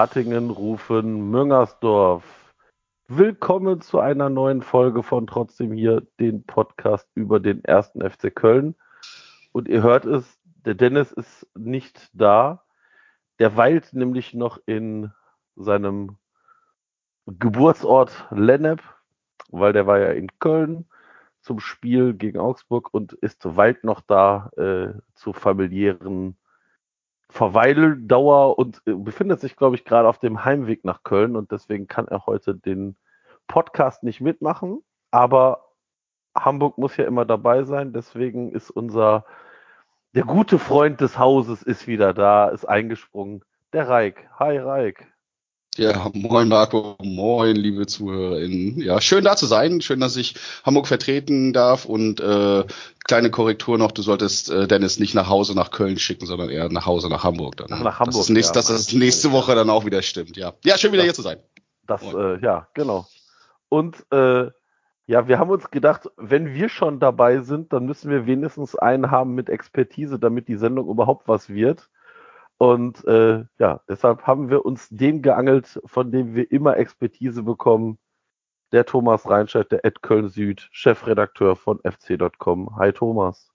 Hattingen rufen Müngersdorf. Willkommen zu einer neuen Folge von Trotzdem hier, den Podcast über den ersten FC Köln. Und ihr hört es, der Dennis ist nicht da. Der weilt nämlich noch in seinem Geburtsort Lennep, weil der war ja in Köln zum Spiel gegen Augsburg und ist weilt noch da äh, zu familiären Verweildauer und äh, befindet sich, glaube ich, gerade auf dem Heimweg nach Köln und deswegen kann er heute den Podcast nicht mitmachen. Aber Hamburg muss ja immer dabei sein, deswegen ist unser der gute Freund des Hauses ist wieder da, ist eingesprungen. Der Reik. Hi Reik. Ja, moin Marco, moin liebe ZuhörerInnen. Ja, schön da zu sein, schön, dass ich Hamburg vertreten darf und äh, kleine Korrektur noch, du solltest äh, Dennis nicht nach Hause nach Köln schicken, sondern eher nach Hause nach Hamburg dann. Ach, nach Hamburg, Das ist nächst, ja, dass das nächste Woche dann auch wieder stimmt, ja. Ja, schön wieder Das- hier zu sein. Das, äh, ja, genau. Und äh, ja, wir haben uns gedacht, wenn wir schon dabei sind, dann müssen wir wenigstens einen haben mit Expertise, damit die Sendung überhaupt was wird. Und äh, ja, deshalb haben wir uns den geangelt, von dem wir immer Expertise bekommen. Der Thomas Reinscheid, der Ed Köln Süd, Chefredakteur von fc.com. Hi Thomas.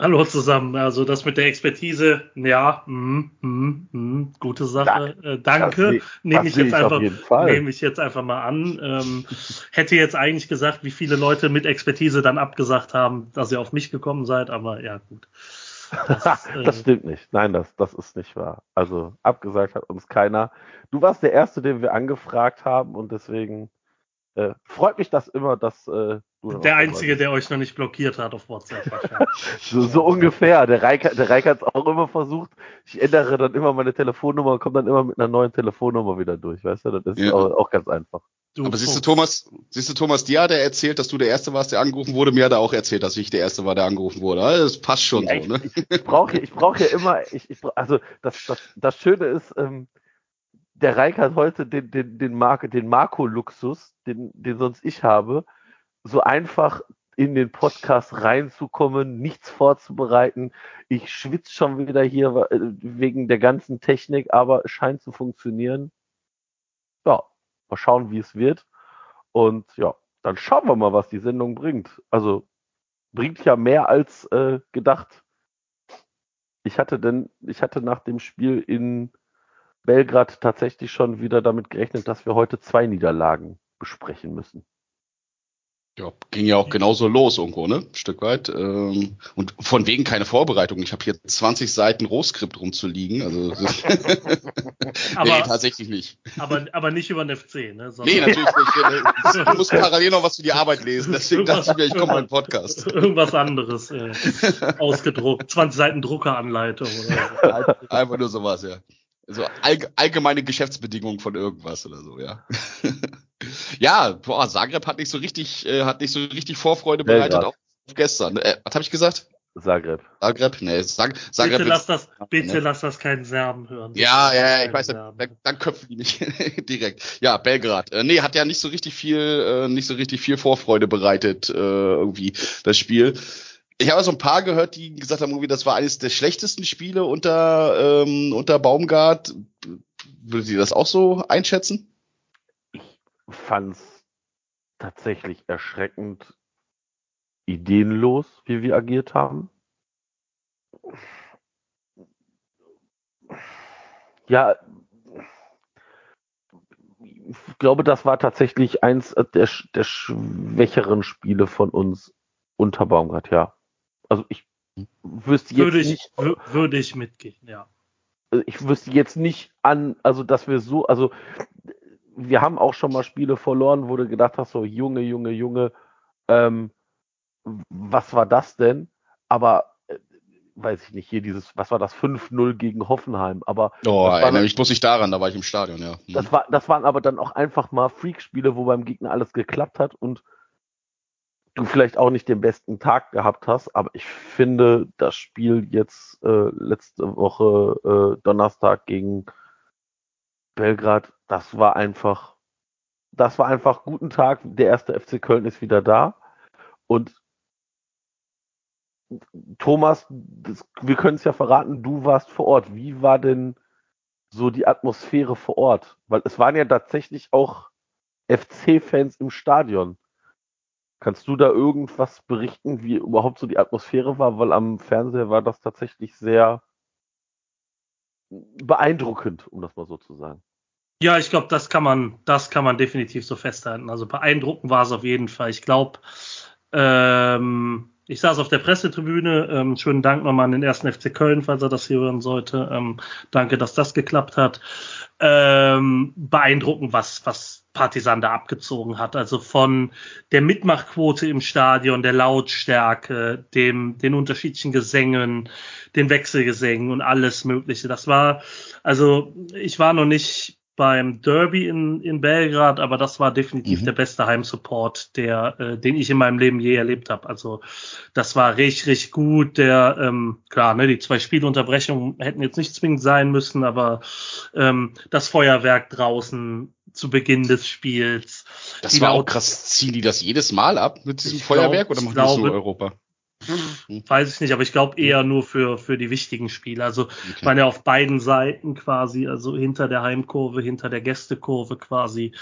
Hallo zusammen. Also das mit der Expertise, ja, mm, mm, mm, gute Sache. Äh, Das danke. Nehme ich jetzt einfach, ich jetzt einfach mal an. Ähm, hätte jetzt eigentlich gesagt, wie viele Leute mit Expertise dann abgesagt haben, dass ihr auf mich gekommen seid, aber ja gut. Das, äh, das stimmt nicht. Nein, das, das ist nicht wahr. Also abgesagt hat uns keiner. Du warst der Erste, den wir angefragt haben und deswegen äh, freut mich das immer, dass äh, du Der Einzige, der euch noch nicht blockiert hat auf WhatsApp wahrscheinlich. So, so ungefähr. Der Reik, der Reik hat es auch immer versucht. Ich ändere dann immer meine Telefonnummer und komme dann immer mit einer neuen Telefonnummer wieder durch. Weißt du, das ist Ja. auch, auch ganz einfach. Du, Aber siehst du. Thomas, siehst du, Thomas, dir hat er erzählt, dass du der Erste warst, der angerufen wurde. Mir hat er auch erzählt, dass ich der Erste war, der angerufen wurde. Also, Das passt schon Ja, so, ne? ich, ich brauche ich brauch ja immer, ich, ich, brauch- also das, das, das Schöne ist, ähm, der Reik hat heute den, den, den, Marke, den Marco-Luxus, den, den sonst ich habe, so einfach in den Podcast reinzukommen, nichts vorzubereiten. Ich schwitze schon wieder hier äh, wegen der ganzen Technik, aber es scheint zu funktionieren. Ja, mal schauen, wie es wird. Und ja, dann schauen wir mal, was die Sendung bringt. Also bringt ja mehr als äh, gedacht. Ich hatte denn, ich hatte nach dem Spiel in Belgrad tatsächlich schon wieder damit gerechnet, dass wir heute zwei Niederlagen besprechen müssen. Ja, ging ja auch genauso los irgendwo, ne? Ein Stück weit. Ähm, und von wegen keine Vorbereitung. Ich habe hier 20 Seiten Rohskript rumzuliegen. Also ist nee, aber, tatsächlich nicht. aber, aber nicht über den FC, ne? Nee, natürlich nicht. Ich muss parallel noch was für die Arbeit lesen. Deswegen dachte ich mir, ich komme mal in den Podcast. Irgendwas anderes äh, ausgedruckt. 20 Seiten Druckeranleitung oder. Einfach nur sowas, ja. So allg allgemeine Geschäftsbedingungen von irgendwas oder so, ja. Ja, boah, Zagreb hat nicht so richtig, äh, hat nicht so richtig Vorfreude bereitet Belgrad. auf gestern. Äh, was habe ich gesagt? Zagreb. Zagreb? Nee, Zag Zagreb. Bitte lass das, bitte ne? lass das keinen Serben hören. Ja, ja, ja, ich weiß, dann, dann köpfen die mich direkt. Ja, Belgrad. Äh, nee, hat ja nicht so richtig viel, äh, nicht so richtig viel Vorfreude bereitet, äh, irgendwie, das Spiel. Ich habe so ein paar gehört, die gesagt haben, irgendwie, das war eines der schlechtesten Spiele unter, ähm, unter Baumgart. Würdet ihr das auch so einschätzen? Fand's tatsächlich erschreckend ideenlos, wie wir agiert haben. Ja, ich glaube, das war tatsächlich eins der, sch- der schwächeren Spiele von uns unter Baumgart, ja. Also ich wüsste jetzt Würde ich, nicht, wür- würde ich mitgehen, ja. also ich wüsste jetzt nicht an, also dass wir so, also wir haben auch schon mal Spiele verloren, wo du gedacht hast, so Junge, Junge, Junge, ähm, was war das denn? Aber äh, weiß ich nicht, hier dieses, was war das, 5-0 gegen Hoffenheim, aber Oh, erinnere mich bloß nicht daran, da war ich im Stadion, ja. Hm. das, war, das waren aber dann auch einfach mal Freakspiele, wo beim Gegner alles geklappt hat und du vielleicht auch nicht den besten Tag gehabt hast, aber ich finde das Spiel jetzt äh, letzte Woche äh, Donnerstag gegen Belgrad, das war einfach, das war einfach guten Tag. Der erste FC Köln ist wieder da und Thomas, das, wir können es ja verraten, du warst vor Ort. Wie war denn so die Atmosphäre vor Ort? Weil es waren ja tatsächlich auch FC-Fans im Stadion. Kannst du da irgendwas berichten, wie überhaupt so die Atmosphäre war? Weil am Fernseher war das tatsächlich sehr beeindruckend, um das mal so zu sagen. Ja, ich glaube, das kann man, das kann man definitiv so festhalten. Also beeindruckend war es auf jeden Fall. Ich glaube, ähm, ich saß auf der Pressetribüne. Ähm, schönen Dank nochmal an den ersten FC Köln, falls er das hier hören sollte. Ähm, danke, dass das geklappt hat. Ähm, beeindruckend, was, was Partisan da abgezogen hat. Also von der Mitmachquote im Stadion, der Lautstärke, dem, den unterschiedlichen Gesängen, den Wechselgesängen und alles Mögliche. Das war, also ich war noch nicht beim Derby in, in Belgrad, aber das war definitiv Mhm. der beste Heimsupport, der, äh, den ich in meinem Leben je erlebt habe. Also das war richtig, richtig gut. Der, ähm, klar, ne, die zwei Spielunterbrechungen hätten jetzt nicht zwingend sein müssen, aber ähm, das Feuerwerk draußen zu Beginn des Spiels. Das war auch krass. Ziehen die das jedes Mal ab mit diesem Feuerwerk glaub- oder machen die das nur Europa? Weiß ich nicht, aber ich glaube eher nur für, für die wichtigen Spiele. Also Okay. waren ja auf beiden Seiten quasi, also hinter der Heimkurve, hinter der Gästekurve quasi,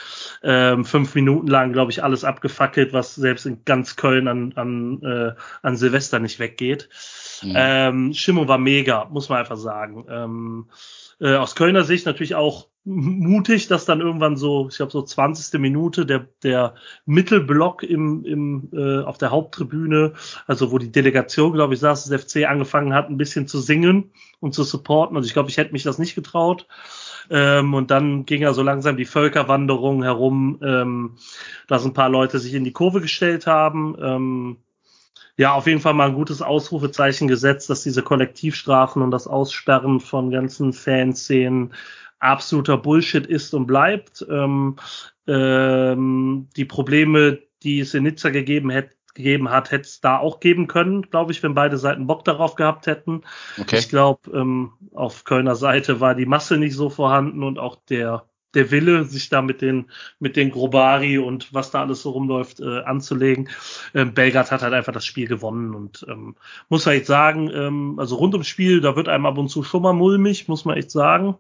ähm, fünf Minuten lang, glaube ich, alles abgefackelt, was selbst in ganz Köln an, an, äh, an Silvester nicht weggeht. Mhm. Ähm, Stimmung war mega, muss man einfach sagen. Ähm, äh, aus Kölner Sicht natürlich auch mutig, dass dann irgendwann so, ich glaube so 20. Minute der, der Mittelblock im, im, äh, auf der Haupttribüne, also wo die Delegation, glaube ich, saß, das FC angefangen hat, ein bisschen zu singen und zu supporten. Also ich glaube, ich hätte mich das nicht getraut. Ähm, und dann ging ja so langsam die Völkerwanderung herum, ähm, dass ein paar Leute sich in die Kurve gestellt haben. Ähm, ja, auf jeden Fall mal ein gutes Ausrufezeichen gesetzt, dass diese Kollektivstrafen und das Aussperren von ganzen Fanszenen absoluter Bullshit ist und bleibt. Ähm, ähm, die Probleme, die es in Nizza gegeben hätte, gegeben hat, hätte es da auch geben können, glaube ich, wenn beide Seiten Bock darauf gehabt hätten. Okay. Ich glaube, ähm, auf Kölner Seite war die Masse nicht so vorhanden und auch der der Wille, sich da mit den mit den Grobari und was da alles so rumläuft äh, anzulegen. Ähm, Belgrad hat halt einfach das Spiel gewonnen und ähm, muss halt sagen, ähm, also rund ums Spiel, da wird einem ab und zu schon mal mulmig, muss man echt sagen,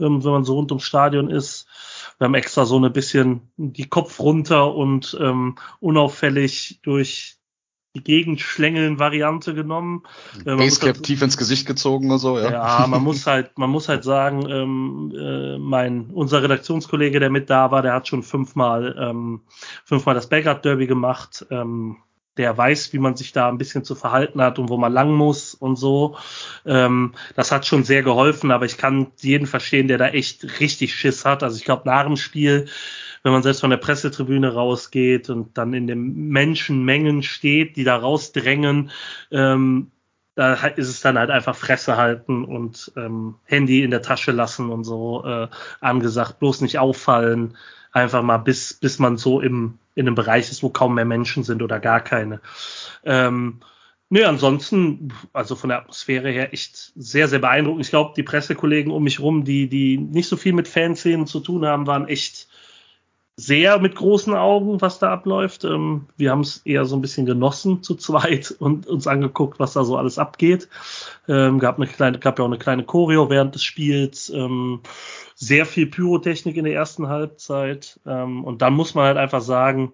ähm, wenn man so rund ums Stadion ist. Wir haben extra so eine bisschen die Kopf runter und ähm, unauffällig durch die Gegend schlängeln Variante genommen. Äh, Basecap dazu- tief ins Gesicht gezogen und so, ja. ja, man muss halt, man muss halt sagen, ähm, äh, mein unser Redaktionskollege, der mit da war, der hat schon fünfmal, ähm, fünfmal das Belgrad Derby gemacht. Ähm, der weiß, wie man sich da ein bisschen zu verhalten hat und wo man lang muss und so. Ähm, das hat schon sehr geholfen, aber ich kann jeden verstehen, der da echt richtig Schiss hat. Also ich glaube, nach dem Spiel, wenn man selbst von der Pressetribüne rausgeht und dann in den Menschenmengen steht, die da rausdrängen, ähm, da ist es dann halt einfach Fresse halten und ähm, Handy in der Tasche lassen und so äh, angesagt, bloß nicht auffallen, einfach mal bis bis man so im in einem Bereich ist, wo kaum mehr Menschen sind oder gar keine. Ähm, Nö, ansonsten, also von der Atmosphäre her echt sehr, sehr beeindruckend. Ich glaube, die Pressekollegen um mich rum, die, die nicht so viel mit Fanszenen zu tun haben, waren echt sehr mit großen Augen, was da abläuft. Ähm, wir haben es eher so ein bisschen genossen zu zweit und uns angeguckt, was da so alles abgeht. Ähm, gab eine kleine, gab ja auch eine kleine Choreo während des Spiels. Ähm, sehr viel Pyrotechnik in der ersten Halbzeit. Ähm, und dann muss man halt einfach sagen,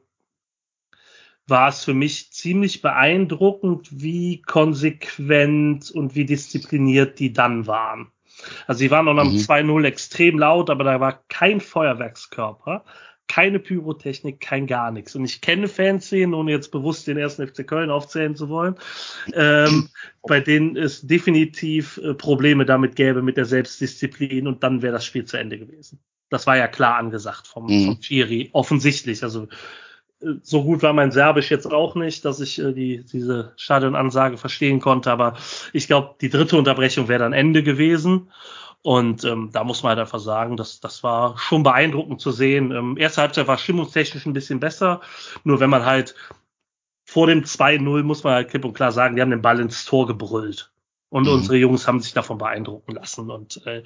war es für mich ziemlich beeindruckend, wie konsequent und wie diszipliniert die dann waren. Also sie waren auch am Mhm. 2-0 extrem laut, aber da war kein Feuerwerkskörper, keine Pyrotechnik, kein gar nichts. Und ich kenne Fanszenen, ohne jetzt bewusst den ersten FC Köln aufzählen zu wollen, ähm, bei denen es definitiv äh, Probleme damit gäbe mit der Selbstdisziplin und dann wäre das Spiel zu Ende gewesen. Das war ja klar angesagt vom, Mhm. vom Schiri, offensichtlich. Also so gut war mein Serbisch jetzt auch nicht, dass ich äh, die, diese Stadionansage verstehen konnte, aber ich glaube, die dritte Unterbrechung wäre dann Ende gewesen. Und ähm, da muss man halt einfach sagen, dass das war schon beeindruckend zu sehen. Ähm, erste Halbzeit war stimmungstechnisch ein bisschen besser. Nur wenn man halt vor dem 2-0 muss man halt klipp und klar sagen, die haben den Ball ins Tor gebrüllt. Und Mhm. unsere Jungs haben sich davon beeindrucken lassen. Und äh,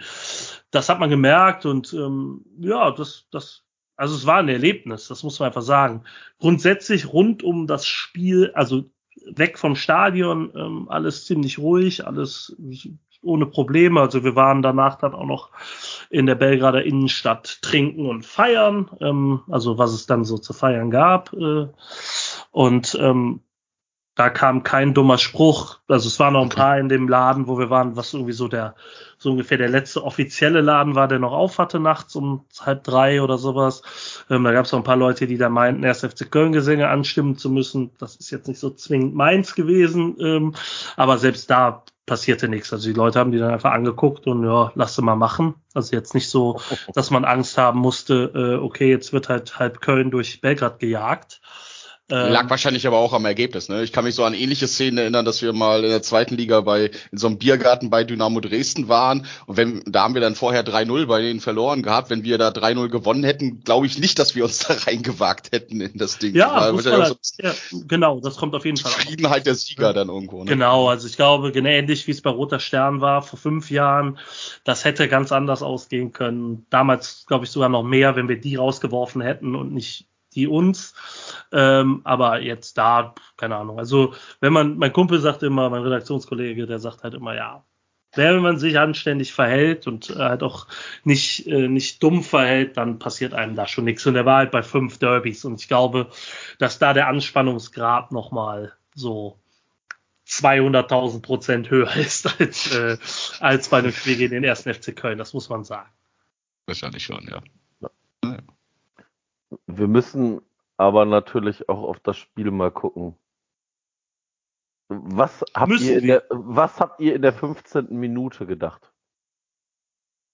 das hat man gemerkt. Und ähm, ja, das, das, also es war ein Erlebnis, das muss man einfach sagen. Grundsätzlich rund um das Spiel, also weg vom Stadion, ähm, alles ziemlich ruhig, alles ohne Probleme. Also wir waren danach dann auch noch in der Belgrader Innenstadt trinken und feiern, ähm, also was es dann so zu feiern gab. Äh, und ähm, da kam kein dummer Spruch. Also es waren noch ein Okay. paar in dem Laden, wo wir waren, was irgendwie so der, so ungefähr der letzte offizielle Laden war, der noch auf hatte nachts um halb drei oder sowas. Ähm, da gab es noch ein paar Leute, die da meinten, erst FC Köln Gesänge anstimmen zu müssen. Das ist jetzt nicht so zwingend meins gewesen. Ähm, aber selbst da passierte nichts. Also die Leute haben die dann einfach angeguckt und ja, lass sie mal machen. Also jetzt nicht so, dass man Angst haben musste, äh, okay, jetzt wird halt halb Köln durch Belgrad gejagt. Ähm, Lag wahrscheinlich aber auch am Ergebnis. Ne? Ich kann mich so an ähnliche Szenen erinnern, dass wir mal in der zweiten Liga bei in so einem Biergarten bei Dynamo Dresden waren und wenn da haben wir dann vorher 3-0 bei denen verloren gehabt. Wenn wir da 3-0 gewonnen hätten, glaube ich nicht, dass wir uns da reingewagt hätten in das Ding. ja, auch so halt, ja, genau, das kommt auf jeden Fall. Zufriedenheit der Sieger dann irgendwo. Ne? Genau, also ich glaube, genau ähnlich wie es bei Roter Stern war vor fünf Jahren, das hätte ganz anders ausgehen können. Damals, glaube ich, sogar noch mehr, wenn wir die rausgeworfen hätten und nicht die uns. Ähm, aber jetzt da, keine Ahnung. Also, wenn man, mein Kumpel sagt immer, mein Redaktionskollege, der sagt halt immer, ja, wenn man sich anständig verhält und äh, halt auch nicht, äh, nicht dumm verhält, dann passiert einem da schon nichts. Und er war halt bei fünf Derbys und ich glaube, dass da der Anspannungsgrad nochmal so 200.000 Prozent höher ist als, äh, als bei einem Spiel gegen den ersten FC Köln. Das muss man sagen. Wahrscheinlich schon, ja. Wir müssen aber natürlich auch auf das Spiel mal gucken. Was habt, Müssen ihr in der, was habt ihr in der 15. Minute gedacht?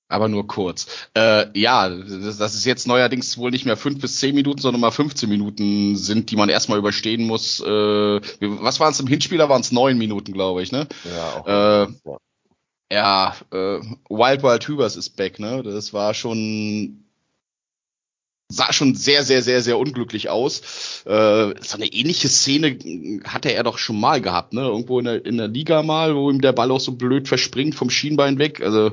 Aber nur kurz. Äh, ja, das, das ist jetzt neuerdings wohl nicht mehr fünf bis zehn Minuten, sondern mal 15 Minuten sind, die man erstmal überstehen muss. Äh, was waren es im Hinspiel? Da waren es neun Minuten, glaube ich, ne? Ja, auch. Äh, ja. Äh, Wild Wild Hübers ist back, ne? Das war schon sah schon sehr, sehr, sehr, sehr unglücklich aus. Äh, so eine ähnliche Szene hatte er doch schon mal gehabt, ne? Irgendwo in der, in der Liga mal, wo ihm der Ball auch so blöd verspringt vom Schienbein weg. Also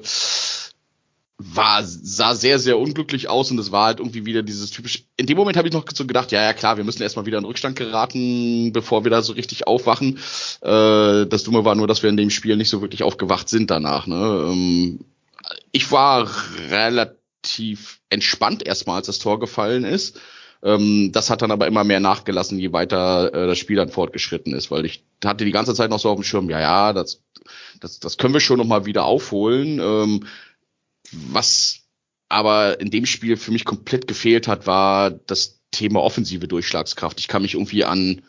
war sah sehr sehr unglücklich aus und es war halt irgendwie wieder dieses typisch in dem Moment habe ich noch so gedacht ja ja klar wir müssen erstmal wieder in Rückstand geraten bevor wir da so richtig aufwachen äh, das dumme war nur dass wir in dem Spiel nicht so wirklich aufgewacht sind danach ne ähm, ich war relativ entspannt erstmal als das Tor gefallen ist ähm, das hat dann aber immer mehr nachgelassen je weiter äh, das Spiel dann fortgeschritten ist weil ich hatte die ganze Zeit noch so auf dem Schirm ja ja das das, das können wir schon noch mal wieder aufholen ähm, was aber in dem Spiel für mich komplett gefehlt hat, war das Thema offensive Durchschlagskraft. Ich kann mich irgendwie an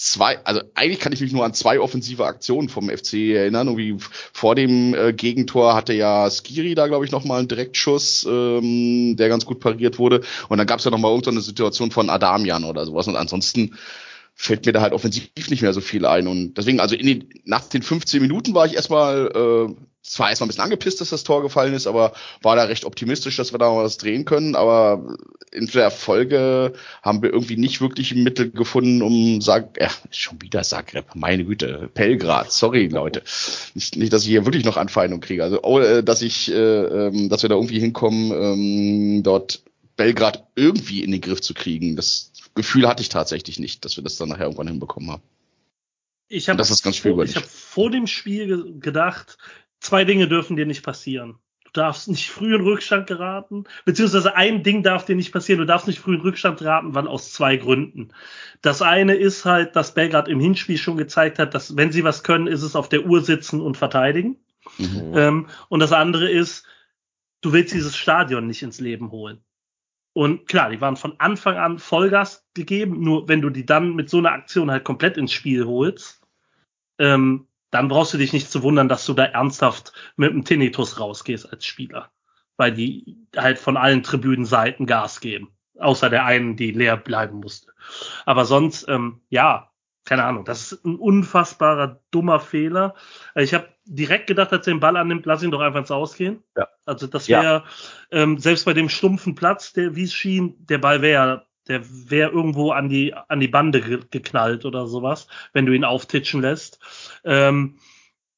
zwei, also eigentlich kann ich mich nur an zwei offensive Aktionen vom FC erinnern. Irgendwie vor dem äh, Gegentor hatte ja Skiri da, glaube ich, noch mal einen Direktschuss, ähm, der ganz gut pariert wurde. Und dann gab es ja noch mal irgendeine Situation von Adamian oder sowas. Und ansonsten fällt mir da halt offensiv nicht mehr so viel ein. Und deswegen, also in den, nach den 15 Minuten war ich erstmal, äh, zwar erstmal ein bisschen angepisst, dass das Tor gefallen ist, aber war da recht optimistisch, dass wir da mal was drehen können. Aber in der Folge haben wir irgendwie nicht wirklich ein Mittel gefunden, um Sag, ja, schon wieder Zagreb, meine Güte, Pelgrad, sorry Leute. Nicht, nicht, dass ich hier wirklich noch Anfeindung kriege. Also, oh, äh, dass ich, äh, ähm, dass wir da irgendwie hinkommen, ähm, dort Belgrad irgendwie in den Griff zu kriegen. Das Gefühl hatte ich tatsächlich nicht, dass wir das dann nachher irgendwann hinbekommen haben. Ich habe Das ist ganz spürbar ich hab vor dem Spiel ge gedacht, zwei Dinge dürfen dir nicht passieren. Du darfst nicht früh in Rückstand geraten, beziehungsweise ein Ding darf dir nicht passieren. Du darfst nicht früh in Rückstand geraten, weil aus zwei Gründen. Das eine ist halt, dass Belgrad im Hinspiel schon gezeigt hat, dass wenn sie was können, ist es auf der Uhr sitzen und verteidigen. Mhm. Ähm, und das andere ist, du willst dieses Stadion nicht ins Leben holen. Und klar, die waren von Anfang an Vollgas gegeben, nur wenn du die dann mit so einer Aktion halt komplett ins Spiel holst, ähm, dann brauchst du dich nicht zu wundern, dass du da ernsthaft mit dem Tinnitus rausgehst als Spieler. Weil die halt von allen Tribünenseiten Gas geben. außer der einen, die leer bleiben musste. Aber sonst, ähm, ja, keine Ahnung, das ist ein unfassbarer dummer Fehler. Also Ich habe direkt gedacht, als er den Ball annimmt, lass ihn doch einfach ins Ausgehen. Ja. Also das Ja. wäre ähm, selbst bei dem stumpfen Platz, der wie es schien, der Ball wäre der wäre irgendwo an die an die Bande ge geknallt oder sowas, wenn du ihn auftitschen lässt. Ähm,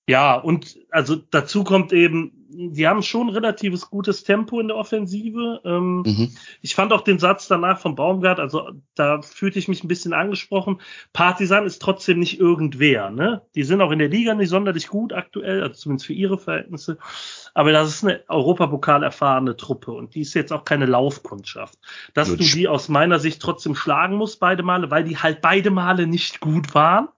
ja, und also dazu kommt eben, die haben schon relatives gutes Tempo in der Offensive. Ähm, Mhm. ich fand auch den Satz danach von Baumgart, also da fühlte ich mich ein bisschen angesprochen. Partisan ist trotzdem nicht irgendwer, ne? Die sind auch in der Liga nicht sonderlich gut aktuell, also zumindest für ihre Verhältnisse. Aber das ist eine Europapokal erfahrene Truppe und die ist jetzt auch keine Laufkundschaft. Dass Gut. du die aus meiner Sicht trotzdem schlagen musst beide Male, weil die halt beide Male nicht gut waren.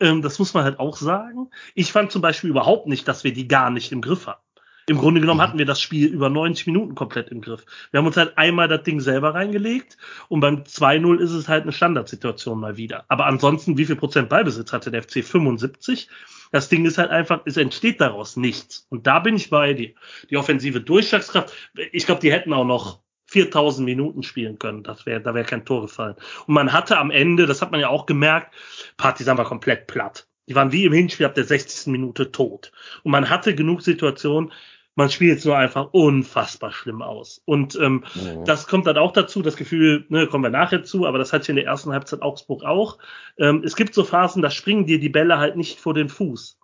Ähm, das muss man halt auch sagen. Ich fand zum Beispiel überhaupt nicht, dass wir die gar nicht im Griff hatten. Im Grunde genommen Mhm. hatten wir das Spiel über 90 Minuten komplett im Griff. Wir haben uns halt einmal das Ding selber reingelegt und beim 2-0 ist es halt eine Standardsituation mal wieder. Aber ansonsten, wie viel Prozent Ballbesitz hatte der FC? 75. Das Ding ist halt einfach, es entsteht daraus nichts. Und da bin ich bei dir. Die offensive Durchschlagskraft, ich glaube, die hätten auch noch 4000 Minuten spielen können. Das wäre, da wäre kein Tor gefallen. Und man hatte am Ende, das hat man ja auch gemerkt, Partisan war komplett platt. Die waren wie im Hinspiel ab der 60. Minute tot. Und man hatte genug Situationen, man spielt jetzt nur einfach unfassbar schlimm aus. Und ähm, Mhm. das kommt dann auch dazu, das Gefühl, ne, kommen wir nachher zu, aber das hatte ich in der ersten Halbzeit Augsburg auch. Ähm, es gibt so Phasen, da springen dir die Bälle halt nicht vor den Fuß.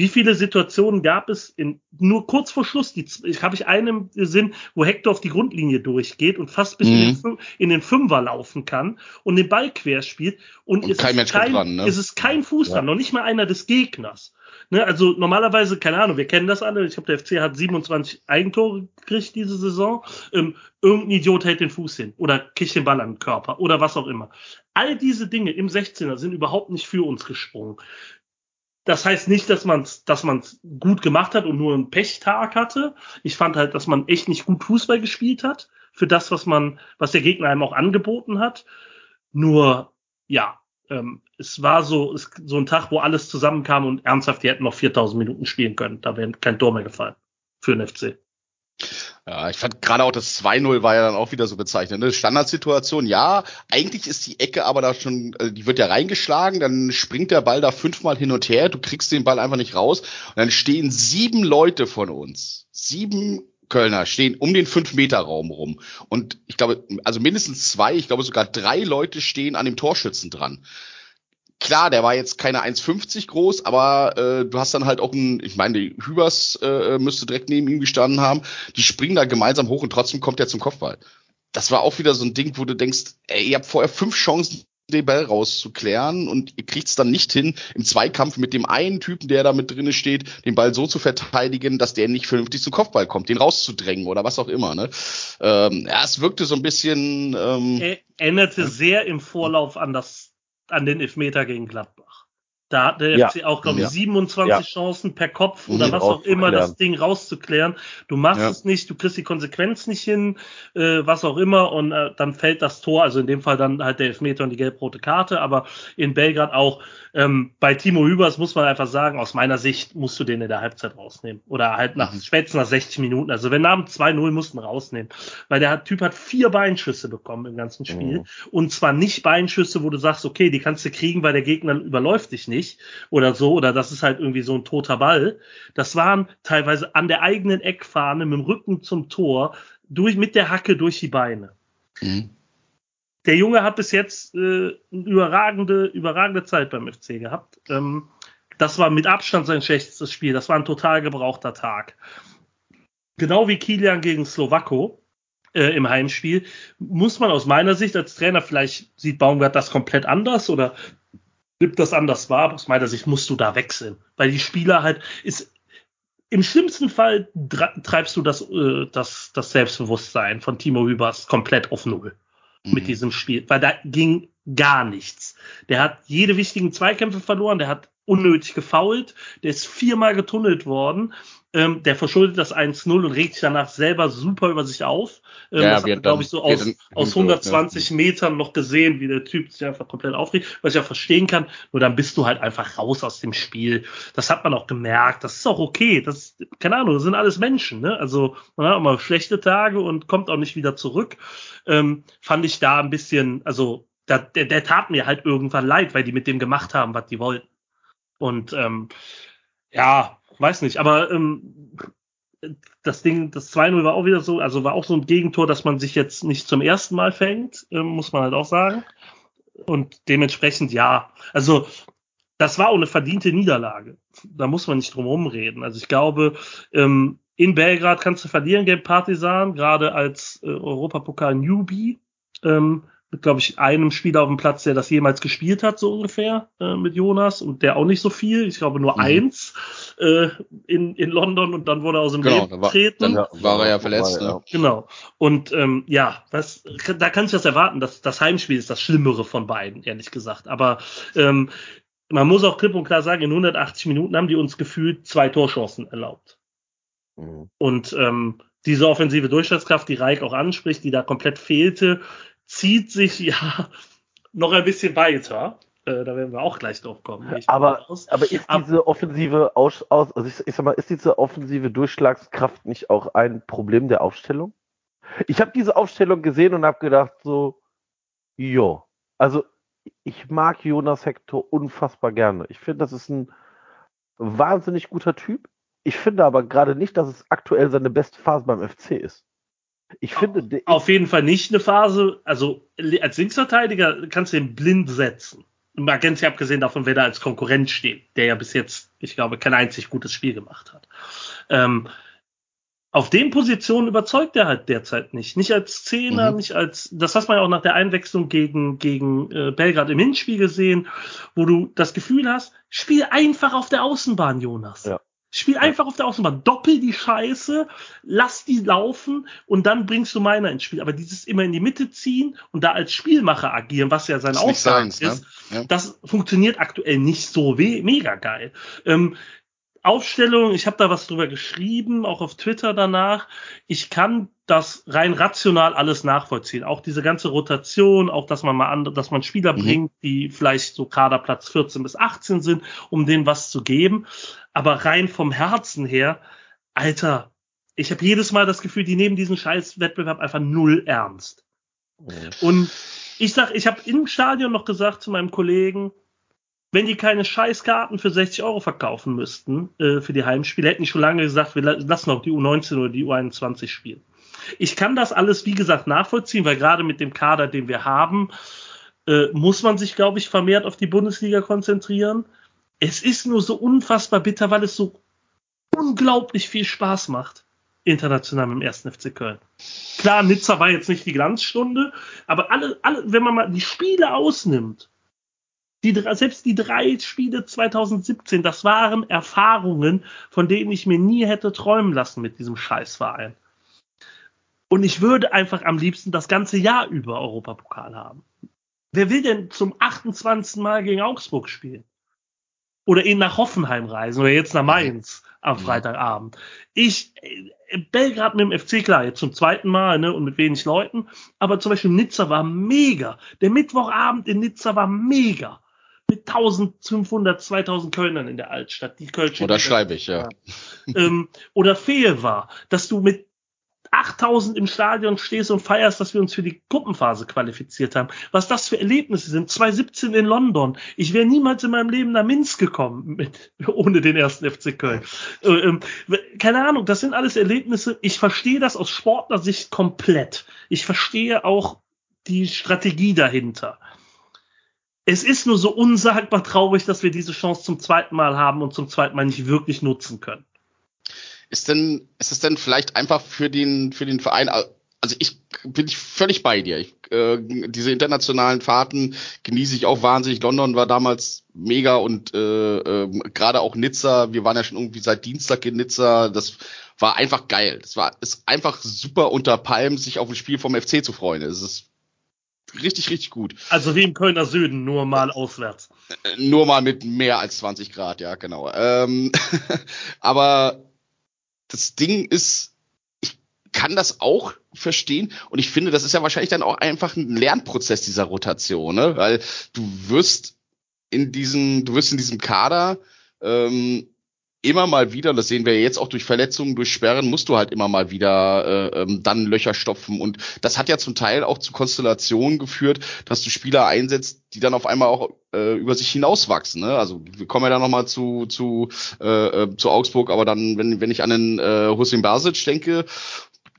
Wie viele Situationen gab es in nur kurz vor Schluss? Die ich habe ich einen Sinn, wo Hector auf die Grundlinie durchgeht und fast bis in, den, Mhm. In den Fünfer laufen kann und den Ball quer spielt und, Und es kein ist kein, dran, ne? es ist kein Fuß Ja. dran, noch nicht mal einer des Gegners. Ne, also normalerweise, keine Ahnung, wir kennen das alle. Ich glaube, der FC hat 27 Eigentore gekriegt diese Saison. Ähm, irgendein Idiot hält den Fuß hin oder kriegt den Ball an den Körper oder was auch immer. All diese Dinge im 16er sind überhaupt nicht für uns gesprungen. Das heißt nicht, dass man es dass man's gut gemacht hat und nur einen Pechtag hatte. Ich fand halt, dass man echt nicht gut Fußball gespielt hat für das, was man, was der Gegner einem auch angeboten hat. Nur, ja, ähm, es war so, es, so ein Tag, wo alles zusammenkam und ernsthaft, die hätten noch 4000 Minuten spielen können. Da wäre kein Tor mehr gefallen für den FC. Ja, ich fand gerade auch das 2-0 war ja dann auch wieder so bezeichnend. Ne? Standardsituation, ja, eigentlich ist die Ecke aber da schon, äh, die wird ja reingeschlagen, dann springt der Ball da fünfmal hin und her, du kriegst den Ball einfach nicht raus und dann stehen sieben Leute von uns, sieben Kölner stehen um den 5-Meter-Raum rum. Und ich glaube, also mindestens zwei, ich glaube sogar drei Leute stehen an dem Torschützen dran. Klar, der war jetzt keine 1,50 groß, aber äh, du hast dann halt auch einen, ich meine, die Hübers äh, müsste direkt neben ihm gestanden haben. Die springen da gemeinsam hoch und trotzdem kommt er zum Kopfball. Das war auch wieder so ein Ding, wo du denkst, ey, ihr habt vorher fünf Chancen, den Ball rauszuklären und ihr kriegt es dann nicht hin, im Zweikampf mit dem einen Typen, der da mit drinne steht, den Ball so zu verteidigen, dass der nicht vernünftig zum Kopfball kommt, den rauszudrängen oder was auch immer. Ne? Ähm, ja, es wirkte so ein bisschen. Ähm, Er erinnerte sehr im Vorlauf an das, an den Elfmeter gegen Gladbach. Da hat der Ja. FC auch, glaube ich, Ja. 27 Ja. Chancen per Kopf oder was auch immer, das. Ding rauszuklären. Du machst Ja. es nicht, du kriegst die Konsequenz nicht hin, äh, was auch immer, und äh, dann fällt das Tor, also in dem Fall dann halt der Elfmeter und die gelb-rote Karte, aber in Belgrad auch. Ähm, bei Timo Hübers muss man einfach sagen, aus meiner Sicht musst du den in der Halbzeit rausnehmen. Oder halt nach Mhm. spätestens nach 60 Minuten. Also wenn nach dem 2-0 mussten rausnehmen. Weil der Typ hat vier Beinschüsse bekommen im ganzen Spiel. Mhm. Und zwar nicht Beinschüsse, wo du sagst, okay, die kannst du kriegen, weil der Gegner überläuft dich nicht oder so, oder das ist halt irgendwie so ein toter Ball. Das waren teilweise an der eigenen Eckfahne mit dem Rücken zum Tor, durch, mit der Hacke durch die Beine. mhm. Der Junge hat bis jetzt äh, eine überragende, überragende Zeit beim FC gehabt. Ähm, das war mit Abstand sein schlechtestes Spiel. Das war ein total gebrauchter Tag. Genau wie Kilian gegen Slowako äh, im Heimspiel, muss man aus meiner Sicht als Trainer, vielleicht sieht Baumgart das komplett anders oder nimmt das anders wahr, aber aus meiner Sicht musst du da wechseln. Weil die Spieler halt ist im schlimmsten Fall treibst du das, äh, das, das Selbstbewusstsein von Timo Hübers komplett auf Null mit Mhm. diesem Spiel, weil da ging gar nichts. Der hat jede wichtigen Zweikämpfe verloren, der hat unnötig gefoult, der ist viermal getunnelt worden. Ähm, der verschuldet das 1-0 und regt sich danach selber super über sich auf. Ähm, Ja, das hat glaube ich, so aus, aus so, 120 Metern noch gesehen, wie der Typ sich einfach komplett aufregt, was ich ja verstehen kann. Nur dann bist du halt einfach raus aus dem Spiel. Das hat man auch gemerkt. Das ist auch okay. Das, keine Ahnung, das sind alles Menschen. Ne? Also man hat auch mal schlechte Tage und kommt auch nicht wieder zurück. Ähm, fand ich da ein bisschen, also da, der, der tat mir halt irgendwann leid, weil die mit dem gemacht haben, was die wollten. Und ähm, ja, weiß nicht, aber ähm, das Ding, das 2-0 war auch wieder so, also war auch so ein Gegentor, dass man sich jetzt nicht zum ersten Mal fängt, ähm, muss man halt auch sagen. Und dementsprechend ja, also das war auch eine verdiente Niederlage. Da muss man nicht drum rumreden. Also ich glaube, ähm, in Belgrad kannst du verlieren gegen Partisan, gerade als äh, Europapokal-Newbie. Ähm, mit, glaube ich, einem Spieler auf dem Platz, der das jemals gespielt hat, so ungefähr, äh, mit Jonas. Und der auch nicht so viel. Ich glaube nur Mhm. eins äh, in, in London und dann wurde er aus dem Genau, Leben da war- getreten. dann- War er ja verletzt, War er, ne? Genau. Und ähm, ja, was, da kann ich das erwarten. dass das Heimspiel ist das Schlimmere von beiden, ehrlich gesagt. Aber ähm, man muss auch klipp und klar sagen, in 180 Minuten haben die uns gefühlt zwei Torchancen erlaubt. Mhm. Und ähm, diese offensive Durchschlagskraft, die Reik auch anspricht, die da komplett fehlte, zieht sich ja noch ein bisschen weiter. Äh, da werden wir auch gleich drauf kommen. Aber, aber ist diese offensive aus, aus also ich, ich sag mal, ist diese offensive Durchschlagskraft nicht auch ein Problem der Aufstellung? Ich habe diese Aufstellung gesehen und habe gedacht so, jo, also ich mag Jonas Hector unfassbar gerne. Ich finde, das ist ein wahnsinnig guter Typ. Ich finde aber gerade nicht, dass es aktuell seine beste Phase beim FC ist. Ich finde, Auf jeden Fall nicht eine Phase, also als Linksverteidiger kannst du ihn blind setzen. Mal ganz abgesehen davon, wer da als Konkurrent steht, der ja bis jetzt, ich glaube, kein einzig gutes Spiel gemacht hat. Ähm, auf den Positionen überzeugt er halt derzeit nicht. Nicht als Zehner, Mhm. nicht als, das hat man ja auch nach der Einwechslung gegen, gegen äh, Belgrad im Hinspiel gesehen, wo du das Gefühl hast, spiel einfach auf der Außenbahn, Jonas. Ja. Spiel einfach auf der Außenbahn, doppel die Scheiße, lass die laufen und dann bringst du meiner ins Spiel. Aber dieses immer in die Mitte ziehen und da als Spielmacher agieren, was ja Ist Aufgabe seins, ne? ist, Ja. das funktioniert aktuell nicht so we mega geil. Ähm, Aufstellung, ich habe da was drüber geschrieben, auch auf Twitter danach. Ich kann das rein rational alles nachvollziehen. Auch diese ganze Rotation, auch dass man mal andere, dass man Spieler Mhm. bringt, die vielleicht so Kaderplatz 14 bis 18 sind, um denen was zu geben. Aber rein vom Herzen her, Alter, ich habe jedes Mal das Gefühl, die nehmen diesen scheiß Wettbewerb einfach null ernst. Und ich sag, ich habe im Stadion noch gesagt zu meinem Kollegen, wenn die keine Scheißkarten für 60 Euro verkaufen müssten äh, für die Heimspiele, hätten die schon lange gesagt, wir la- lassen auch die U19 oder die U21 spielen. Ich kann das alles, wie gesagt, nachvollziehen, weil gerade mit dem Kader, den wir haben, äh, muss man sich, glaube ich, vermehrt auf die Bundesliga konzentrieren. Es ist nur so unfassbar bitter, weil es so unglaublich viel Spaß macht, international mit dem 1. FC Köln. Klar, Nizza war jetzt nicht die Glanzstunde, aber alle, alle, wenn man mal die Spiele ausnimmt, die, drei- selbst die drei Spiele 2017, das waren Erfahrungen, von denen ich mir nie hätte träumen lassen mit diesem Scheißverein. Und ich würde einfach am liebsten das ganze Jahr über Europapokal haben. Wer will denn zum 28. Mal gegen Augsburg spielen? Oder ihn nach Hoffenheim reisen oder jetzt nach Mainz am. Freitagabend. Ich, äh, Belgrad mit dem FC, klar, jetzt zum zweiten Mal, ne, und mit wenig Leuten. Aber zum Beispiel Nizza war mega. Der Mittwochabend in Nizza war mega. Mit 1500, 2000 Kölnern in der Altstadt. Die Kölsche. Oder schreibe ich, ja. ähm, oder fehl war, dass du mit 8000 im Stadion stehst und feierst, dass wir uns für die Gruppenphase qualifiziert haben. Was das für Erlebnisse sind. 2017 in London. Ich wäre niemals in meinem Leben nach Minsk gekommen mit, ohne den ersten FC Köln. Äh, ähm, keine Ahnung, das sind alles Erlebnisse. Ich verstehe das aus Sportlersicht komplett. Ich verstehe auch die Strategie dahinter. Es ist nur so unsagbar traurig, dass wir diese Chance zum zweiten Mal haben und zum zweiten Mal nicht wirklich nutzen können. Ist denn, ist es denn vielleicht einfach für den, für den Verein, also ich bin ich völlig bei dir. Ich, äh, diese internationalen Fahrten genieße ich auch wahnsinnig. London war damals mega und äh, äh, gerade auch Nizza. Wir waren ja schon irgendwie seit Dienstag in Nizza. Das war einfach geil. Das war ist einfach super unter Palm, sich auf ein Spiel vom FC zu freuen. Es ist richtig, richtig gut. Also wie im Kölner Süden, nur mal auswärts. Äh, Nur mal mit mehr als 20 Grad, ja, genau. Ähm, aber das Ding ist, ich kann das auch verstehen und ich finde, das ist ja wahrscheinlich dann auch einfach ein Lernprozess dieser Rotation, ne? Weil du wirst in diesem, du wirst in diesem Kader ähm, immer mal wieder, das sehen wir jetzt auch durch Verletzungen, durch Sperren, musst du halt immer mal wieder äh, ähm, dann Löcher stopfen. Und das hat ja zum Teil auch zu Konstellationen geführt, dass du Spieler einsetzt, die dann auf einmal auch äh, über sich hinauswachsen. Ne? Also wir kommen ja dann nochmal zu, zu, äh, äh, zu Augsburg, aber dann, wenn, wenn ich an den äh, Hussein Basic denke,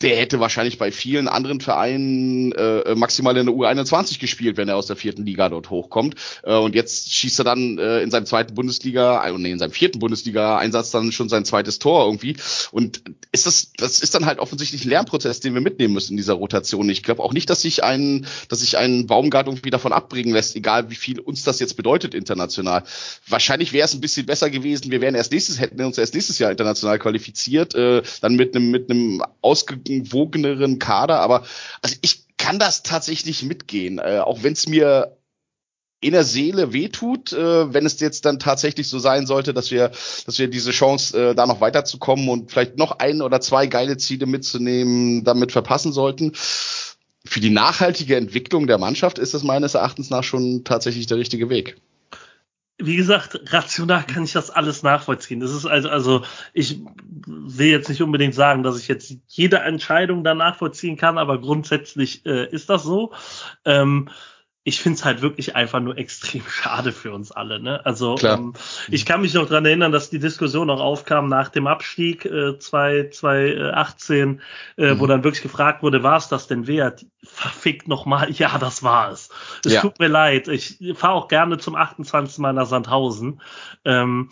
der hätte wahrscheinlich bei vielen anderen Vereinen äh, maximal in der U21 gespielt, wenn er aus der vierten Liga dort hochkommt. Äh, und jetzt schießt er dann äh, in seinem zweiten Bundesliga, äh, nee, in seinem vierten Bundesliga-Einsatz dann schon sein zweites Tor irgendwie. Und ist das, das ist dann halt offensichtlich ein Lernprozess, den wir mitnehmen müssen in dieser Rotation. Ich glaube auch nicht, dass sich ein, dass sich ein Baumgart irgendwie davon abbringen lässt, egal wie viel uns das jetzt bedeutet international. Wahrscheinlich wäre es ein bisschen besser gewesen. Wir wären erst nächstes, hätten uns erst nächstes Jahr international qualifiziert, äh, dann mit einem mit einem ausge ausgewogeneren Kader, aber also ich kann das tatsächlich mitgehen, äh, auch wenn es mir in der Seele wehtut, äh, wenn es jetzt dann tatsächlich so sein sollte, dass wir, dass wir diese Chance, äh, da noch weiterzukommen und vielleicht noch ein oder zwei geile Ziele mitzunehmen, damit verpassen sollten. Für die nachhaltige Entwicklung der Mannschaft ist es meines Erachtens nach schon tatsächlich der richtige Weg wie gesagt, rational kann ich das alles nachvollziehen. Das ist also, also ich will jetzt nicht unbedingt sagen, dass ich jetzt jede Entscheidung da nachvollziehen kann, aber grundsätzlich äh, ist das so. Ähm, ich finde es halt wirklich einfach nur extrem schade für uns alle. Ne? Also ähm, ich kann mich noch dran erinnern, dass die Diskussion auch aufkam nach dem Abstieg äh, 2018, äh, mhm. wo dann wirklich gefragt wurde, war es das denn wert? Verfickt nochmal, ja, das war es. Es ja. tut mir leid. Ich fahre auch gerne zum 28. Mal nach Sandhausen. Ähm,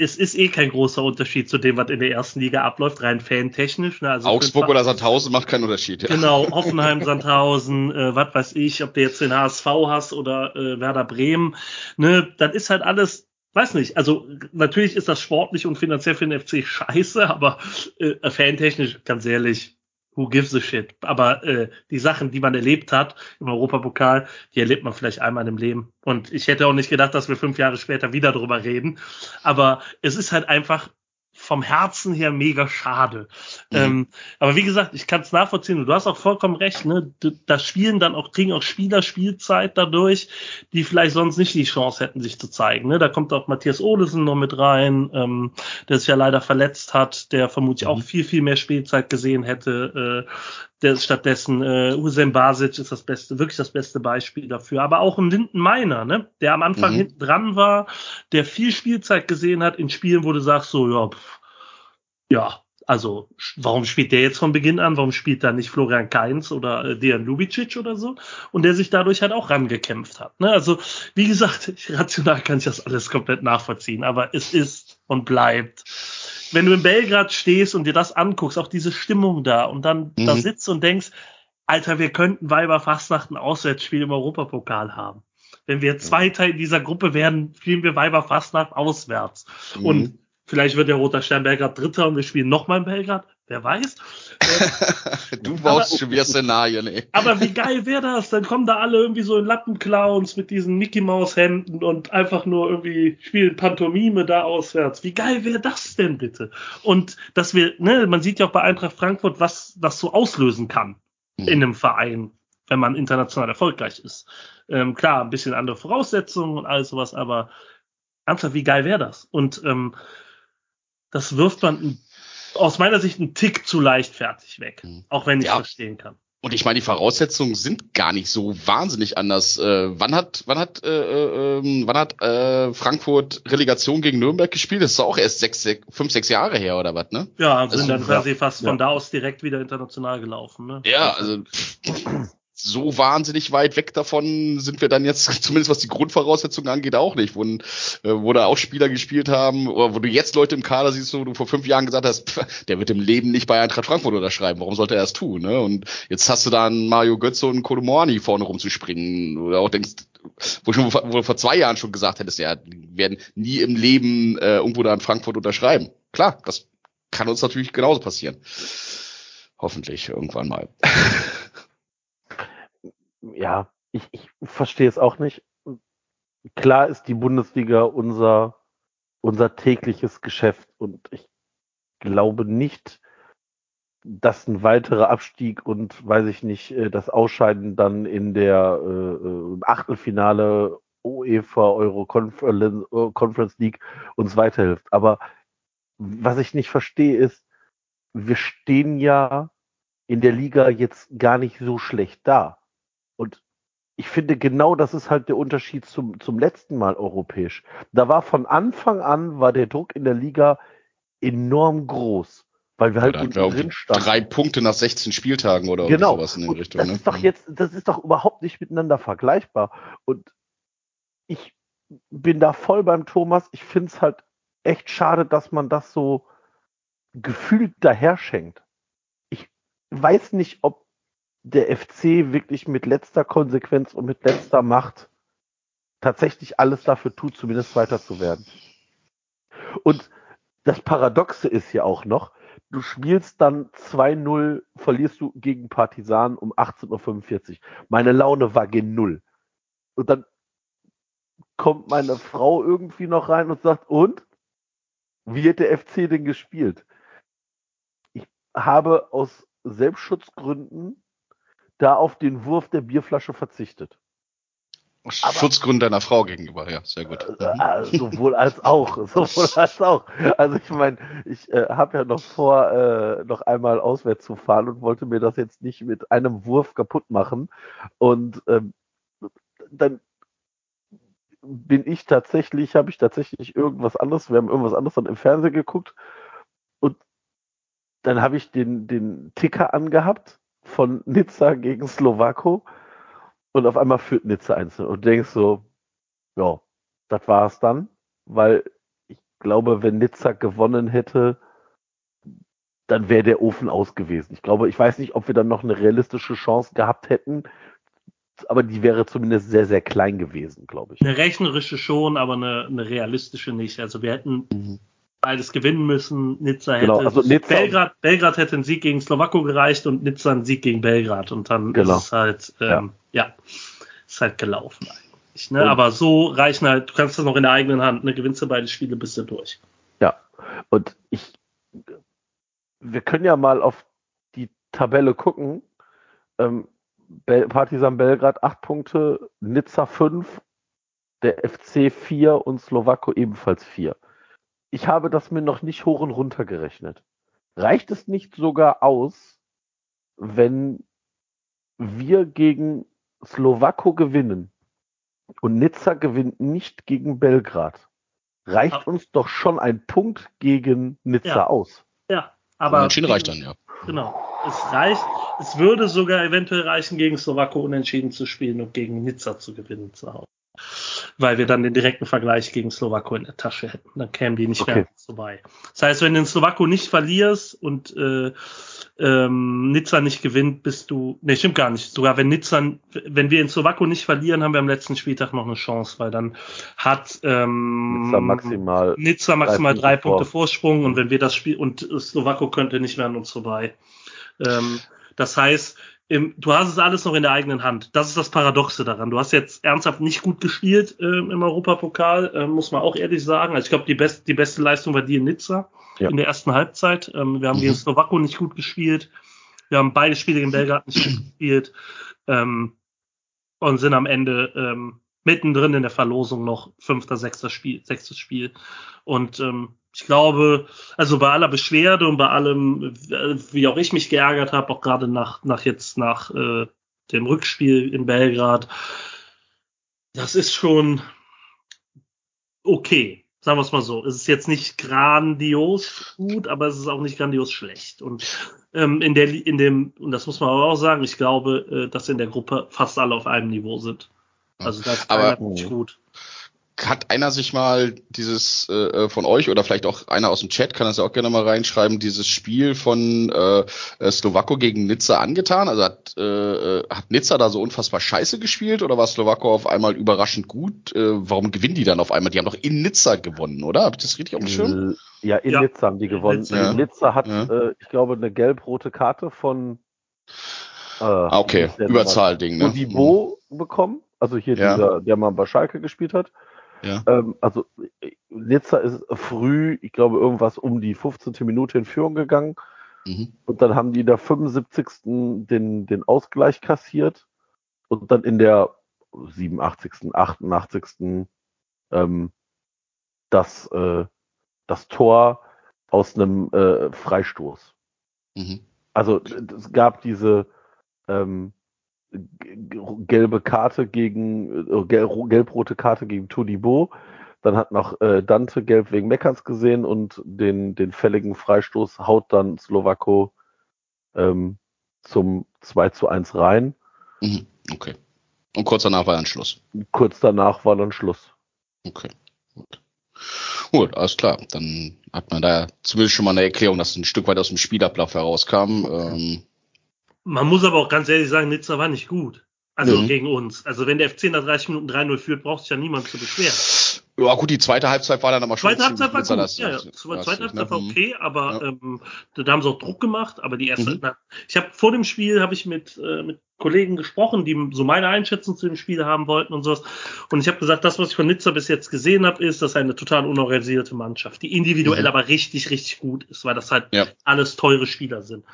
es ist eh kein großer Unterschied zu dem, was in der ersten Liga abläuft, rein fantechnisch. Ne? Also Augsburg oder Sandhausen macht keinen Unterschied. Ja. Genau, Hoffenheim, Sandhausen, äh, was weiß ich, ob du jetzt den HSV hast oder äh, Werder Bremen. Ne, das ist halt alles weiß nicht, also natürlich ist das sportlich und finanziell für den FC scheiße, aber äh, fantechnisch, ganz ehrlich, who gives a shit? Aber äh, die Sachen, die man erlebt hat im Europapokal, die erlebt man vielleicht einmal im Leben. Und ich hätte auch nicht gedacht, dass wir fünf Jahre später wieder drüber reden. Aber es ist halt einfach vom Herzen her mega schade. Mhm. Ähm, aber wie gesagt, ich kann es nachvollziehen und du hast auch vollkommen recht, ne? Da spielen dann auch, kriegen auch Spieler Spielzeit dadurch, die vielleicht sonst nicht die Chance hätten, sich zu zeigen. Ne? Da kommt auch Matthias Olesen noch mit rein, ähm, der sich ja leider verletzt hat, der vermutlich mhm. auch viel, viel mehr Spielzeit gesehen hätte. Äh, der stattdessen äh, Hussein Basic ist das beste, wirklich das beste Beispiel dafür. Aber auch ein Linden Meiner, ne, der am Anfang mhm. hinten dran war, der viel Spielzeit gesehen hat in Spielen, wo du sagst so, ja, pff, ja, also warum spielt der jetzt von Beginn an? Warum spielt da nicht Florian Kainz oder äh, Dejan Lubicic oder so? Und der sich dadurch halt auch rangekämpft hat. Ne? Also wie gesagt, rational kann ich das alles komplett nachvollziehen, aber es ist und bleibt wenn du in Belgrad stehst und dir das anguckst, auch diese Stimmung da und dann mhm. da sitzt und denkst, Alter, wir könnten Weiber Fastnacht ein Auswärtsspiel im Europapokal haben. Wenn wir Zweiter in dieser Gruppe werden, spielen wir Weiber Fastnacht auswärts. Mhm. Und vielleicht wird der Roter Stern Belgrad Dritter und wir spielen nochmal in Belgrad. Wer weiß. du baust schon wieder Szenarien, ey. Aber wie geil wäre das? Dann kommen da alle irgendwie so in Lappenclowns mit diesen Mickey Maus Händen und einfach nur irgendwie spielen Pantomime da auswärts. Wie geil wäre das denn bitte? Und dass wir, ne, man sieht ja auch bei Eintracht Frankfurt, was das so auslösen kann mhm. in einem Verein, wenn man international erfolgreich ist. Ähm, klar, ein bisschen andere Voraussetzungen und alles sowas, aber ernsthaft, wie geil wäre das? Und ähm, das wirft man ein aus meiner Sicht ein Tick zu leichtfertig weg, mhm. auch wenn ich ja. verstehen kann. Und ich meine, die Voraussetzungen sind gar nicht so wahnsinnig anders. Äh, wann hat, wann hat, äh, äh, wann hat äh, Frankfurt Relegation gegen Nürnberg gespielt? Das ist auch erst sechs, sechs, fünf, sechs Jahre her oder was, ne? Ja, also sind dann quasi ja. fast von da aus direkt wieder international gelaufen, ne? Ja, also so wahnsinnig weit weg davon sind wir dann jetzt, zumindest was die Grundvoraussetzungen angeht, auch nicht. Wo, äh, wo da auch Spieler gespielt haben, oder wo du jetzt Leute im Kader siehst, wo du vor fünf Jahren gesagt hast, pff, der wird im Leben nicht bei Eintracht Frankfurt unterschreiben. Warum sollte er das tun? Ne? Und jetzt hast du da einen Mario Götze und einen Kolomorani vorne rumzuspringen. Oder auch denkst, wo, schon, wo du vor zwei Jahren schon gesagt hättest, ja, die werden nie im Leben äh, irgendwo da in Frankfurt unterschreiben. Klar, das kann uns natürlich genauso passieren. Hoffentlich irgendwann mal. ja, ich, ich verstehe es auch nicht. Klar ist die Bundesliga unser, unser tägliches Geschäft und ich glaube nicht, dass ein weiterer Abstieg und weiß ich nicht, äh, das Ausscheiden dann in der äh, äh, Achtelfinale UEFA Euro Conference, äh, Conference League uns weiterhilft. Aber was ich nicht verstehe ist, wir stehen ja in der Liga jetzt gar nicht so schlecht da. Und ich finde genau das ist halt der Unterschied zum, zum letzten Mal europäisch. Da war von Anfang an war der Druck in der Liga enorm groß, weil wir halt Oder unten glaub, drin standen. drei Punkte nach 16 Spieltagen oder Genau. sowas in die Richtung. das Ne? ist doch jetzt, das ist doch überhaupt nicht miteinander vergleichbar. Und ich bin da voll beim Thomas. Ich finde es halt echt schade, dass man das so gefühlt daher schenkt. Ich weiß nicht, ob der FC wirklich mit letzter Konsequenz und mit letzter Macht tatsächlich alles dafür tut, zumindest weiter zu werden. Und das Paradoxe ist ja auch noch, du spielst dann 2-0, verlierst du gegen Partisan um 18.45 Uhr. Meine Laune war gen Null. Und dann kommt meine Frau irgendwie noch rein und sagt, und? Wie hat der FC denn gespielt? Ich habe aus Selbstschutzgründen da auf den Wurf der Bierflasche verzichtet. Schutzgrund deiner Frau gegenüber, ja, sehr gut. Mhm. Äh, sowohl als auch, sowohl als auch. Also ich meine, ich äh, habe ja noch vor, äh, noch einmal auswärts zu fahren und wollte mir das jetzt nicht mit einem Wurf kaputt machen. Und ähm, dann bin ich tatsächlich, habe ich tatsächlich irgendwas anderes, wir haben irgendwas anderes dann im Fernsehen geguckt und dann habe ich den, den Ticker angehabt von Nizza gegen Slowako und auf einmal führt Nizza einzeln und denkst so, ja, das war es dann, weil ich glaube, wenn Nizza gewonnen hätte, dann wäre der Ofen aus gewesen. Ich glaube, ich weiß nicht, ob wir dann noch eine realistische Chance gehabt hätten, aber die wäre zumindest sehr, sehr klein gewesen, glaube ich. Eine rechnerische schon, aber eine, eine realistische nicht. Also wir hätten Mhm. Beides gewinnen müssen. Nizza hätte, Genau, also Nizza- Belgrad, Belgrad hätte einen Sieg gegen Slowako gereicht und Nizza einen Sieg gegen Belgrad. Und dann Genau. ist es halt, ähm, ja. ist halt gelaufen eigentlich. Ne? Und- Aber so reichen halt, du kannst das noch in der eigenen Hand, ne? gewinnst du beide Spiele, bist du durch. Ja, und ich, wir können ja mal auf die Tabelle gucken. Ähm, Bel Partizan Belgrad 8 Punkte, Nizza 5, der FC 4 und Slowako ebenfalls 4. Ich habe das mir noch nicht hoch und runter gerechnet. Reicht es nicht sogar aus, wenn wir gegen Slowako gewinnen und Nizza gewinnt nicht gegen Belgrad? Reicht Ja. uns doch schon ein Punkt gegen Nizza Ja. aus. Ja, aber. Unentschieden reicht dann, ja. Genau. Es reicht, es würde sogar eventuell reichen, gegen Slowako unentschieden zu spielen und gegen Nizza zu gewinnen zu Hause. Weil wir dann den direkten Vergleich gegen Slowako in der Tasche hätten. Dann kämen die nicht mehr Okay. an uns vorbei. Das heißt, wenn du in Slowako nicht verlierst und äh, ähm, Nizza nicht gewinnt, bist du. Ne, stimmt gar nicht. Sogar wenn Nizza, wenn wir in Slowako nicht verlieren, haben wir am letzten Spieltag noch eine Chance, weil dann hat ähm, Nizza maximal. Nizza maximal drei Punkte vor. Vorsprung und wenn wir das Spiel und Slowako könnte nicht mehr an uns vorbei. Ähm, das heißt, im, du hast es alles noch in der eigenen Hand. Das ist das Paradoxe daran. Du hast jetzt ernsthaft nicht gut gespielt ähm, im Europapokal, ähm, muss man auch ehrlich sagen. Also ich glaube, die, best, die beste Leistung war die in Nizza Ja. in der ersten Halbzeit. Ähm, wir haben Mhm. gegen Slowako nicht gut gespielt. Wir haben beide Spiele gegen Belgrad nicht gut gespielt. Ähm, und sind am Ende ähm, mittendrin in der Verlosung noch fünfter, sechster Spiel, sechstes Spiel. Und ähm, ich glaube, also bei aller Beschwerde und bei allem, äh, wie auch ich mich geärgert habe, auch gerade nach, nach jetzt nach äh, dem Rückspiel in Belgrad, das ist schon okay. Sagen wir es mal so. Es ist jetzt nicht grandios gut, aber es ist auch nicht grandios schlecht. Und ähm, in der in dem, und das muss man aber auch sagen, ich glaube, äh, dass in der Gruppe fast alle auf einem Niveau sind. Also das ist Aber- gut. Hat einer sich mal dieses äh, von euch oder vielleicht auch einer aus dem Chat, kann das ja auch gerne mal reinschreiben, dieses Spiel von äh, äh, Slowako gegen Nizza angetan? Also hat, äh, äh, hat Nizza da so unfassbar scheiße gespielt oder war Slowako auf einmal überraschend gut? Äh, warum gewinnen die dann auf einmal? Die haben doch in Nizza gewonnen, oder? Hab ich das richtig auf dem Schirm? Äh, Ja, in Ja. Nizza haben die gewonnen. Nizza. Ja. Nizza hat, Ja. äh, ich glaube, eine gelb-rote Karte von äh, Ah, okay, wie ist der Überzahlding, ne? Modibo bekommen. Also hier Ja. dieser, der mal bei Schalke gespielt hat. Ja. Ähm, also Nizza ist früh, ich glaube, irgendwas um die 15. Minute in Führung gegangen. Mhm. Und dann haben die in der 75. den, den Ausgleich kassiert. Und dann in der 87., 88. Ähm, das, äh, das Tor aus einem äh, Freistoß. Mhm. Also es gab diese ähm, gelbe Karte gegen, äh, gel- gelb-rote Karte gegen Todibo. Dann hat noch äh, Dante gelb wegen Meckerns gesehen und den, den fälligen Freistoß haut dann Slowako ähm, zum 2 zu 1 rein. Mhm. Okay. Und kurz danach war dann Schluss. Kurz danach war dann Schluss. Okay. Gut. Gut, alles klar. Dann hat man da zumindest schon mal eine Erklärung, dass ein Stück weit aus dem Spielablauf herauskam. Ähm, Man muss aber auch ganz ehrlich sagen, Nizza war nicht gut. Also Mhm. gegen uns. Also wenn der FC nach 30 Minuten 3-0 führt, braucht sich ja niemand zu beschweren. ja gut, die zweite Halbzeit war dann aber schon Zweite Halbzeit war gut. Ja, ja. Zweite Halbzeit war ne? okay, aber Ja. ähm, da da haben sie auch Druck gemacht. Aber die erste, Mhm. na, ich habe vor dem Spiel habe ich mit äh, mit Kollegen gesprochen, die so meine Einschätzung zu dem Spiel haben wollten und sowas. Und ich habe gesagt, das, was ich von Nizza bis jetzt gesehen habe, ist, dass eine total unorganisierte Mannschaft, die individuell Mhm. aber richtig, richtig gut ist, weil das halt Ja. alles teure Spieler sind.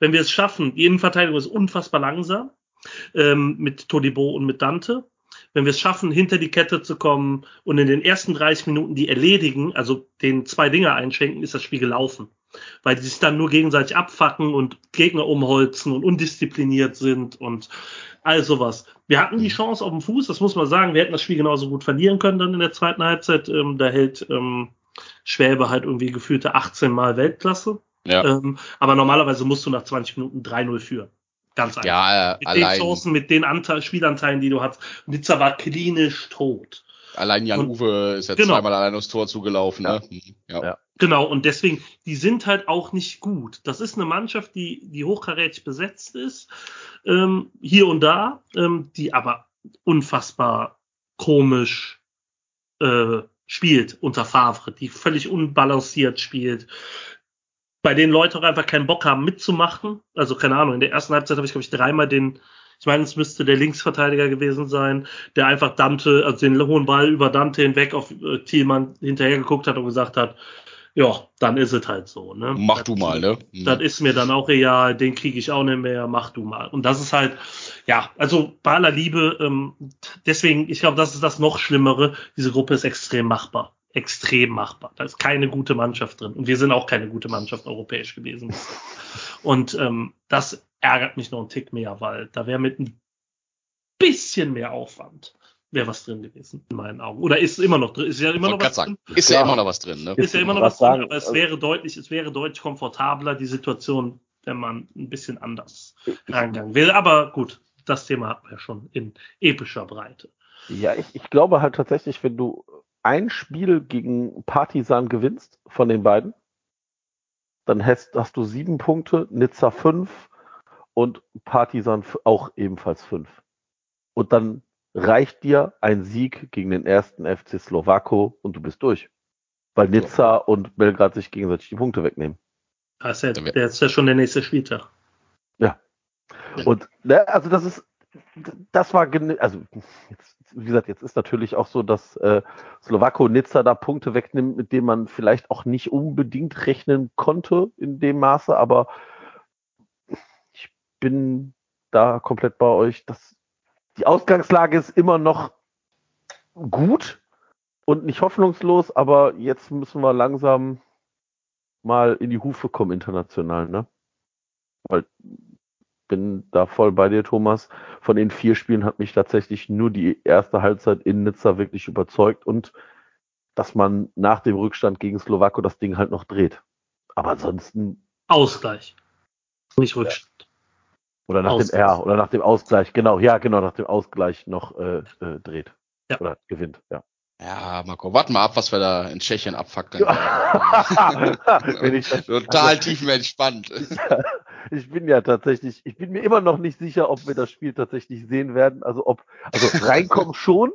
Wenn wir es schaffen, die Innenverteidigung ist unfassbar langsam ähm, mit Todibo und mit Dante. Wenn wir es schaffen, hinter die Kette zu kommen und in den ersten 30 Minuten die erledigen, also den zwei Dinger einschenken, ist das Spiel gelaufen. Weil die sich dann nur gegenseitig abfacken und Gegner umholzen und undiszipliniert sind und all sowas. Wir hatten die Chance auf dem Fuß, das muss man sagen. Wir hätten das Spiel genauso gut verlieren können dann in der zweiten Halbzeit. Ähm, da hält ähm, Schwäbe halt irgendwie gefühlte 18 Mal Weltklasse. Ja, Ähm, aber normalerweise musst du nach 20 Minuten 3-0 führen. Ganz einfach. ja äh, Mit den allein, Chancen, mit den Anteil, Spielanteilen, die du hast. Nizza war klinisch tot. allein Jan Und- Uwe ist ja Genau. zweimal allein aufs Tor zugelaufen. Ne? Mhm, Ja. Ja. Genau, und deswegen, die sind halt auch nicht gut. Das ist eine Mannschaft, die, die hochkarätig besetzt ist, ähm, hier und da, ähm, die aber unfassbar komisch äh, spielt unter Favre, die völlig unbalanciert spielt, bei denen Leute auch einfach keinen Bock haben mitzumachen. Also keine Ahnung, in der ersten Halbzeit habe ich, glaube ich, dreimal den, ich meine, es müsste der Linksverteidiger gewesen sein, der einfach Dante, also den hohen Ball über Dante hinweg auf äh, Thielmann hinterher geguckt hat und gesagt hat, ja, dann ist es halt so. Ne? Mach Das- du mal, ne? Mhm. Das ist mir dann auch real, den kriege ich auch nicht mehr, mach du mal. Und das ist halt, ja, also bei aller Liebe, ähm, deswegen, ich glaube, das ist das noch Schlimmere. Diese Gruppe ist extrem machbar. Extrem machbar. Da ist keine gute Mannschaft drin. Und wir sind auch keine gute Mannschaft europäisch gewesen. Und ähm, das ärgert mich noch einen Tick mehr, weil da wäre mit ein bisschen mehr Aufwand wäre was drin gewesen, in meinen Augen. Oder ist immer noch drin, ist ja immer noch was sagen, drin. ist ja Ja. immer noch was drin, ne? Ist ja immer noch Was was drin, aber es also- wäre deutlich, es wäre deutlich komfortabler, die Situation, wenn man ein bisschen anders rangegangen wäre. Aber gut, das Thema hatten wir schon in epischer Breite. Ja, ich, ich glaube halt tatsächlich, wenn du ein Spiel gegen Partisan gewinnst von den beiden, dann hast, hast du sieben Punkte, Nizza fünf und Partisan auch ebenfalls fünf. Und dann reicht dir ein Sieg gegen den ersten FC Slowako und du bist durch. Weil Nizza und Belgrad sich gegenseitig die Punkte wegnehmen. Das ist ja, Da wär- der ist ja schon der nächste Spieltag. Und ne, also das ist, das war, also jetzt, wie gesagt, jetzt ist natürlich auch so, dass äh, Slowako Nizza da Punkte wegnimmt, mit denen man vielleicht auch nicht unbedingt rechnen konnte in dem Maße, aber ich bin da komplett bei euch. dass die Ausgangslage ist immer noch gut und nicht hoffnungslos, aber jetzt müssen wir langsam mal in die Hufe kommen international, ne? Weil bin da voll bei dir, Thomas. Von den vier Spielen hat mich tatsächlich nur die erste Halbzeit in Nizza wirklich überzeugt und dass man nach dem Rückstand gegen Slowako das Ding halt noch dreht. Aber ansonsten, Ausgleich. Nicht Rückstand. oder nach dem Ausgleich. R, oder nach dem Ausgleich, genau, ja, genau, nach dem Ausgleich noch äh, äh, dreht. Ja. Oder gewinnt, ja. Ja, Marco, warten mal ab, was wir da in Tschechien abfackeln. Total tiefenentspannt. ich bin ja tatsächlich, ich bin mir immer noch nicht sicher, ob wir das Spiel tatsächlich sehen werden. Also ob, also reinkommen schon,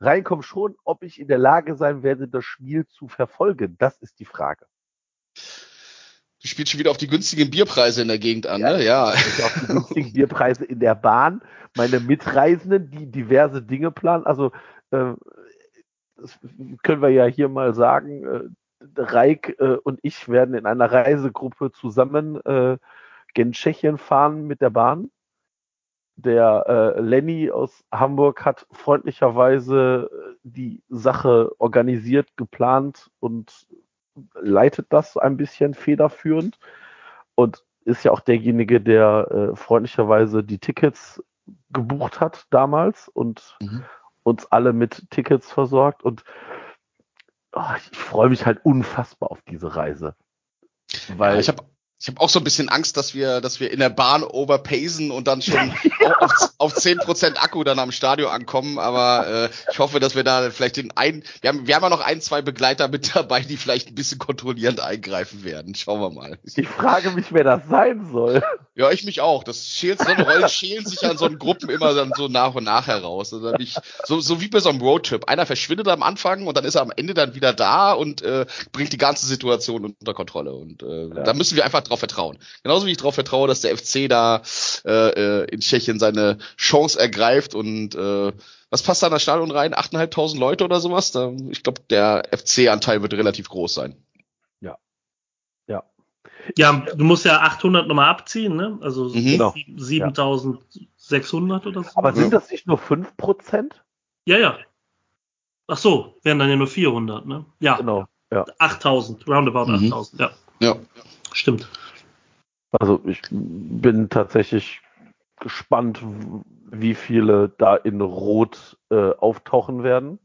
reinkommen schon, ob ich in der Lage sein werde, das Spiel zu verfolgen. Das ist die Frage. Du spielst schon wieder auf die günstigen Bierpreise in der Gegend an, ne? Ja. Ich auf die günstigen Bierpreise in der Bahn, meine Mitreisenden, die diverse Dinge planen. Also äh, das können wir ja hier mal sagen, äh, Reik äh, und ich werden in einer Reisegruppe zusammen äh, gen Tschechien fahren mit der Bahn. Der äh, Lenny aus Hamburg hat freundlicherweise äh, die Sache organisiert, geplant und leitet das so ein bisschen federführend und ist ja auch derjenige, der äh, freundlicherweise die Tickets gebucht hat damals und Mhm. uns alle mit Tickets versorgt und oh, ich freue mich halt unfassbar auf diese Reise. Weil Ja, ich habe ich hab auch so ein bisschen Angst, dass wir, dass wir in der Bahn overpacen und dann schon auf, auf 10% Akku dann am Stadion ankommen. Aber äh, ich hoffe, dass wir da vielleicht den einen. Wir haben, wir haben ja noch ein, zwei Begleiter mit dabei, die vielleicht ein bisschen kontrollierend eingreifen werden. Schauen wir mal. ich frage mich, wer das sein soll. Ja, ich mich auch. Das schält, so eine schälen sich an so einen Gruppen immer dann so nach und nach heraus. Also ich, so, so wie bei so einem Roadtrip. Einer verschwindet am Anfang und dann ist er am Ende dann wieder da und äh, bringt die ganze Situation unter Kontrolle. Und äh, Ja. da müssen wir einfach drauf vertrauen. Genauso wie ich darauf vertraue, dass der FC da äh, äh, in Tschechien seine Chance ergreift und äh, was passt da in das Stadion rein? 8.500 Leute oder sowas? Da, ich glaube, der FC-Anteil wird relativ groß sein. Ja, du musst ja 800 nochmal abziehen, ne? Also Mhm. Genau. 7600 oder so. Aber sind das nicht nur 5%? ja, ja. Ach so, wären dann ja nur 400, ne? Ja, Genau. Ja. 8000, roundabout Mhm. 8000, ja, Ja. stimmt. Also ich bin tatsächlich gespannt, wie viele da in Rot äh, auftauchen werden.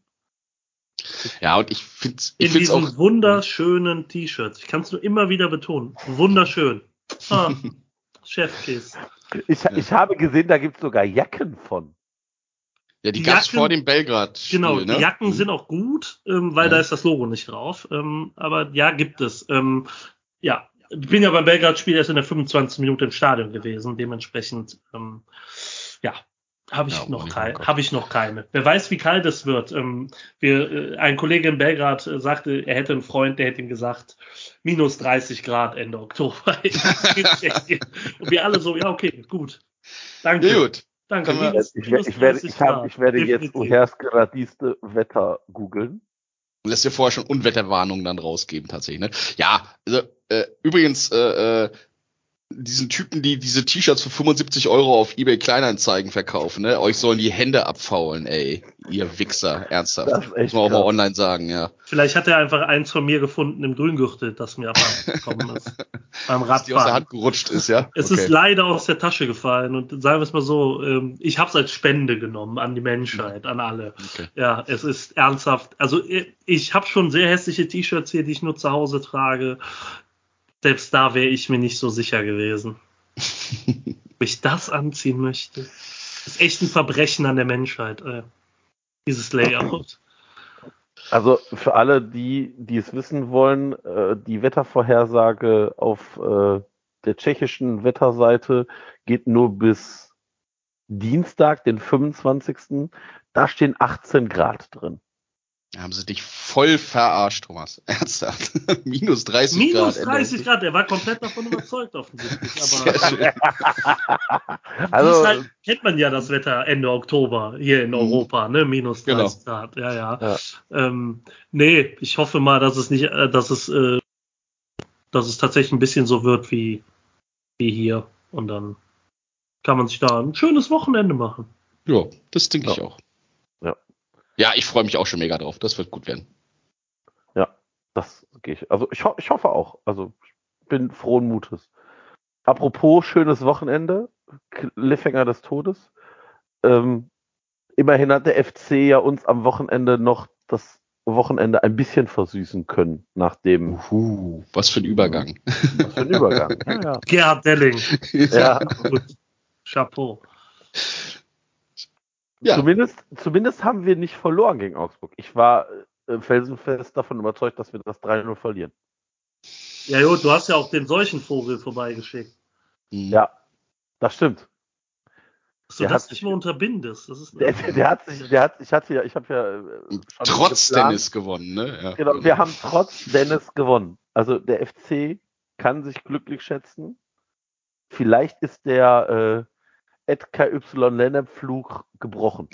Ja, und ich finde In ich find's diesen auch. wunderschönen T-Shirts. Ich kann es nur immer wieder betonen. Wunderschön. Ah, Chefkiss. Ich, ich habe gesehen, da gibt es sogar Jacken von. Ja, die, Die gab's Jacken- vor dem Belgrad. Genau, ne? die Jacken sind auch gut, ähm, weil Ja. da ist das Logo nicht drauf. Ähm, aber ja, gibt es. Ähm, ja, ich bin ja beim Belgrad-Spiel erst in der 25. Minute im Stadion gewesen. Dementsprechend, ähm, ja, habe ich Ja, noch oh. Habe ich noch keine. Wer weiß, wie kalt es wird. Ähm, wir, äh, ein Kollege in Belgrad äh, sagte, er hätte einen Freund, der hätte ihm gesagt, minus 30 Grad Ende Oktober. Und wir alle so, ja, okay, gut. Danke. Ja, gut. Danke. Minus- Ich, minus ich werde, 30 ich, hab, ich werde jetzt geradiste Wetter googeln. Und lässt dir vorher schon Unwetterwarnungen dann rausgeben, tatsächlich, ne? Ja, also, äh, übrigens, äh, äh, diesen Typen, die diese T-Shirts für 75 Euro auf eBay Kleinanzeigen verkaufen, ne? Euch sollen die Hände abfaulen, ey. Ihr Wichser, ernsthaft. Das ist echt Muss man auch mal krass. online sagen, ja. Vielleicht hat er einfach eins von mir gefunden im Grüngürtel, das mir abhanden gekommen ist. beim Dass die aus der Radfahren. Hand gerutscht ist, ja? Es Okay. ist leider aus der Tasche gefallen und sagen wir es mal so, ähm, ich habe es als Spende genommen an die Menschheit, an alle. Okay. Ja, es ist ernsthaft. Also ich- ich habe schon sehr hässliche T-Shirts hier, die ich nur zu Hause trage. Selbst da wäre ich mir nicht so sicher gewesen. Ob ich das anziehen möchte. ist echt ein Verbrechen an der Menschheit, äh, dieses Layout. Also für alle, die, die es wissen wollen, äh, die Wettervorhersage auf äh, der tschechischen Wetterseite geht nur bis Dienstag, den 25. Da stehen 18 Grad drin. Da haben sie dich voll verarscht, Thomas. Ernsthaft. Minus 30 Minus Grad. 30 Grad, der war komplett davon überzeugt offensichtlich. Sehr Aber schön. Also halt, kennt man ja das Wetter Ende Oktober hier in Mhm. Europa, ne? Minus 30 Grad. Ja, ja. Ja. Ähm, nee, ich hoffe mal, dass es nicht, äh, dass es, äh, dass es tatsächlich ein bisschen so wird wie, wie hier. Und dann kann man sich da ein schönes Wochenende machen. Ja, das denke ich Ja. auch. Ja. Ja, ich freue mich auch schon mega drauf. Das wird gut werden. Das gehe ich. Also ich, ho ich hoffe auch. Also ich bin frohen Mutes. Apropos schönes Wochenende, Cliffhanger des Todes. Ähm, immerhin hat der FC ja uns am Wochenende noch das Wochenende ein bisschen versüßen können, nach dem Uhu, was für ein Übergang. was für ein Übergang. Ja, ja. Gerhard Delling. ja. Gut. Chapeau. Ja. Zumindest, zumindest haben wir nicht verloren gegen Augsburg. Ich war äh, felsenfest davon überzeugt, dass wir das 3-0 verlieren. Ja, jo, du hast ja auch den Seuchenvogel vorbeigeschickt. Mhm. Ja, das stimmt. Dass du Der das nicht mal unterbindest. Das ist Der, der hat sich, der hat, ich hatte ja, ich habe ja äh, schon Trotz geplant- Dennis gewonnen, ne? Ja. Genau, wir haben trotz Dennis gewonnen. Also der FC kann sich glücklich schätzen. Vielleicht ist der äh, KY Lennep Fluch gebrochen.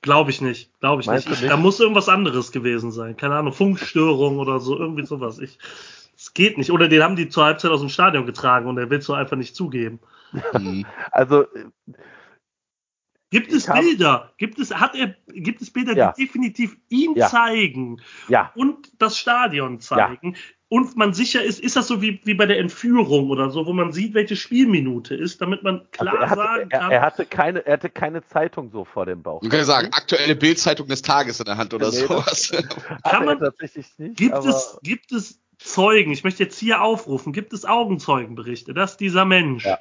Glaube ich nicht, glaube ich nicht. nicht? Da muss irgendwas anderes gewesen sein. Keine Ahnung, Funkstörung oder so, irgendwie sowas. Ich, es geht nicht. Oder den haben die zur Halbzeit aus dem Stadion getragen und er will es so einfach nicht zugeben. Also, äh, Gibt es hab- Bilder? Gibt es, hat er, gibt es Bilder, Ja. die definitiv ihn Ja. zeigen ja, und das Stadion zeigen? Und man sicher ist, ist das so wie, wie bei der Entführung oder so, wo man sieht, welche Spielminute ist, damit man klar also er, hatte, sagen er, kann. er, hatte keine, er hatte keine Zeitung so vor dem Bauch. Man kann ja sagen, aktuelle Bildzeitung des Tages in der Hand oder Nee, sowas. Kann man- er tatsächlich nicht. Gibt aber, es, gibt es Zeugen, ich möchte jetzt hier aufrufen, gibt es Augenzeugenberichte, dass dieser Mensch Ja.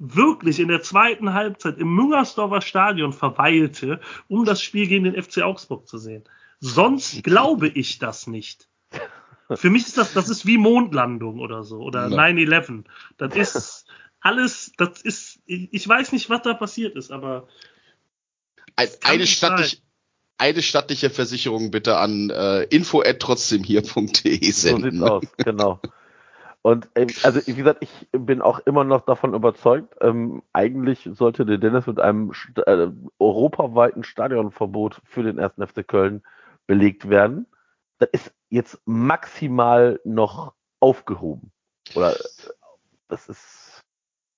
Wirklich in der zweiten Halbzeit im Müngersdorfer Stadion verweilte, um das Spiel gegen den FC Augsburg zu sehen. Sonst glaube ich das nicht. Für mich ist das, das ist wie Mondlandung oder so, oder Ja. 9-11. Das ist alles, das ist, ich weiß nicht, was da passiert ist, aber eine, nicht stattlich, eine stattliche Versicherung bitte an äh, info trotzdem hier.de so senden. sieht's aus, genau. Und ähm, also wie gesagt, ich bin auch immer noch davon überzeugt, ähm, eigentlich sollte der Dennis mit einem St äh, europaweiten Stadionverbot für den 1. FC Köln belegt werden. Das ist jetzt maximal noch aufgehoben. Oder äh, das ist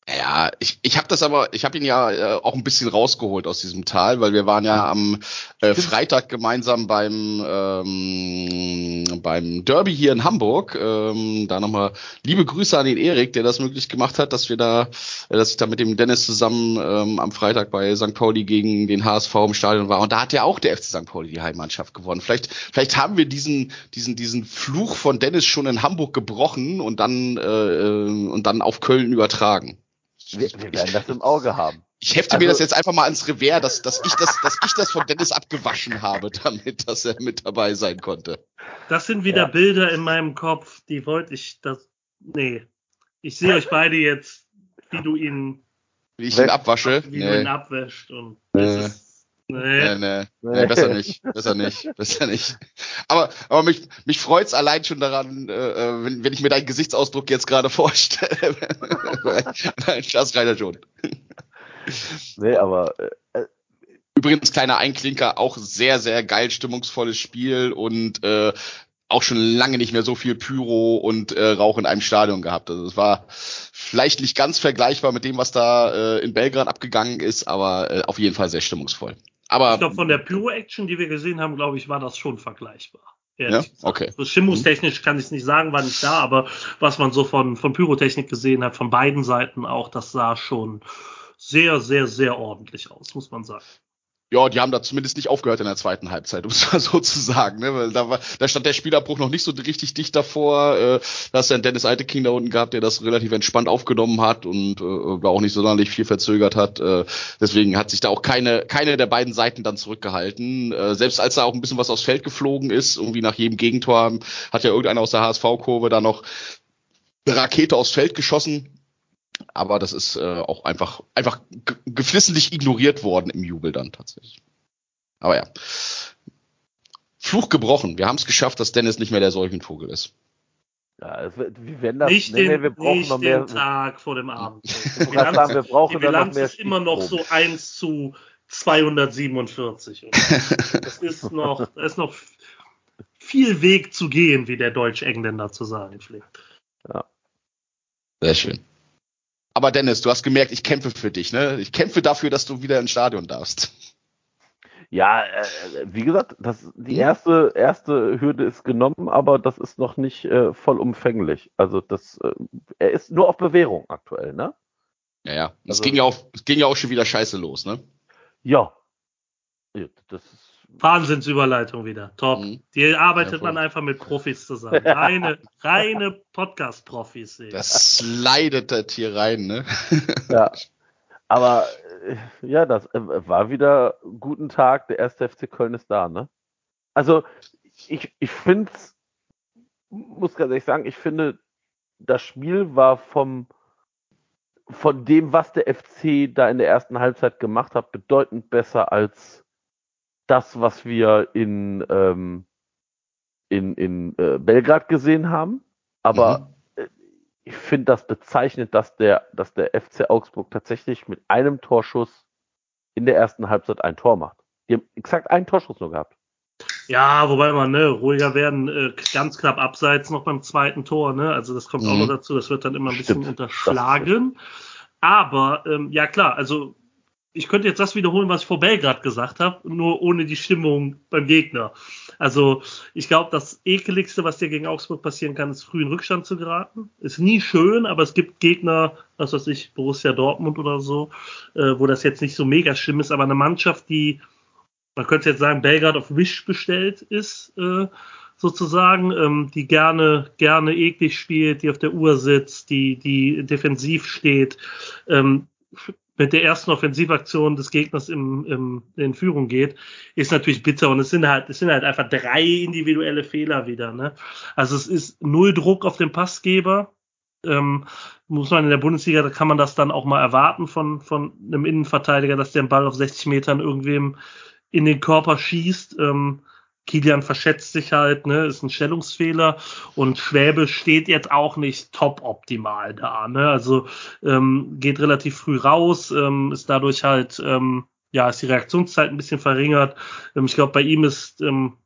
Ja, ich, ich habe das aber, ich habe ihn ja äh, auch ein bisschen rausgeholt aus diesem Tal, weil wir waren ja am äh. Freitag gemeinsam beim ähm, beim Derby hier in Hamburg. Ähm, da nochmal liebe Grüße an den Erik, der das möglich gemacht hat, dass wir da, äh, dass ich da mit dem Dennis zusammen ähm, am Freitag bei St. Pauli gegen den HSV im Stadion war. Und da hat ja auch der FC St. Pauli die Heimmannschaft gewonnen. Vielleicht, vielleicht haben wir diesen diesen diesen Fluch von Dennis schon in Hamburg gebrochen und dann äh, äh, und dann auf Köln übertragen. Wir, wir werden das im Auge haben. Ich hefte mir Also- das jetzt einfach mal ans Revers, dass, dass ich das, dass ich das von Dennis abgewaschen habe, damit, dass er mit dabei sein konnte. Das sind wieder Ja. Bilder in meinem Kopf, die wollte ich, das, nee. Ich sehe euch beide jetzt, wie du ihn, Wie ich ihn abwasche. wie du ihn Nee, abwäscht und Nee. es ist, nee. nee, nee, nee, besser nicht, besser nicht, besser nicht. Aber, aber mich, mich freut's allein schon daran, äh, äh, wenn, wenn ich mir deinen Gesichtsausdruck jetzt gerade vorstelle. Nein, Spaß reiner schon. Nee, aber äh, Übrigens, kleiner Einklinker, auch sehr, sehr geil, stimmungsvolles Spiel und äh, auch schon lange nicht mehr so viel Pyro und äh, Rauch in einem Stadion gehabt. Also es war vielleicht nicht ganz vergleichbar mit dem, was da äh, in Belgrad abgegangen ist, aber äh, auf jeden Fall sehr stimmungsvoll. Aber Ich glaube, von der Pyro-Action, die wir gesehen haben, glaube ich, war das schon vergleichbar. Ja? Okay. So stimmungstechnisch kann ich es nicht sagen, war nicht da, aber was man so von, von Pyrotechnik gesehen hat, von beiden Seiten auch, das sah schon sehr, sehr, sehr ordentlich aus, muss man sagen. Ja, die haben da zumindest nicht aufgehört in der zweiten Halbzeit, um es mal so zu sagen. Ne? Weil da, war, da stand der Spielabbruch noch nicht so richtig dicht davor. Äh, da hast du einen Dennis Eiteking da unten gehabt, der das relativ entspannt aufgenommen hat und äh, da auch nicht sonderlich viel verzögert hat. Äh, deswegen hat sich da auch keine, keine der beiden Seiten dann zurückgehalten. Äh, selbst als da auch ein bisschen was aufs Feld geflogen ist, irgendwie nach jedem Gegentor, hat ja irgendeiner aus der HSV-Kurve da noch eine Rakete aufs Feld geschossen. Aber das ist äh, auch einfach, einfach ge- geflissentlich ignoriert worden im Jubel dann tatsächlich. Aber ja. Fluch gebrochen. Wir haben es geschafft, dass Dennis nicht mehr der Seuchenvogel ist. ja, wir werden das. nicht nee, den, wir brauchen nicht noch mehr. den Tag vor dem Abend. Die Bilanz, sagen, wir brauchen die noch Bilanz mehr ist immer noch so Stichproben. 1 zu 247. Und Das ist noch, da ist noch viel Weg zu gehen, wie der Deutsch-Engländer zu sagen pflegt. Sehr schön. Aber Dennis, du hast gemerkt, ich kämpfe für dich, ne? Ich kämpfe dafür, dass du wieder ins Stadion darfst. Ja, äh, wie gesagt, das, die erste, erste Hürde ist genommen, aber das ist noch nicht äh, vollumfänglich. Also das, äh, er ist nur auf Bewährung aktuell, ne? Ja, ja. Es Also- ging ja auch, es ging ja auch schon wieder scheiße los, ne? Ja. Ja, Das ist, Wahnsinnsüberleitung wieder. Top. Mhm. Die arbeitet Ja, man einfach mit Profis zusammen. Reine, reine Podcast-Profis. ey. Das slidet das hier rein, ne? ja. Aber äh, ja, das äh, war wieder guten Tag. Der erste FC Köln ist da, ne? Also ich, ich finde muss ganz ehrlich sagen, ich finde, das Spiel war vom von dem, was der FC da in der ersten Halbzeit gemacht hat, bedeutend besser als das, was wir in, ähm, in, in äh, Belgrad gesehen haben. Aber äh, ich finde das bezeichnet, dass der, dass der FC Augsburg tatsächlich mit einem Torschuss in der ersten Halbzeit ein Tor macht. Die haben exakt einen Torschuss nur gehabt. Ja, wobei man, ne, ruhiger werden, äh, ganz knapp abseits noch beim zweiten Tor, ne? Also das kommt auch Mhm. noch dazu, das wird dann immer ein bisschen Stimmt. unterschlagen. Aber ähm, ja klar, also ich könnte jetzt das wiederholen, was ich vor Belgrad gesagt habe, nur ohne die Stimmung beim Gegner. Also ich glaube, das ekeligste, was dir gegen Augsburg passieren kann, ist früh in Rückstand zu geraten. Ist nie schön, aber es gibt Gegner, was weiß ich, Borussia Dortmund oder so, äh, wo das jetzt nicht so mega schlimm ist, aber eine Mannschaft, die man könnte jetzt sagen, Belgrad auf Wish bestellt ist, äh, sozusagen, ähm, die gerne, gerne eklig spielt, die auf der Uhr sitzt, die, die defensiv steht, ähm, mit der ersten Offensivaktion des Gegners im, im, in Führung geht, ist natürlich bitter und es sind halt, es sind halt einfach drei individuelle Fehler wieder, ne? Also es ist null Druck auf den Passgeber, ähm, muss man in der Bundesliga, da kann man das dann auch mal erwarten von, von einem Innenverteidiger, dass der den Ball auf 60 Metern irgendwem in den Körper schießt. Ähm, Kilian verschätzt sich halt, ne, ist ein Stellungsfehler und Schwäbe steht jetzt auch nicht top optimal da, ne, also ähm, geht relativ früh raus, ähm, ist dadurch halt, ähm, ja, ist die Reaktionszeit ein bisschen verringert. Ähm, ich glaube, bei ihm ist ähm,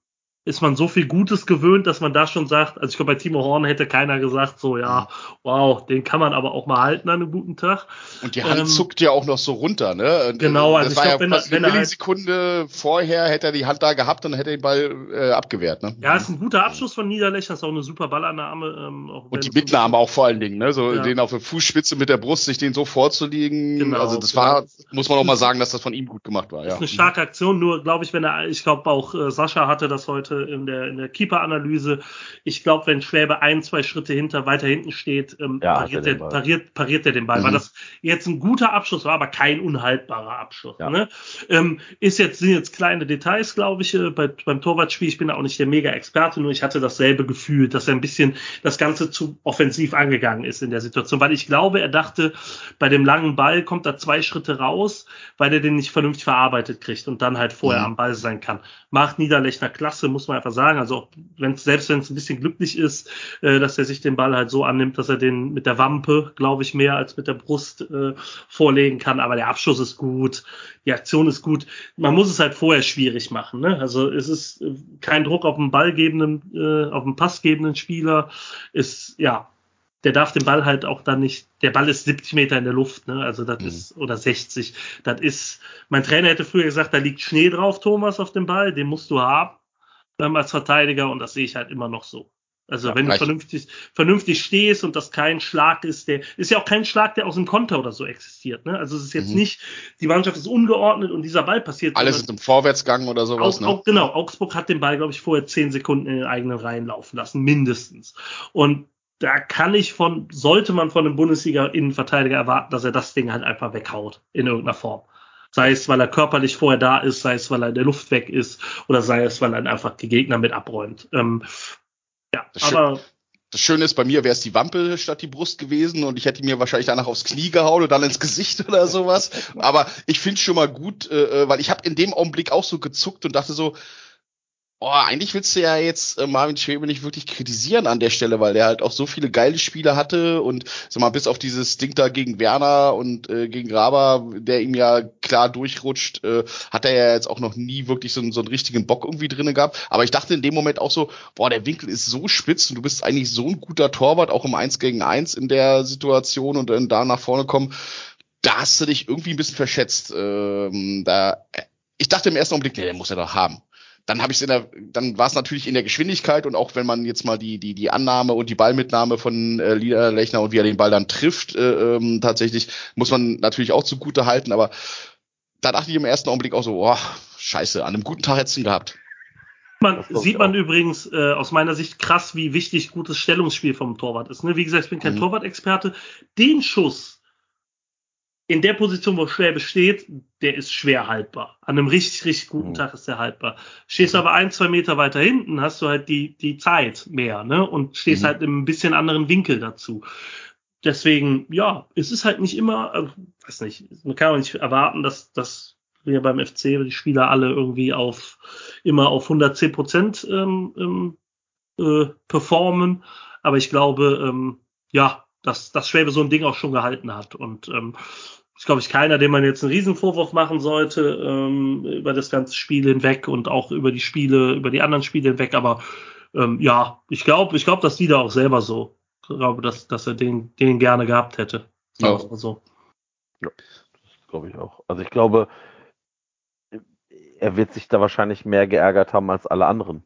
ist man so viel Gutes gewöhnt, dass man da schon sagt, also ich glaube, bei Timo Horn hätte keiner gesagt, so, ja, wow, den kann man aber auch mal halten an einem guten Tag. Und die Hand Ähm, zuckt ja auch noch so runter, ne? Genau, äh, also das ich war glaub, ja wenn fast wenn eine halt- Millisekunde vorher hätte er die Hand da gehabt und hätte den Ball äh, abgewehrt, ne? Ja, ist ein guter Abschluss von Niederlechner, ist auch eine super Ballannahme. Ähm, Und die Mitnahme auch vor allen Dingen, ne? So Ja. den auf der Fußspitze mit der Brust, sich den so vorzulegen. Genau, also das genau. war, muss man auch mal sagen, dass das von ihm gut gemacht war, Das ja. ist eine starke Aktion, nur glaube ich, wenn er, ich glaube auch äh, Sascha hatte das heute in der, in der Keeper-Analyse. Ich glaube, wenn Schwäbe ein, zwei Schritte hinter, weiter hinten steht, ähm, Ja, pariert, er der, den Ball. pariert, pariert er den Ball. Mhm. Weil das jetzt ein guter Abschluss war, aber kein unhaltbarer Abschluss. Ja. Ne? Ähm, ist jetzt, sind jetzt kleine Details, glaube ich, äh, bei, beim Torwartspiel. Ich bin auch nicht der Mega-Experte, nur ich hatte dasselbe Gefühl, dass er ein bisschen das Ganze zu offensiv angegangen ist in der Situation, weil ich glaube, er dachte, bei dem langen Ball kommt er zwei Schritte raus, weil er den nicht vernünftig verarbeitet kriegt und dann halt vorher Mhm. am Ball sein kann. Macht Niederlechner klasse, muss man einfach sagen. Also wenn selbst wenn es ein bisschen glücklich ist, äh, dass er sich den Ball halt so annimmt, dass er den mit der Wampe, glaube ich, mehr als mit der Brust äh, vorlegen kann. Aber der Abschuss ist gut, die Aktion ist gut. Man muss es halt vorher schwierig machen. Ne? Also es ist äh, kein Druck auf den ballgebenden, äh, auf den passgebenden Spieler. Ist ja der darf den Ball halt auch dann nicht, der Ball ist 70 Meter in der Luft, ne? Also das Mhm. ist, oder 60. Das ist, mein Trainer hätte früher gesagt, da liegt Schnee drauf, Thomas, auf dem Ball, den musst du haben ähm, als Verteidiger und das sehe ich halt immer noch so. Also Ja, wenn du reicht. vernünftig, vernünftig stehst und das kein Schlag ist, der ist ja auch kein Schlag, der aus dem Konter oder so existiert. Ne? Also es ist jetzt Mhm. nicht, die Mannschaft ist ungeordnet und dieser Ball passiert. Alles ist im Vorwärtsgang oder sowas, auch, ne? auch, genau, Augsburg hat den Ball, glaube ich, vorher zehn Sekunden in den eigenen Reihen laufen lassen, mindestens. Und da kann ich von, sollte man von einem Bundesliga-Innenverteidiger erwarten, dass er das Ding halt einfach weghaut, in irgendeiner Form. Sei es, weil er körperlich vorher da ist, sei es, weil er in der Luft weg ist, oder sei es, weil er dann einfach die Gegner mit abräumt. Ähm, ja, Das aber Das Schöne ist, bei mir wäre es die Wampe statt die Brust gewesen und ich hätte mir wahrscheinlich danach aufs Knie gehauen und dann ins Gesicht oder sowas. Aber ich finde schon mal gut, äh, äh, weil ich habe in dem Augenblick auch so gezuckt und dachte so, oh, eigentlich willst du ja jetzt äh, Marvin Schwebe nicht wirklich kritisieren an der Stelle, weil der halt auch so viele geile Spiele hatte und sag mal, bis auf dieses Ding da gegen Werner und äh, gegen Graber, der ihm ja klar durchrutscht, äh, hat er ja jetzt auch noch nie wirklich so, einen- so einen richtigen Bock irgendwie drinne gehabt. Aber ich dachte in dem Moment auch so, boah, der Winkel ist so spitz und du bist eigentlich so ein guter Torwart, auch im 1 gegen 1 in der Situation und dann da nach vorne kommen. Da hast du dich irgendwie ein bisschen verschätzt. Ähm, da, ich dachte im ersten Augenblick, nee, der muss er doch haben dann habe ich in der, dann war es natürlich in der Geschwindigkeit und auch wenn man jetzt mal die die die Annahme und die Ballmitnahme von äh, Liederlechner und wie er den Ball dann trifft, äh, ähm, tatsächlich muss man natürlich auch zugute halten, aber da dachte ich im ersten Augenblick auch so, boah, scheiße, an einem guten Tag hättest du ihn gehabt. man, sieht man auch. übrigens äh, aus meiner Sicht krass, wie wichtig gutes Stellungsspiel vom Torwart ist. Ne? Wie gesagt, ich bin kein Mhm. Torwart-Experte. Den Schuss in der Position, wo Schwäbe steht, der ist schwer haltbar. An einem richtig, richtig guten Mhm. Tag ist der haltbar. Stehst du aber ein, zwei Meter weiter hinten, hast du halt die, die Zeit mehr, ne? Und stehst Mhm. halt in einem bisschen anderen Winkel dazu. Deswegen, ja, es ist halt nicht immer, äh, weiß nicht, man kann auch nicht erwarten, dass, dass wir beim FC die Spieler alle irgendwie auf immer auf 110 Prozent ähm, ähm, äh, performen. Aber ich glaube, ähm, ja, dass, dass Schwäbe so ein Ding auch schon gehalten hat. Und ähm, ist, glaube ich, keiner, dem man jetzt einen Riesenvorwurf machen sollte ähm, über das ganze Spiel hinweg und auch über die Spiele, über die anderen Spiele hinweg. Aber ähm, ja, ich glaube, ich glaube, dass die da auch selber so, ich glaube, dass, dass er den, den gerne gehabt hätte. Ja. wir's mal so. glaube ich auch. Also ich glaube, er wird sich da wahrscheinlich mehr geärgert haben als alle anderen.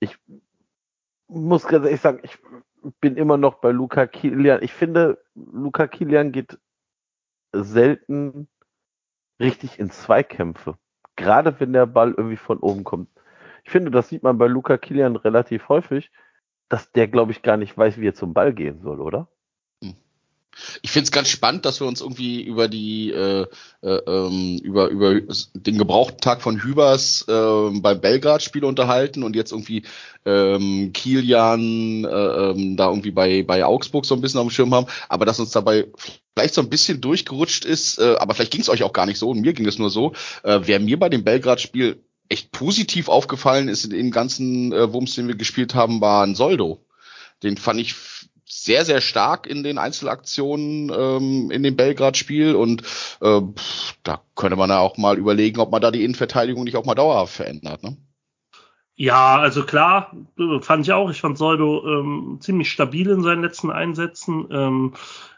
Ich muss ganz ehrlich sagen, ich bin immer noch bei Luca Kilian. Ich finde, Luca Kilian geht selten richtig in Zweikämpfe. Gerade wenn der Ball irgendwie von oben kommt. Ich finde, das sieht man bei Luca Kilian relativ häufig, dass der, glaube ich, gar nicht weiß, wie er zum Ball gehen soll, oder? Ich finde es ganz spannend, dass wir uns irgendwie über die äh, äh, ähm, über über den gebrauchten Tag von Hübers äh, beim Belgrad-Spiel unterhalten und jetzt irgendwie ähm, Kilian äh, ähm, da irgendwie bei bei Augsburg so ein bisschen auf dem Schirm haben, aber dass uns dabei vielleicht so ein bisschen durchgerutscht ist, äh, aber vielleicht ging es euch auch gar nicht so und mir ging es nur so. Äh, wer mir bei dem Belgrad-Spiel echt positiv aufgefallen ist in den ganzen äh, Wumms, den wir gespielt haben, war ein Soldo. Den fand ich sehr, sehr stark in den Einzelaktionen ähm, in dem Belgrad-Spiel und äh, pff, da könnte man ja auch mal überlegen, ob man da die Innenverteidigung nicht auch mal dauerhaft verändert. Ne? Ja, also klar, fand ich auch. Ich fand Soldo ähm, ziemlich stabil in seinen letzten Einsätzen. Ähm,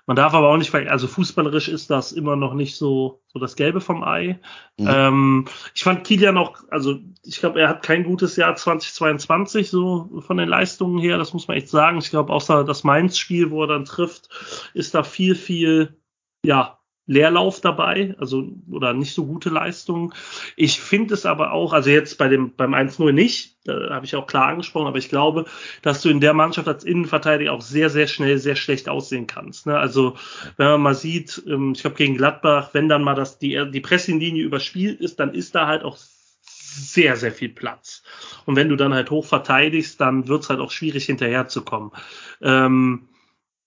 man darf aber auch nicht, also fußballerisch ist das immer noch nicht so, so das Gelbe vom Ei. Mhm. Ähm, ich fand Kilian auch, also ich glaube, er hat kein gutes Jahr 2022 so von den Leistungen her, das muss man echt sagen. Ich glaube, außer das Mainz-Spiel, wo er dann trifft, ist da viel, viel, ja, Leerlauf dabei, also oder nicht so gute Leistungen. Ich finde es aber auch, also jetzt bei dem beim 1-0 nicht, da habe ich auch klar angesprochen, aber ich glaube, dass du in der Mannschaft als Innenverteidiger auch sehr, sehr schnell sehr schlecht aussehen kannst. Ne? Also wenn man mal sieht, ähm, ich glaube gegen Gladbach, wenn dann mal das die die Pressinglinie überspielt ist, dann ist da halt auch sehr, sehr viel Platz. Und wenn du dann halt hoch verteidigst, dann wird's halt auch schwierig hinterherzukommen. Ähm,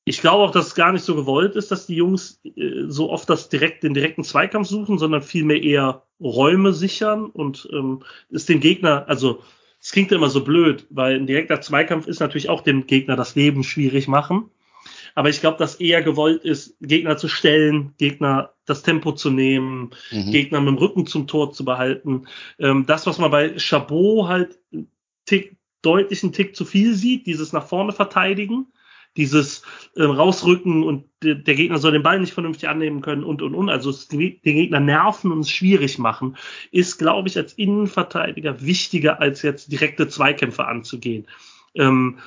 ich glaube auch, dass es gar nicht so gewollt ist, dass die Jungs äh, so oft das direkt, den direkten Zweikampf suchen, sondern vielmehr eher Räume sichern und ähm, ist den Gegner, also es klingt immer so blöd, weil ein direkter Zweikampf ist natürlich auch dem Gegner das Leben schwierig machen. Aber ich glaube, dass eher gewollt ist, Gegner zu stellen, Gegner das Tempo zu nehmen, Mhm. Gegner mit dem Rücken zum Tor zu behalten. Ähm, das, was man bei Chabot halt Tick, deutlich einen Tick zu viel sieht, dieses nach vorne verteidigen, dieses ähm, rausrücken und de, der Gegner soll den Ball nicht vernünftig annehmen können und und und, also es, den Gegner nerven und es schwierig machen, ist, glaube ich, als Innenverteidiger wichtiger, als jetzt direkte Zweikämpfe anzugehen. Ähm,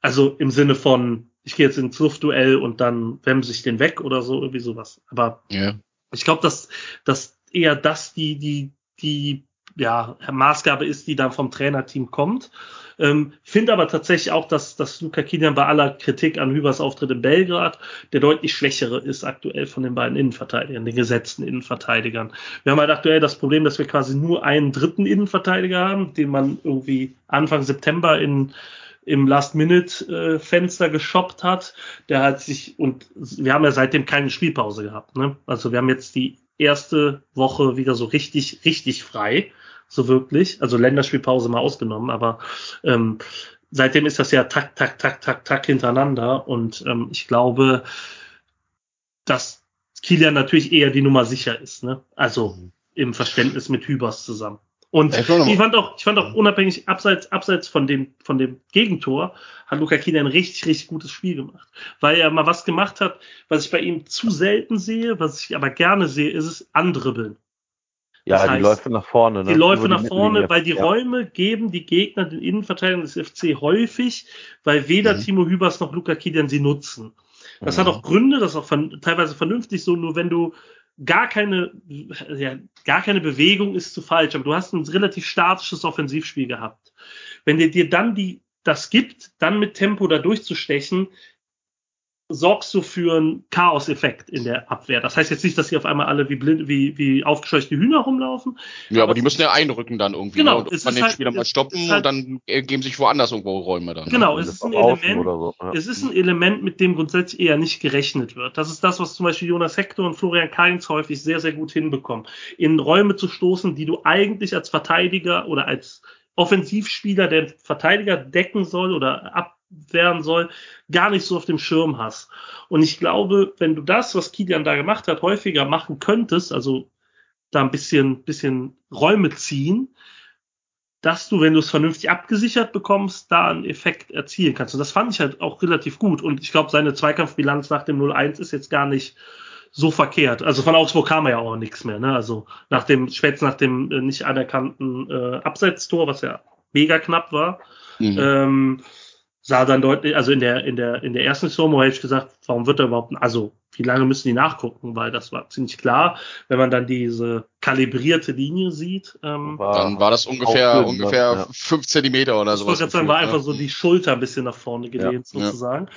also im Sinne von, ich gehe jetzt ins Luftduell und dann wemse ich den weg oder so, irgendwie sowas. Aber Ja. ich glaube, dass, dass eher das die, die, die ja, Maßgabe ist, die dann vom Trainerteam kommt. Ähm, Finde aber tatsächlich auch, dass, dass Luca Kilian bei aller Kritik an Hübers Auftritt in Belgrad der deutlich schwächere ist aktuell von den beiden Innenverteidigern, den gesetzten Innenverteidigern. Wir haben halt aktuell das Problem, dass wir quasi nur einen dritten Innenverteidiger haben, den man irgendwie Anfang September in im Last-Minute-Fenster geshoppt hat. Der hat sich, und wir haben ja seitdem keine Spielpause gehabt. Ne? Also wir haben jetzt die erste Woche wieder so richtig, richtig frei. So wirklich. Also Länderspielpause mal ausgenommen, aber ähm, seitdem ist das ja tak, tak, tak, tak, tak hintereinander. Und ähm, ich glaube, dass Kilian natürlich eher die Nummer sicher ist. Ne? Also im Verständnis mit Hübers zusammen. Und ich fand auch, ich fand auch unabhängig, abseits, abseits von dem, von dem Gegentor, hat Luca Kilian ein richtig, richtig gutes Spiel gemacht. Weil er mal was gemacht hat, was ich bei ihm zu selten sehe, was ich aber gerne sehe, ist es Andribbeln. Ja, Das die heißt, Läufe nach vorne. Ne? Die Läufe Über nach vorne, weil die ja. Räume geben die Gegner den Innenverteidigern des FC häufig, weil weder Mhm. Timo Hübers noch Luca Kilian sie nutzen. Das Mhm. hat auch Gründe, das ist auch von, teilweise vernünftig so, nur wenn du gar keine, ja, gar keine Bewegung ist zu falsch, aber du hast ein relativ statisches Offensivspiel gehabt. Wenn dir dir dann die, das gibt, dann mit Tempo da durchzustechen, sorgst du für einen Chaos-Effekt in der Abwehr. Das heißt jetzt nicht, dass sie auf einmal alle wie blind, wie, wie aufgescheuchte Hühner rumlaufen. Ja, aber Aber die müssen ja einrücken dann irgendwie. Genau, Ne? Und man den halt- Spieler mal stoppen ist halt- und dann geben sich woanders irgendwo Räume dann. Genau, Das es ist ein Element, oder so. Ja. es ist ein Element, mit dem grundsätzlich eher nicht gerechnet wird. Das ist das, was zum Beispiel Jonas Hector und Florian Kainz häufig sehr, sehr gut hinbekommen. In Räume zu stoßen, die du eigentlich als Verteidiger oder als Offensivspieler, der Verteidiger decken soll oder ab, werden soll, gar nicht so auf dem Schirm hast. Und ich glaube, wenn du das, was Kilian da gemacht hat, häufiger machen könntest, also da ein bisschen, bisschen Räume ziehen, dass du, wenn du es vernünftig abgesichert bekommst, da einen Effekt erzielen kannst. Und das fand ich halt auch relativ gut. Und ich glaube, seine Zweikampfbilanz nach dem 0-1 ist jetzt gar nicht so verkehrt. Also von Augsburg kam er ja auch nichts mehr. Ne? Also nach dem, spätestens nach dem äh, nicht anerkannten äh, Abseitstor, was ja mega knapp war, Mhm. ähm, sah dann deutlich, also in der, in der, in der ersten Slow-Mo hätte ich gesagt, warum wird er überhaupt, also wie lange müssen die nachgucken, weil das war ziemlich klar, wenn man dann diese kalibrierte Linie sieht. Ähm, Dann war das ungefähr, ungefähr? Ja. fünf Zentimeter oder ich sowas. wollte sagen, war einfach so die Schulter ein bisschen nach vorne gelehnt, Ja, sozusagen.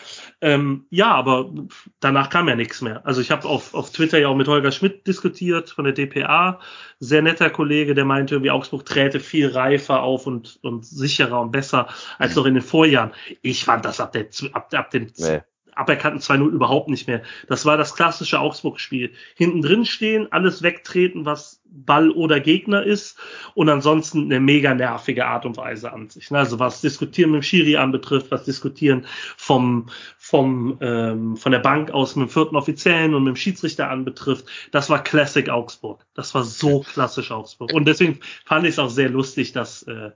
Ähm, ja, aber danach kam ja nichts mehr. Also ich habe auf, auf Twitter ja auch mit Holger Schmidt diskutiert von der DPA. Sehr netter Kollege, der meinte, irgendwie Augsburg träte viel reifer auf und, und sicherer und besser als noch in den Vorjahren. Ich fand das ab, der, ab, ab dem Nee. Aberkannten 2-0 überhaupt nicht mehr. Das war das klassische Augsburg-Spiel. Hinten drin stehen, alles wegtreten, was Ball oder Gegner ist und ansonsten eine mega nervige Art und Weise an sich. ne? Also was Diskutieren mit dem Schiri anbetrifft, was Diskutieren vom, vom, ähm, von der Bank aus mit dem vierten Offiziellen und mit dem Schiedsrichter anbetrifft, das war Classic Augsburg. Das war so klassisch Augsburg. Und deswegen fand ich es auch sehr lustig, dass äh,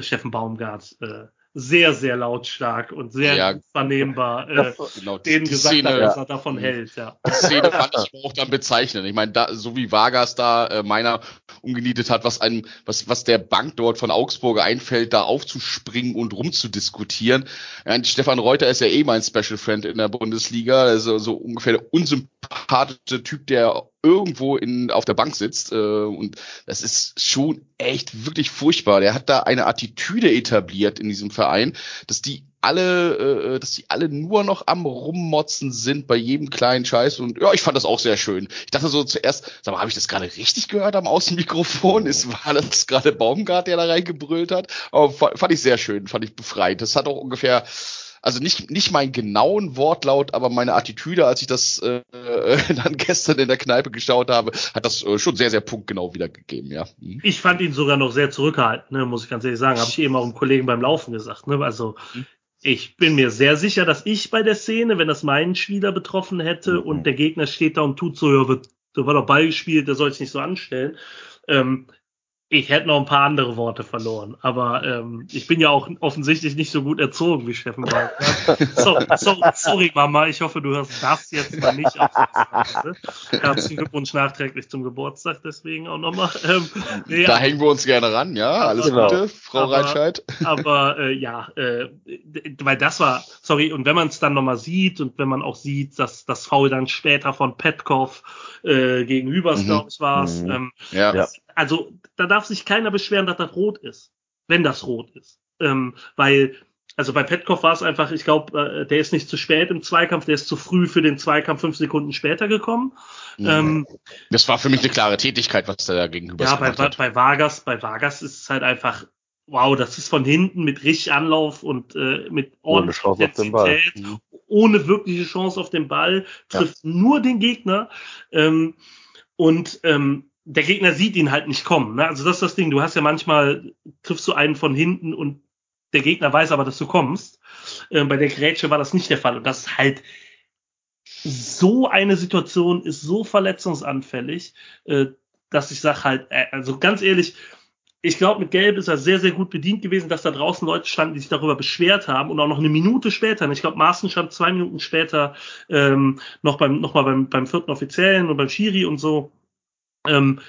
Steffen Baumgart äh, sehr, sehr lautstark und sehr Ja. vernehmbar äh, Genau, die, denen die gesagt Szene, hat, ja. was er davon hält. Ja. die Szene fand ich auch dann bezeichnend. Ich meine, da, so wie Vargas da äh, meiner umgenietet hat, was einem, was, was der Bank dort von Augsburg einfällt, da aufzuspringen und rumzudiskutieren. Ja, und Stefan Reuter ist ja eh mein Special Friend in der Bundesliga, also so ungefähr der unsympathische Typ, der irgendwo in, auf der Bank sitzt. Äh, und das ist schon echt wirklich furchtbar. Der hat da eine Attitüde etabliert in diesem Verein, dass die alle, äh, dass die alle nur noch am Rummotzen sind bei jedem kleinen Scheiß und ja, ich fand das auch sehr schön. Ich dachte so zuerst, sag mal, habe ich das gerade richtig gehört am Außenmikrofon? Ist war das gerade Baumgart, der da reingebrüllt hat? Aber fa- fand ich sehr schön, fand ich befreit. Das hat auch ungefähr also nicht nicht meinen genauen Wortlaut, aber meine Attitüde, als ich das äh, dann gestern in der Kneipe geschaut habe, hat das äh, schon sehr sehr punktgenau wiedergegeben, ja. Mhm. Ich fand ihn sogar noch sehr zurückhaltend, ne, muss ich ganz ehrlich sagen. Habe ich eben auch einem Kollegen beim Laufen gesagt. Ne? Also ich bin mir sehr sicher, dass ich bei der Szene, wenn das meinen Spieler betroffen hätte Mhm. und der Gegner steht da und tut so, ja, wird, da war doch Ball gespielt, der soll sich nicht so anstellen. Ähm, ich hätte noch ein paar andere Worte verloren, aber ähm, ich bin ja auch offensichtlich nicht so gut erzogen wie Steffen Bauer. so, so, sorry Mama, ich hoffe, du hörst das jetzt mal nicht auf. Herzlichen Glückwunsch nachträglich zum Geburtstag, deswegen auch nochmal. Ähm, nee, Da hängen wir uns gerne ran, ja. Alles Genau. Gute, Frau Aber- Reinscheid. aber äh, ja, äh, weil das war, sorry, und wenn man es dann nochmal sieht und wenn man auch sieht, dass das Foul dann später von Petkov äh, gegen Hübers, Mhm. glaube ich, war es, Mhm. ähm, Ja. Ja. Also da darf sich keiner beschweren, dass das rot ist, wenn das rot ist. Ähm, weil, also bei Petkov war es einfach, ich glaube, äh, der ist nicht zu spät im Zweikampf, der ist zu früh für den Zweikampf fünf Sekunden später gekommen. Ähm, Das war für mich eine klare Tätigkeit, was der da gegenüber ja, bei, hat. bei Vargas, bei Vargas ist es halt einfach, wow, das ist von hinten mit richtig Anlauf und äh, mit Ohne ordentlich Chance auf den Ball. Intensität, Mhm. ohne wirkliche Chance auf den Ball, trifft nur den Gegner. Ähm, und ähm, der Gegner sieht ihn halt nicht kommen. Ne? Also das ist das Ding. Du hast ja manchmal, triffst du einen von hinten und der Gegner weiß aber, dass du kommst. Ähm, bei der Grätsche war das nicht der Fall. Und das ist halt so eine Situation ist so verletzungsanfällig, äh, dass ich sage halt, äh, also ganz ehrlich, ich glaube, mit Gelb ist er sehr, sehr gut bedient gewesen, dass da draußen Leute standen, die sich darüber beschwert haben und auch noch eine Minute später, ich glaube, Maaßen stand zwei Minuten später ähm, noch beim noch mal beim, beim vierten Offiziellen und beim Schiri und so. Ähm,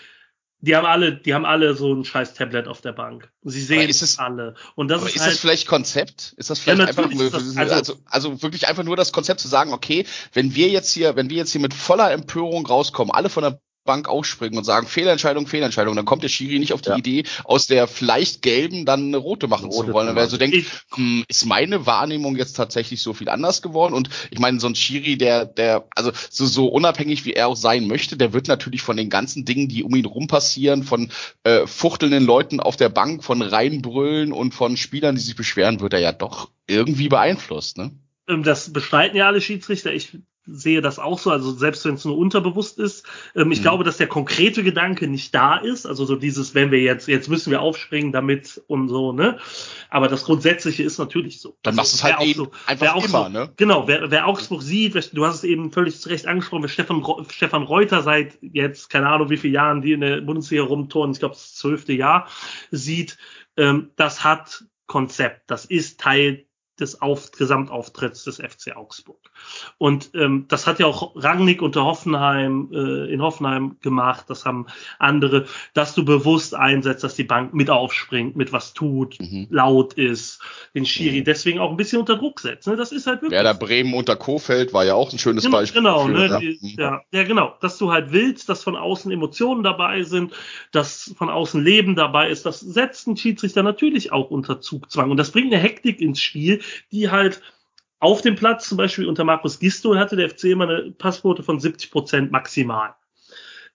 die haben alle, die haben alle so ein scheiß Tablet auf der Bank. Sie sehen ist es- alle. Und das ist, ist halt, das vielleicht Konzept? Ist das vielleicht Ja, einfach ist das- also- also, also wirklich einfach nur das Konzept zu sagen, okay, wenn wir jetzt hier, wenn wir jetzt hier mit voller Empörung rauskommen, alle von der Bank ausspringen und sagen Fehlentscheidung, Fehlentscheidung, dann kommt der Schiri nicht auf die Ja. Idee, aus der vielleicht gelben dann eine rote machen Rote zu wollen. zu Weil so denkt, ich, hm, ist meine Wahrnehmung jetzt tatsächlich so viel anders geworden? Und ich meine, so ein Schiri, der, der, also so, so unabhängig wie er auch sein möchte, der wird natürlich von den ganzen Dingen, die um ihn rum passieren, von äh, fuchtelnden Leuten auf der Bank, von reinbrüllen und von Spielern, die sich beschweren, wird er ja doch irgendwie beeinflusst, ne? ähm, das bestreiten ja alle Schiedsrichter. Ich sehe das auch so, also selbst wenn es nur unterbewusst ist. Ähm, ich Mhm. glaube, dass der konkrete Gedanke nicht da ist, also so dieses, wenn wir jetzt, jetzt müssen wir aufspringen damit und so, ne? Aber das Grundsätzliche ist natürlich so. Dann machst du es halt auch eben einfach wer immer, Augsburg, ne? Genau, wer, wer Augsburg sieht, wer, du hast es eben völlig zu Recht angesprochen, wer Stefan, Stefan Reuter seit jetzt, keine Ahnung wie viele Jahren, die in der Bundesliga rumturnen, ich glaube das zwölfte Jahr, sieht, ähm, das hat Konzept, das ist Teil des Auf Gesamtauftritts des FC Augsburg. Und ähm, das hat ja auch Rangnick unter Hoffenheim äh, in Hoffenheim gemacht, das haben andere, dass du bewusst einsetzt, dass die Bank mit aufspringt, mit was tut, Mhm. laut ist, den Schiri deswegen auch ein bisschen unter Druck setzt. Ne? Das ist halt wirklich. Werder Bremen unter Kofeld war ja auch ein schönes Genau, Beispiel. genau, ne, ja. die, ja, ja, genau, dass du halt willst, dass von außen Emotionen dabei sind, dass von außen Leben dabei ist, das setzt ein Schiedsrichter natürlich auch unter Zugzwang und das bringt eine Hektik ins Spiel, die halt auf dem Platz, zum Beispiel unter Markus Gisto, hatte der FC immer eine Passquote von 70 Prozent maximal.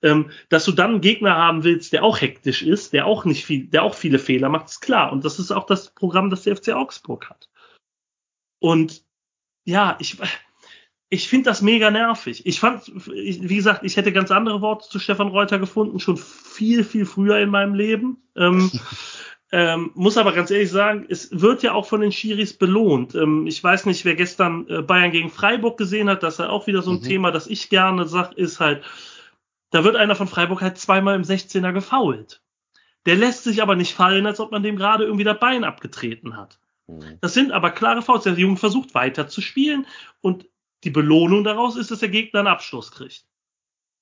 Ähm, dass du dann einen Gegner haben willst, der auch hektisch ist, der auch nicht viel, der auch viele Fehler macht, ist klar. Und das ist auch das Programm, das der FC Augsburg hat. Und ja, ich, ich finde das mega nervig. Ich fand, wie gesagt, ich hätte ganz andere Worte zu Stefan Reuter gefunden, schon viel, viel früher in meinem Leben. Ähm, ähm, muss aber ganz ehrlich sagen, es wird ja auch von den Schiris belohnt. Ähm, ich weiß nicht, wer gestern äh, Bayern gegen Freiburg gesehen hat, das ist halt auch wieder so ein Mhm. Thema, das ich gerne sag, ist halt, da wird einer von Freiburg halt zweimal im 16er gefoult. Der lässt sich aber nicht fallen, als ob man dem gerade irgendwie das Bein abgetreten hat. Mhm. Das sind aber klare Fouls. Der Junge versucht weiter zu spielen und die Belohnung daraus ist, dass der Gegner einen Abschluss kriegt.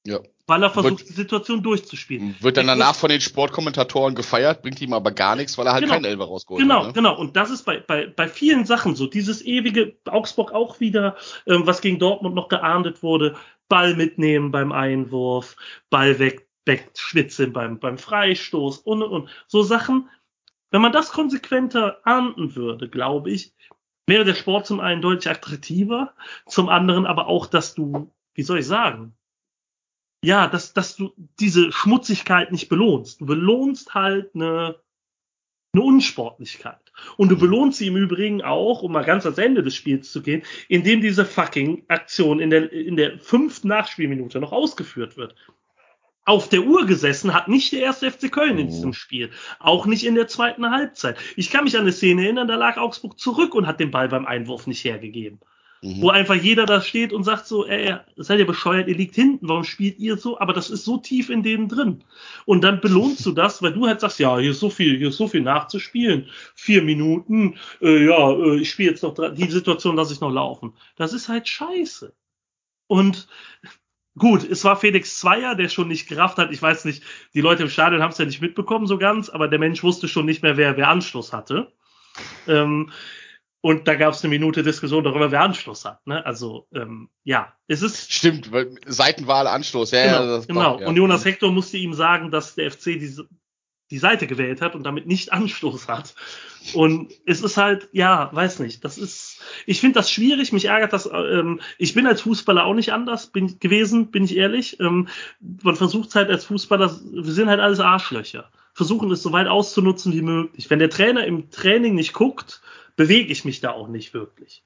Ja. Weil er versucht, Wird- die Situation durchzuspielen. Wird dann danach von den Sportkommentatoren gefeiert, bringt ihm aber gar nichts, weil er halt Genau. keinen Elber rausgeholt Genau, hat. Ne? genau. Und das ist bei, bei, bei vielen Sachen so. Dieses ewige Augsburg auch wieder, ähm, was gegen Dortmund noch geahndet wurde. Ball mitnehmen beim Einwurf, Ball weg, wegschwitzen beim, beim Freistoß und, und, und. So Sachen. Wenn man das konsequenter ahnden würde, glaube ich, wäre der Sport zum einen deutlich attraktiver, zum anderen aber auch, dass du, wie soll ich sagen, ja, dass, dass du diese Schmutzigkeit nicht belohnst. Du belohnst halt eine, eine Unsportlichkeit. Und du belohnst sie im Übrigen auch, um mal ganz ans Ende des Spiels zu gehen, indem diese fucking Aktion in der, in der fünften Nachspielminute noch ausgeführt wird. Auf der Uhr gesessen hat nicht der erste FC Köln in Mhm. diesem Spiel. Auch nicht in der zweiten Halbzeit. Ich kann mich an eine Szene erinnern, da lag Augsburg zurück und hat den Ball beim Einwurf nicht hergegeben. Mhm. Wo einfach jeder da steht und sagt so, ey, seid ihr bescheuert, ihr liegt hinten, warum spielt ihr so? Aber das ist so tief in denen drin. Und dann belohnst du das, weil du halt sagst, ja, hier ist so viel, hier ist so viel nachzuspielen. Vier Minuten, äh, ja, äh, ich spiele jetzt noch die Situation lasse ich noch laufen. Das ist halt scheiße. Und gut, es war Felix Zweier, der schon nicht gerafft hat. Ich weiß nicht, die Leute im Stadion haben es ja nicht mitbekommen so ganz, aber der Mensch wusste schon nicht mehr, wer, wer Anschluss hatte. Ähm, und da gab es eine Minute Diskussion darüber, wer Anschluss hat. Ne? Also ähm, ja, es ist Stimmt, weil Seitenwahl Anschluss. Ja, ja, genau, das genau. war- ja. Und Jonas Hector musste ihm sagen, dass der FC die, die Seite gewählt hat und damit nicht Anschluss hat. Und es ist halt, ja, weiß nicht, das ist, ich finde das schwierig, mich ärgert das, ähm, ich bin als Fußballer auch nicht anders bin, gewesen, bin ich ehrlich. Ähm, man versucht halt als Fußballer, wir sind halt alles Arschlöcher. Versuchen es so weit auszunutzen wie möglich. Wenn der Trainer im Training nicht guckt, bewege ich mich da auch nicht wirklich.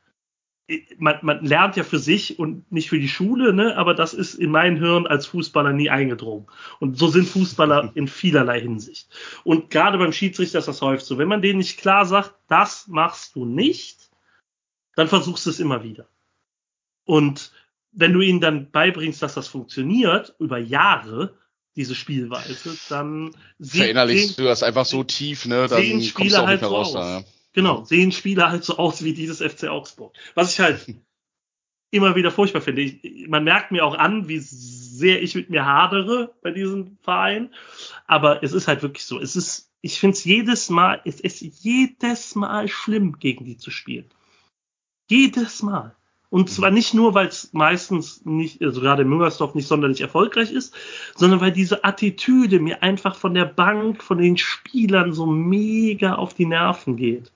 Man, man lernt ja für sich und nicht für die Schule, ne? aber das ist in mein Hirn als Fußballer nie eingedrungen. Und so sind Fußballer in vielerlei Hinsicht. Und gerade beim Schiedsrichter ist das häufig so. Wenn man denen nicht klar sagt, das machst du nicht, dann versuchst du es immer wieder. Und wenn du ihnen dann beibringst, dass das funktioniert, über Jahre, diese Spielweise, dann Verinnerlichst du das einfach so tief, ne? Dann kommst du auch halt nicht mehr so raus. aus. Da, ja. Genau, sehen Spieler halt so aus wie dieses FC Augsburg. Was ich halt immer wieder furchtbar finde. Ich, man merkt mir auch an, wie sehr ich mit mir hadere bei diesem Verein. Aber es ist halt wirklich so. Es ist, ich finde es jedes Mal, es ist jedes Mal schlimm, gegen die zu spielen. Jedes Mal. Und zwar nicht nur, weil es meistens nicht, also gerade in Müngersdorf nicht sonderlich erfolgreich ist, sondern weil diese Attitüde mir einfach von der Bank, von den Spielern so mega auf die Nerven geht.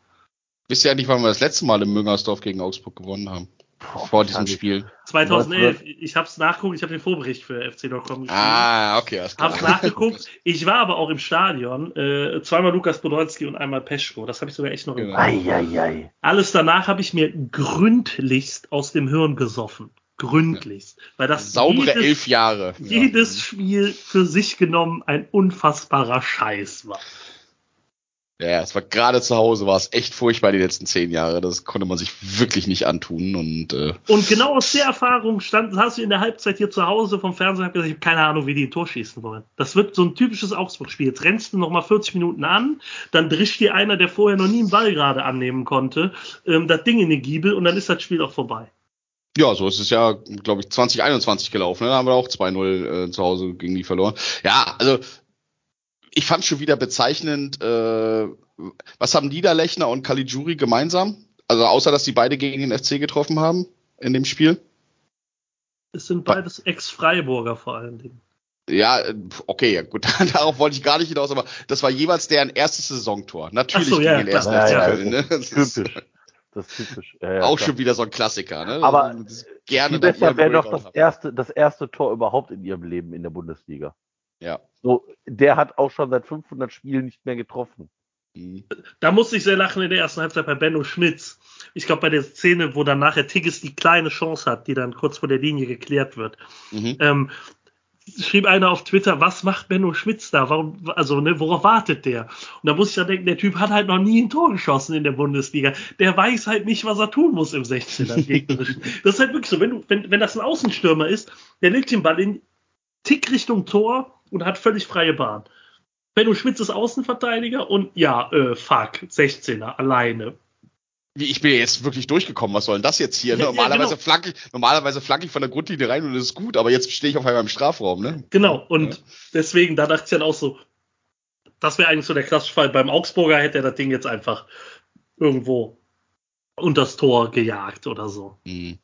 Wisst ihr eigentlich, wann wir das letzte Mal in Müngersdorf gegen Augsburg gewonnen haben? Boah, Vor diesem ich- Spiel. 2011, ich habe es nachgeguckt, ich habe den Vorbericht für FC.com geschrieben. Ah, okay, alles klar. Hab's nachgeguckt. Ich war aber auch im Stadion. Äh, zweimal Lukas Podolski und einmal Peschko. Das habe ich sogar echt noch im Genau. Alles danach habe ich mir gründlichst aus dem Hirn gesoffen. gründlichst. Weil das Saubere jedes, elf Jahre. jedes Spiel für sich genommen ein unfassbarer Scheiß war. Ja, es war gerade zu Hause, war es echt furchtbar die letzten zehn Jahre. Das konnte man sich wirklich nicht antun. Und äh, Und genau aus der Erfahrung stand, hast du in der Halbzeit hier zu Hause vom Fernseher gesagt, ich habe keine Ahnung, wie die ein Tor schießen wollen. Das wird so ein typisches Augsburg-Spiel. Jetzt rennst du noch mal 40 Minuten an, dann drischt dir einer, der vorher noch nie einen Ball gerade annehmen konnte, ähm, das Ding in den Giebel und dann ist das Spiel auch vorbei. ja, so ist es ja, glaube ich, 2021 gelaufen. Ne? Da haben wir auch 2-0 äh, zu Hause gegen die verloren. Ja, also ich fand schon wieder bezeichnend, äh, was haben Niederlechner und Caligiuri gemeinsam? Also außer, dass die beide gegen den FC getroffen haben in dem Spiel. Es sind beides Ex-Freiburger vor allen Dingen. Ja, äh, okay, ja, gut, darauf wollte ich gar nicht hinaus, aber das war jeweils deren erstes Saisontor. Natürlich so, ja, gegen den ersten Ja, FC ja, Köln. Ne? Das ist Typisch. Das ist typisch. Ja, ja, auch klar. schon wieder so ein Klassiker. Ne? Aber gerne Viel besser wäre doch das erste, das erste Tor überhaupt in ihrem Leben in der Bundesliga. Ja. So, der hat auch schon seit 500 Spielen nicht mehr getroffen. Da musste ich sehr lachen in der ersten Halbzeit bei Benno Schmitz. Ich glaube, bei der Szene, wo dann nachher Tigges die kleine Chance hat, die dann kurz vor der Linie geklärt wird. Mhm. Ähm, schrieb einer auf Twitter, was macht Benno Schmitz da? Warum, also, ne, worauf wartet der? Und da muss ich dann denken, der Typ hat halt noch nie ein Tor geschossen in der Bundesliga. Der weiß halt nicht, was er tun muss im 16er gegnerischen. Das ist halt wirklich so, wenn du, wenn, wenn das ein Außenstürmer ist, der legt den Ball in Tick Richtung Tor und hat völlig freie Bahn. Benno Schmitz ist Außenverteidiger und ja, äh, fuck, 16er, alleine. Ich bin jetzt wirklich durchgekommen. Was soll denn das jetzt hier? Ja, ja, normalerweise genau. flanke ich, normalerweise flanke ich von der Grundlinie rein und das ist gut, aber jetzt stehe ich auf einmal im Strafraum, ne? Genau, und deswegen, da dachte ich dann auch so, das wäre eigentlich so der klassische Fall. Beim Augsburger hätte er das Ding jetzt einfach irgendwo unters Tor gejagt oder so. Mhm.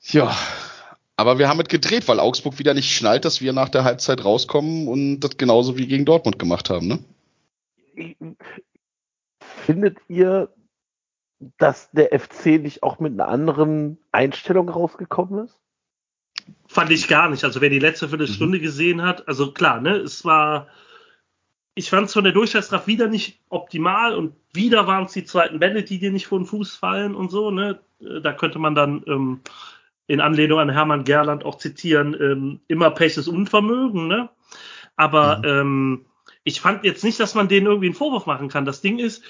Ja. Aber wir haben es gedreht, weil Augsburg wieder nicht schnallt, dass wir nach der Halbzeit rauskommen und das genauso wie gegen Dortmund gemacht haben, ne? Findet ihr, dass der FC nicht auch mit einer anderen Einstellung rausgekommen ist? Fand ich gar nicht. Also wer die letzte Viertelstunde gesehen hat, also klar, ne, es war, ich fand es von der Durchschlagskraft wieder nicht optimal und wieder waren es die zweiten Bälle, die dir nicht vor den Fuß fallen und so, ne. Da könnte man dann ähm, in Anlehnung an Hermann Gerland auch zitieren, ähm, immer Pech ist Unvermögen, ne? Aber ähm, ich fand jetzt nicht, dass man denen irgendwie einen Vorwurf machen kann. Das Ding ist,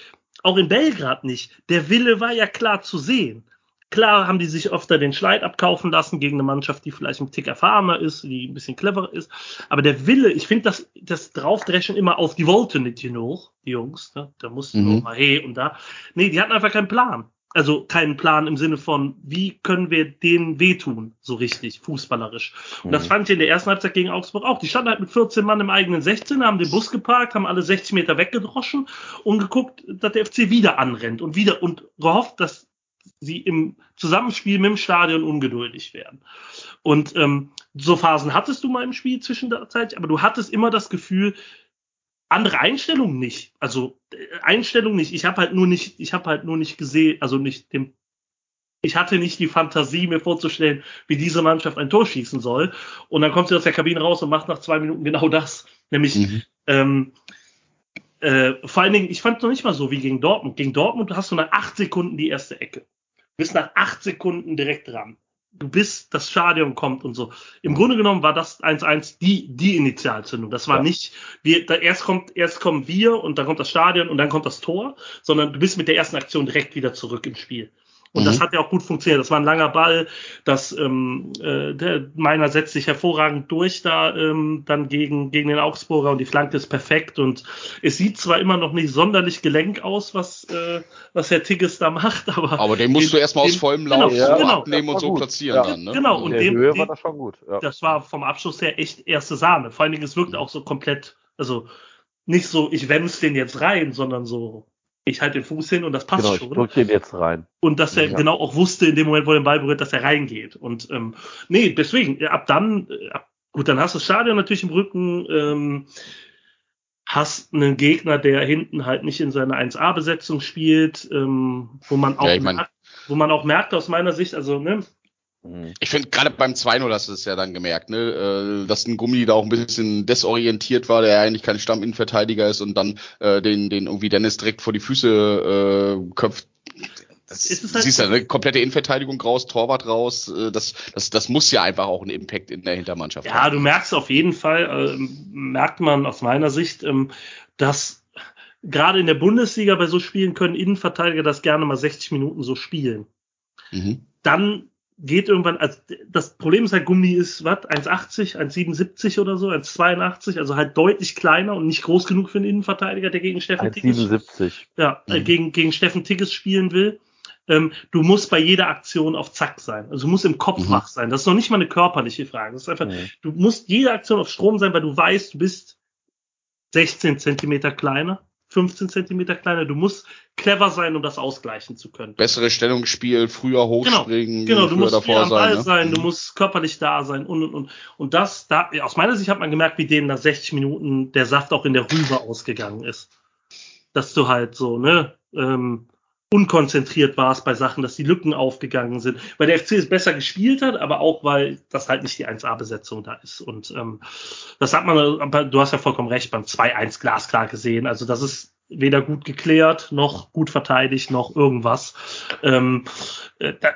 auch in Belgrad nicht. Der Wille war ja klar zu sehen. Klar haben die sich öfter den Schleid abkaufen lassen gegen eine Mannschaft, die vielleicht ein Tick erfahrener ist, die ein bisschen cleverer ist. Aber der Wille, ich finde das, das Draufdreschen immer auf, die wollten nicht genug, die Jungs. Ne? Da mussten Mhm. noch mal hey und da. Nee, die hatten einfach keinen Plan. Also keinen Plan im Sinne von, wie können wir denen wehtun, so richtig, fußballerisch. Und das Mhm. fand ich in der ersten Halbzeit gegen Augsburg auch. Die standen halt mit 14 Mann im eigenen 16, haben den Bus geparkt, haben alle 60 Meter weggedroschen und geguckt, dass der FC wieder anrennt und wieder und gehofft, dass sie im Zusammenspiel mit dem Stadion ungeduldig werden. Und ähm, so Phasen hattest du mal im Spiel zwischenzeitlich, aber du hattest immer das Gefühl, andere Einstellungen nicht. Also äh, Einstellung nicht. Ich habe halt nur nicht, ich habe halt nur nicht gesehen, also nicht dem. Ich hatte nicht die Fantasie, mir vorzustellen, wie diese Mannschaft ein Tor schießen soll. Und dann kommt sie aus der Kabine raus und macht nach zwei Minuten genau das. Nämlich Mhm. ähm, äh, vor allen Dingen, ich fand es noch nicht mal so wie gegen Dortmund. Gegen Dortmund hast du nach acht Sekunden die erste Ecke. Du bist nach acht Sekunden direkt dran. Du bist, das Stadion kommt und so. Im Grunde genommen war das 1-1 die, die Initialzündung. Das war Ja. nicht, wir, da erst kommt, erst kommen wir und dann kommt das Stadion und dann kommt das Tor, sondern du bist mit der ersten Aktion direkt wieder zurück im Spiel. Und das Mhm. hat ja auch gut funktioniert. Das war ein langer Ball. Das ähm, äh, der meiner setzt sich hervorragend durch da ähm, dann gegen gegen den Augsburger und die Flanke ist perfekt und es sieht zwar immer noch nicht sonderlich gelenk aus, was äh, was Herr Tigges da macht, aber Aber den musst du erstmal aus den- vollem Lauf genau, so genau. abnehmen Das und so gut. platzieren Ja. dann, ne? Genau, In und dem- Höhe dem- war das schon gut. Ja. das war vom Abschluss her echt erste Sahne. Vor allen Dingen, es wirkte auch so komplett, also nicht so, ich wemms den jetzt rein, sondern so, ich halte den Fuß hin und das passt Genau, ich schon. drück den jetzt rein. Und dass er Ja. genau auch wusste in dem Moment, wo er den Ball berührt, dass er reingeht. Und ähm, nee, deswegen, ja, ab dann, äh, ab, gut, dann hast du das Stadion natürlich im Rücken, ähm, hast einen Gegner, der hinten halt nicht in seiner 1A-Besetzung spielt, ähm, wo man auch Ja, ich mein- merkt, wo man auch merkt aus meiner Sicht, also ne. Ich finde, gerade beim 2-0 hast du es ja dann gemerkt, ne? äh, dass ein Gummi da auch ein bisschen desorientiert war, der ja eigentlich kein Stamminnenverteidiger ist und dann äh, den, den irgendwie Dennis direkt vor die Füße äh, köpft. Das, ist es du halt- siehst ja, ne, komplette Innenverteidigung raus, Torwart raus, äh, das, das, das muss ja einfach auch einen Impact in der Hintermannschaft Ja, du merkst auf jeden Fall, ähm, merkt man aus meiner Sicht, ähm, dass gerade in der Bundesliga bei so Spielen können Innenverteidiger das gerne mal 60 Minuten so spielen. Mhm. Dann geht irgendwann, also das Problem ist halt, Gummi ist, was, 1,80, 1,77 oder so, 1,82, also halt deutlich kleiner und nicht groß genug für einen Innenverteidiger, der gegen Steffen Tigges 1,77. ja, äh, Mhm. gegen, gegen Steffen Tigges spielen will. Ähm, du musst bei jeder Aktion auf Zack sein. Also du musst im Kopf Mhm. wach sein. Das ist noch nicht mal eine körperliche Frage. Das ist einfach, Mhm. du musst jede Aktion auf Strom sein, weil du weißt, du bist 16 Zentimeter kleiner, 15 Zentimeter kleiner. Du musst clever sein, um das ausgleichen zu können. Bessere Stellungsspiel, früher hochspringen, Genau, du früher musst davor am Ball sein. sein, Ne? du musst körperlich da sein und und und. Und das, da, aus meiner Sicht hat man gemerkt, wie denen nach 60 Minuten der Saft auch in der Rübe ausgegangen ist. Dass du halt so, ne, ähm, unkonzentriert warst bei Sachen, dass die Lücken aufgegangen sind. Weil der FC es besser gespielt hat, aber auch, weil das halt nicht die 1A-Besetzung da ist. Und ähm, das hat man, aber du hast ja vollkommen recht, beim 2-1 glasklar gesehen. Also das ist weder gut geklärt, noch gut verteidigt, noch irgendwas. Ähm, äh, da,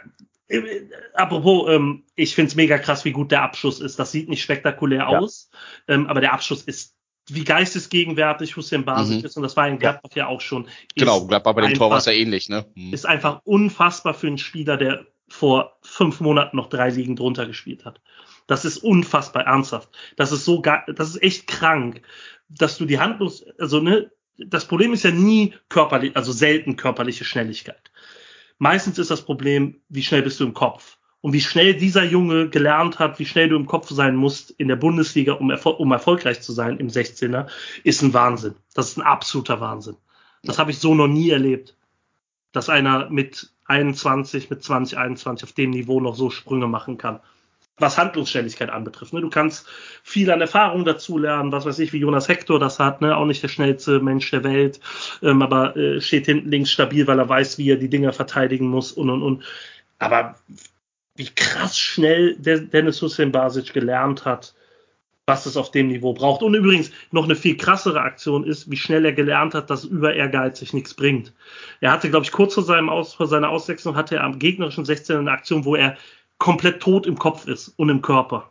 äh, apropos, ähm, ich find's mega krass, wie gut der Abschluss ist. Das sieht nicht spektakulär Ja. aus, ähm, aber der Abschluss ist wie geistesgegenwärtig Hussein Basic Mhm. ist und das war in Gladbach ja auch schon. Genau, Gladbach bei dem Tor war es ja ähnlich, ne? Mhm. ist einfach unfassbar für einen Spieler, der vor fünf Monaten noch drei Ligen drunter gespielt hat. Das ist unfassbar ernsthaft. Das ist so das ist echt krank, dass du die handlos, also ne, das Problem ist ja nie körperlich, also selten körperliche Schnelligkeit. Meistens ist das Problem, wie schnell bist du im Kopf? Und wie schnell dieser Junge gelernt hat, wie schnell du im Kopf sein musst in der Bundesliga, um, erfol um erfolgreich zu sein im 16er, ist ein Wahnsinn. Das ist ein absoluter Wahnsinn. Das habe ich so noch nie erlebt dass einer mit 21, mit 20, 21 auf dem Niveau noch so Sprünge machen kann. Was Handlungsständigkeit anbetrifft. Ne? Du kannst viel an Erfahrung dazulernen, was weiß ich, wie Jonas Hector das hat, ne? auch nicht der schnellste Mensch der Welt, ähm, aber äh, steht hinten links stabil, weil er weiß, wie er die Dinger verteidigen muss und und und. Aber wie krass schnell Dennis Hussein Basic gelernt hat, was es auf dem Niveau braucht. Und übrigens noch eine viel krassere Aktion ist, wie schnell er gelernt hat, dass über ehrgeizig nichts bringt. Er hatte, glaube ich, kurz vor, seinem Aus, vor seiner Auswechslung hatte er am gegnerischen 16 eine Aktion, wo er komplett tot im Kopf ist und im Körper.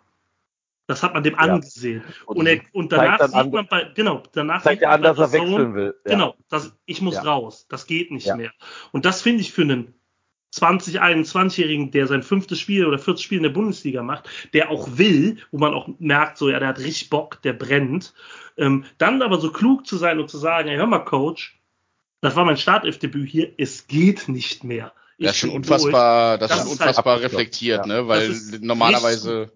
Das hat man dem angesehen. Und, er, und danach sieht an- man bei, genau, danach Zeigt sieht ja man an, dass er wechseln will. Ja. Genau, das, ich muss Ja. raus. Das geht nicht Ja. mehr. Und das finde ich für einen 20, 21-Jährigen, der sein fünftes Spiel oder viertes Spiel in der Bundesliga macht, der auch will, wo man auch merkt, so, ja, der hat richtig Bock, der brennt. Ähm, dann aber so klug zu sein und zu sagen, ey, hör mal, Coach, das war mein Startelfdebüt hier, es geht nicht mehr. Ich Das ist schon bin unfassbar, das, Das ist unfassbar halt- reflektiert, Ja. ne? Weil normalerweise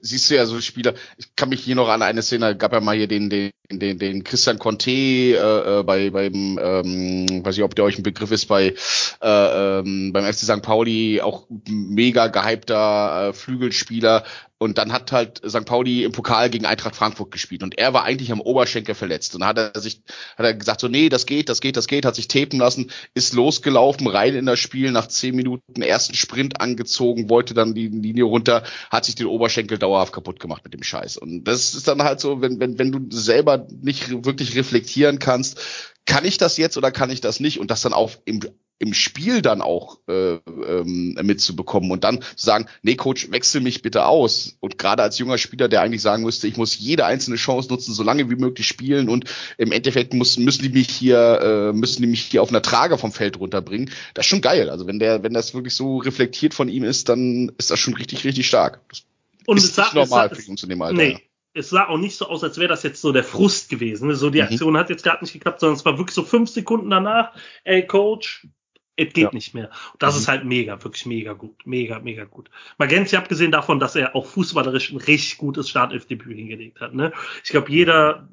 siehst du ja so Spieler, ich kann mich hier noch an eine Szene, gab ja mal hier den, den, den, den Christian Conte äh, äh, bei beim, ähm, weiß ich, ob der euch ein Begriff ist, bei äh, ähm, beim FC St. Pauli, auch mega gehypter äh, Flügelspieler. Und dann hat halt St. Pauli im Pokal gegen Eintracht Frankfurt gespielt und er war eigentlich am Oberschenkel verletzt und dann hat er sich hat er gesagt so nee das geht das geht das geht hat sich tapen lassen ist losgelaufen rein in das Spiel nach zehn Minuten ersten Sprint angezogen wollte dann die Linie runter hat sich den Oberschenkel dauerhaft kaputt gemacht mit dem Scheiß und das ist dann halt so wenn wenn wenn du selber nicht wirklich reflektieren kannst kann ich das jetzt oder kann ich das nicht und das dann auch im im Spiel dann auch äh, ähm, mitzubekommen und dann zu sagen, nee, Coach, wechsel mich bitte aus. Und gerade als junger Spieler, der eigentlich sagen müsste, ich muss jede einzelne Chance nutzen, so lange wie möglich spielen und im Endeffekt muss, müssen die mich hier, äh, müssen die mich hier auf einer Trage vom Feld runterbringen. Das ist schon geil. Also wenn der, wenn das wirklich so reflektiert von ihm ist, dann ist das schon richtig, richtig stark. Das Und ist es nicht normal es für ihn zu dem Alter. nee, es sah auch nicht so aus, als wäre das jetzt so der Frust gewesen. ne? So die Mhm. Aktion hat jetzt gerade nicht geklappt, sondern es war wirklich so fünf Sekunden danach, ey Coach, es geht Ja. nicht mehr. Und das Mhm. ist halt mega, wirklich mega gut. Mega, mega gut. Magenzi, abgesehen davon, dass er auch fußballerisch ein richtig gutes Startelfdebüt hingelegt hat. Ne? Ich glaube, jeder,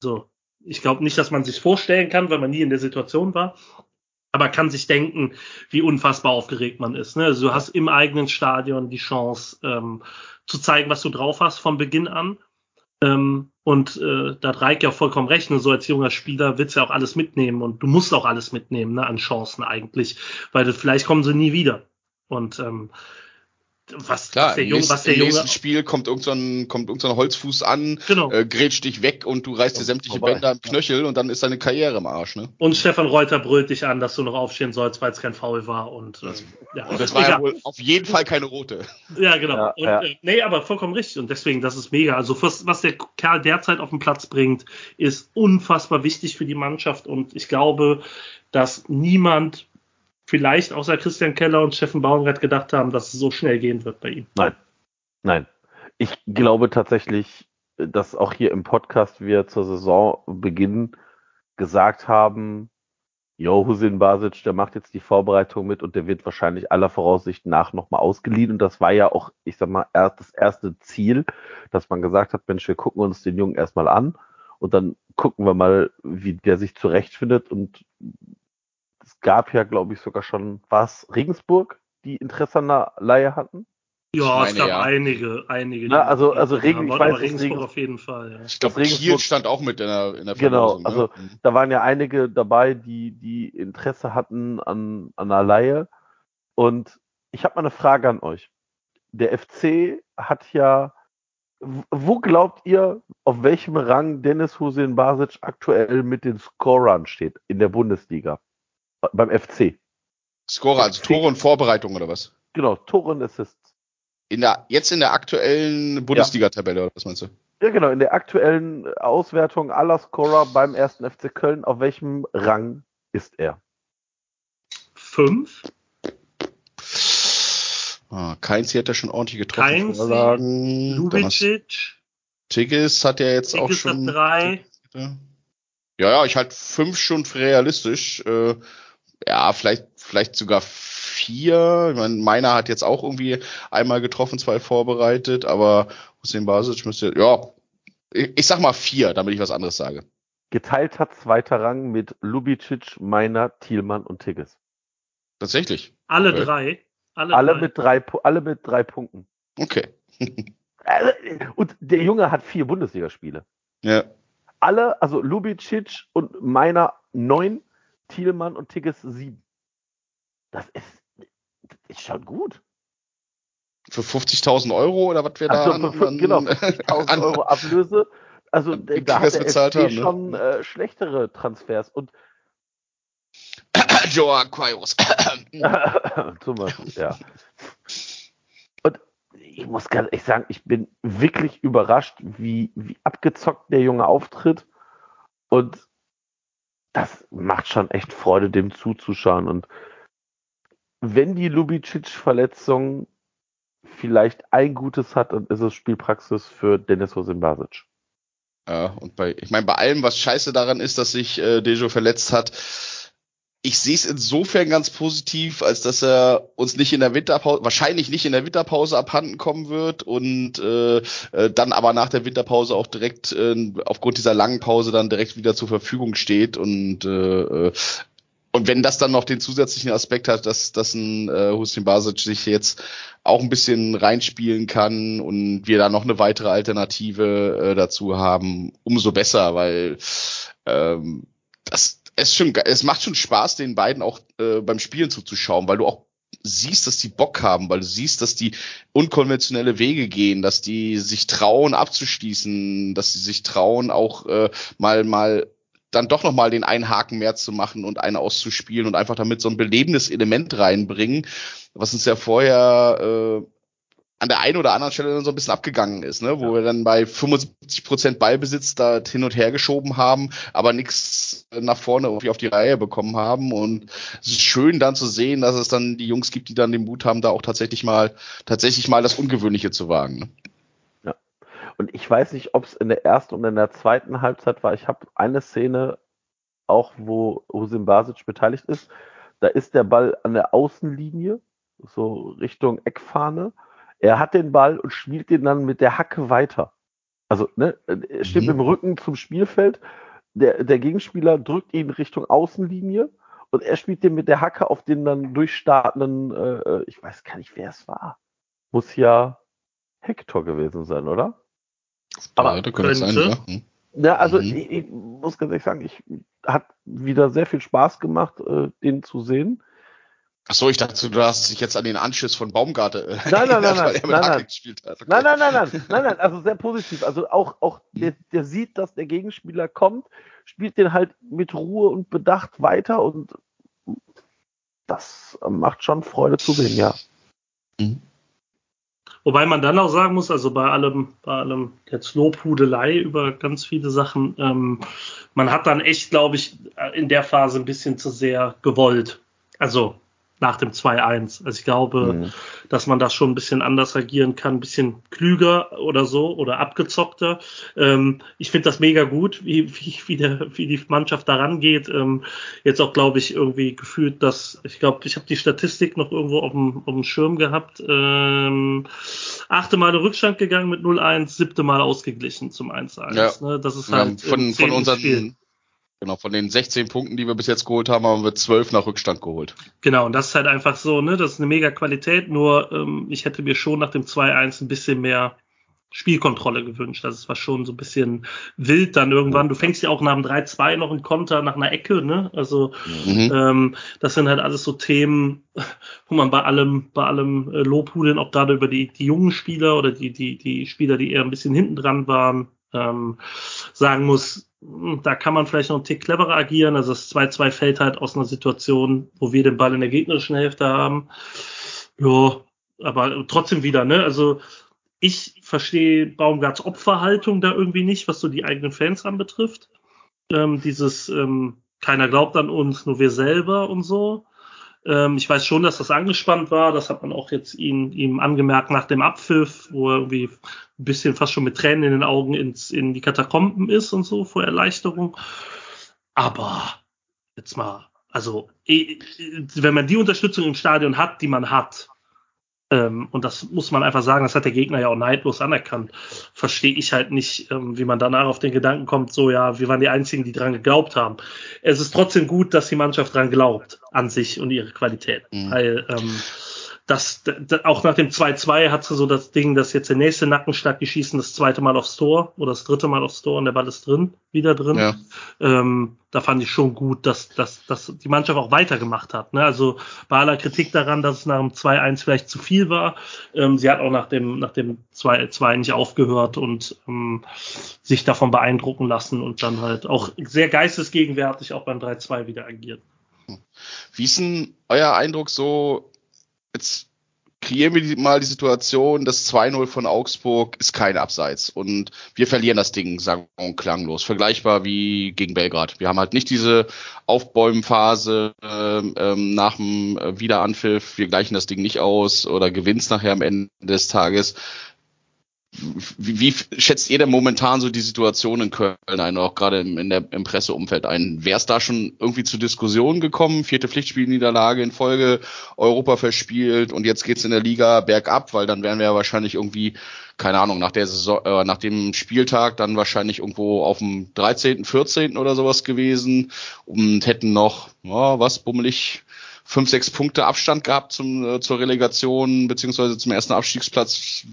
so, ich glaube nicht, dass man sich vorstellen kann, weil man nie in der Situation war. Aber kann sich denken, wie unfassbar aufgeregt man ist. Ne? Also du hast im eigenen Stadion die Chance, ähm, zu zeigen, was du drauf hast von Beginn an. Ähm, und äh, da hat Reik ja vollkommen recht, ne? so als junger Spieler willst du ja auch alles mitnehmen und du musst auch alles mitnehmen ne? an Chancen eigentlich, weil vielleicht kommen sie nie wieder. Und ähm, was, Klar, was der im Junge, nächsten, was der im Junge, nächsten Spiel kommt irgendein, so ein- kommt irgendein Holzfuß an, genau. äh, grätscht dich weg und du reißt dir sämtliche vorbei. Bänder im Knöchel und dann ist deine Karriere im Arsch, ne? Und Stefan Reuter brüllt dich an, dass du noch aufstehen sollst, weil es kein Foul war und, äh, ja. Und das war ja wohl auf jeden Fall keine rote. Ja, genau. Ja, und, ja. Äh, nee, aber vollkommen richtig. Und deswegen, das ist mega. Also, was, was der Kerl derzeit auf den Platz bringt, ist unfassbar wichtig für die Mannschaft. Und ich glaube, dass niemand, vielleicht außer Christian Keller und Steffen Baumgart, gedacht haben, dass es so schnell gehen wird bei ihm. Nein. Ich glaube tatsächlich, dass auch hier im Podcast wir zur Saisonbeginn gesagt haben, Jo, Hussein Basic, der macht jetzt die Vorbereitung mit und der wird wahrscheinlich aller Voraussicht nach nochmal ausgeliehen. Und das war ja auch, ich sag mal, erst das erste Ziel, dass man gesagt hat, Mensch, wir gucken uns den Jungen erstmal an und dann gucken wir mal, wie der sich zurechtfindet. Und gab ja, glaube ich, sogar schon was, Regensburg, die Interesse an der Leihe hatten. Ja, es gab ja. einige, einige. Na, also- also Regen- ich weiß, Regensburg Regen- auf jeden Fall, ja. Ich glaube, Kiel Regensburg- stand auch mit in der, in der Genau, Verlosung, also ne? da waren ja einige dabei, die, die Interesse hatten an, an einer Leihe. Und ich habe mal eine Frage an euch. Der FC hat ja, wo glaubt ihr, auf welchem Rang Dennis Hussein Basic aktuell mit den Scorern steht in der Bundesliga? Beim FC. Scorer, also Tore und Vorbereitung oder was? Genau, Tore und Assists. In der, jetzt in der aktuellen Bundesliga-Tabelle, oder was meinst du? Ja, genau, in der aktuellen Auswertung aller Scorer beim ersten FC Köln, auf welchem Rang ist er? Fünf. Ah, Keins hat ja schon ordentlich getroffen. Vorlagen. Lubicic, Tigges hat ja jetzt auch Tigges hat schon. drei. Ja, ja, ich halte fünf schon für realistisch. Äh, ja, vielleicht, vielleicht sogar vier. Ich meine, meiner hat jetzt auch irgendwie einmal getroffen, zwei vorbereitet, aber Hussein Basic müsste, ja, ich, ich sag mal vier, damit ich was anderes sage. Geteilter zweiter Rang mit Lubicic, Meiner, Thielmann und Tigges. Tatsächlich. Alle Okay. drei. Alle, Alle drei. mit drei, alle mit drei Punkten. Okay. Äh, Und der Junge hat vier Bundesligaspiele. Ja. Alle, also Lubicic und Meiner neun, Thielmann und Tigges sieben. Das ist, das ist schon gut. Für 50.000 Euro oder was wir da Also, an, genau, 50.000 an- Euro Ablöse. Also da hat der bezahlt haben, ne? schon äh, schlechtere Transfers. Und Joa Quaios. Zum Beispiel, ja. Und ich muss ganz ehrlich sagen, ich bin wirklich überrascht, wie, wie abgezockt der Junge auftritt. Und das macht schon echt Freude, dem zuzuschauen. Und wenn die Lubicic-Verletzung vielleicht ein Gutes hat, dann ist es Spielpraxis für Dennis Hosin Basic. Ja, und bei, ich meine, bei allem, was scheiße daran ist, dass sich äh, Dejo verletzt hat, ich sehe es insofern ganz positiv, als dass er uns nicht in der Winterpause, wahrscheinlich nicht in der Winterpause abhanden kommen wird und äh, äh, dann aber nach der Winterpause auch direkt äh, aufgrund dieser langen Pause dann direkt wieder zur Verfügung steht und äh, äh, und wenn das dann noch den zusätzlichen Aspekt hat, dass, dass ein äh, Hussein Basic sich jetzt auch ein bisschen reinspielen kann und wir da noch eine weitere Alternative äh, dazu haben, umso besser, weil ähm, das es schon es macht schon Spaß, den beiden auch äh, beim Spielen zuzuschauen, weil du auch siehst, dass die Bock haben, weil du siehst, dass die unkonventionelle Wege gehen, dass die sich trauen abzuschließen, dass sie sich trauen auch äh, mal mal dann doch noch mal den einen Haken mehr zu machen und einen auszuspielen und einfach damit so ein belebendes Element reinbringen, was uns ja vorher äh, an der einen oder anderen Stelle dann so ein bisschen abgegangen ist, ne? wo Ja. wir dann bei 75 Prozent Ballbesitz da hin und her geschoben haben, aber nichts nach vorne irgendwie auf die Reihe bekommen haben. Und es ist schön dann zu sehen, dass es dann die Jungs gibt, die dann den Mut haben, da auch tatsächlich mal, tatsächlich mal das Ungewöhnliche zu wagen. Ne? Und ich weiß nicht, ob es in der ersten und in der zweiten Halbzeit war. Ich habe eine Szene auch, wo Husin Basic beteiligt ist. Da ist der Ball an der Außenlinie, so Richtung Eckfahne. Er hat den Ball und spielt den dann mit der Hacke weiter. Also, ne, er steht Mhm. mit dem Rücken zum Spielfeld. Der, der Gegenspieler drückt ihn Richtung Außenlinie und er spielt den mit der Hacke auf den dann durchstartenden, äh, ich weiß gar nicht, wer es war. Muss ja Hector gewesen sein, oder? Aber da könnte es sein, ja. Hm. Ja, also Mhm. ich, ich muss ganz ehrlich sagen, ich hat wieder sehr viel Spaß gemacht, äh, den zu sehen. Ach so, ich dachte, du hast dich jetzt an den Anschiss von Baumgarte äh, Nein, nein, nein, erinnert, nein, weil er mit nein, nein. Nein, nein, nein, nein, nein, nein, also sehr positiv. Also auch, auch der, der sieht, dass der Gegenspieler kommt, spielt den halt mit Ruhe und Bedacht weiter und das macht schon Freude zu sehen, ja. Wobei man dann auch sagen muss, also bei allem, bei allem jetzt Lobhudelei über ganz viele Sachen, ähm, man hat dann echt, glaube ich, in der Phase ein bisschen zu sehr gewollt. Also nach dem 2-1. Also ich glaube, Mhm. dass man das schon ein bisschen anders agieren kann, ein bisschen klüger oder so oder abgezockter. Ähm, ich finde das mega gut, wie, wie, wie, der, wie die Mannschaft daran geht. Ähm, jetzt auch, glaube ich, irgendwie gefühlt, dass, ich glaube, ich habe die Statistik noch irgendwo auf dem, auf dem Schirm gehabt. Ähm, achte Mal in Rückstand gegangen mit 0-1, siebte Mal ausgeglichen zum 1-1. Ja. Ne? Das ist halt von, im von unseren, Spiel. Genau, von den 16 Punkten, die wir bis jetzt geholt haben, haben wir 12 nach Rückstand geholt. Genau, und das ist halt einfach so, ne, das ist eine mega Qualität, nur ähm, ich hätte mir schon nach dem 2-1 ein bisschen mehr Spielkontrolle gewünscht. Das war schon so ein bisschen wild dann irgendwann. Du fängst ja auch nach dem 3-2 noch einen Konter nach einer Ecke, ne? Also Mhm. ähm, das sind halt alles so Themen, wo man bei allem, bei allem äh, Lobhudeln auch gerade über die, die jungen Spieler oder die, die, die Spieler, die eher ein bisschen hinten dran waren, ähm, sagen muss, mh, da kann man vielleicht noch einen Tick cleverer agieren. Also das 2-2 fällt halt aus einer Situation, wo wir den Ball in der gegnerischen Hälfte haben. Ja, aber trotzdem wieder, ne? Also ich verstehe Baumgarts Opferhaltung da irgendwie nicht, was so die eigenen Fans anbetrifft. Ähm, dieses ähm, keiner glaubt an uns, nur wir selber und so. Ähm, ich weiß schon, dass das angespannt war. Das hat man auch jetzt ihn, ihm angemerkt nach dem Abpfiff, wo er irgendwie ein bisschen fast schon mit Tränen in den Augen ins, in die Katakomben ist und so vor Erleichterung. Aber jetzt mal, also eh, wenn man die Unterstützung im Stadion hat, die man hat, ähm, und das muss man einfach sagen, das hat der Gegner ja auch neidlos anerkannt, verstehe ich halt nicht, ähm, wie man danach auf den Gedanken kommt, so ja, wir waren die Einzigen, die dran geglaubt haben. Es ist trotzdem gut, dass die Mannschaft dran glaubt, an sich und ihre Qualität. Mhm. Weil ähm, das, d- d- auch nach dem 2-2 hat sie so das Ding, dass jetzt der nächste Nackenschlag, die schießen das zweite Mal aufs Tor oder das dritte Mal aufs Tor und der Ball ist drin, wieder drin. Ja. Ähm, da fand ich schon gut, dass, dass, dass die Mannschaft auch weitergemacht hat. Ne? Also bei aller Kritik daran, dass es nach dem 2-1 vielleicht zu viel war, ähm, sie hat auch nach dem, nach dem 2-2 nicht aufgehört und ähm, sich davon beeindrucken lassen und dann halt auch sehr geistesgegenwärtig auch beim 3-2 wieder agiert. Wie ist denn euer Eindruck so, jetzt kreieren wir mal die Situation, das 2-0 von Augsburg ist kein Abseits und wir verlieren das Ding, sagen mal, klanglos. Vergleichbar wie gegen Belgrad. Wir haben halt nicht diese Aufbäumenphase ähm, ähm, nach dem äh, Wiederanpfiff, wir gleichen das Ding nicht aus oder gewinnst nachher am Ende des Tages. Wie, wie schätzt ihr denn momentan so die Situation in Köln ein, auch gerade im, in der, im Presseumfeld ein? Wäre es da schon irgendwie zu Diskussionen gekommen? Vierte Pflichtspielniederlage in Folge, Europa verspielt und jetzt geht's in der Liga bergab, weil dann wären wir ja wahrscheinlich irgendwie, keine Ahnung, nach der Saison, äh, nach dem Spieltag dann wahrscheinlich irgendwo auf dem 13., 14. oder sowas gewesen und hätten noch, ja, was, bummelig, fünf, sechs Punkte Abstand gehabt zum, äh, zur Relegation beziehungsweise zum ersten Abstiegsplatz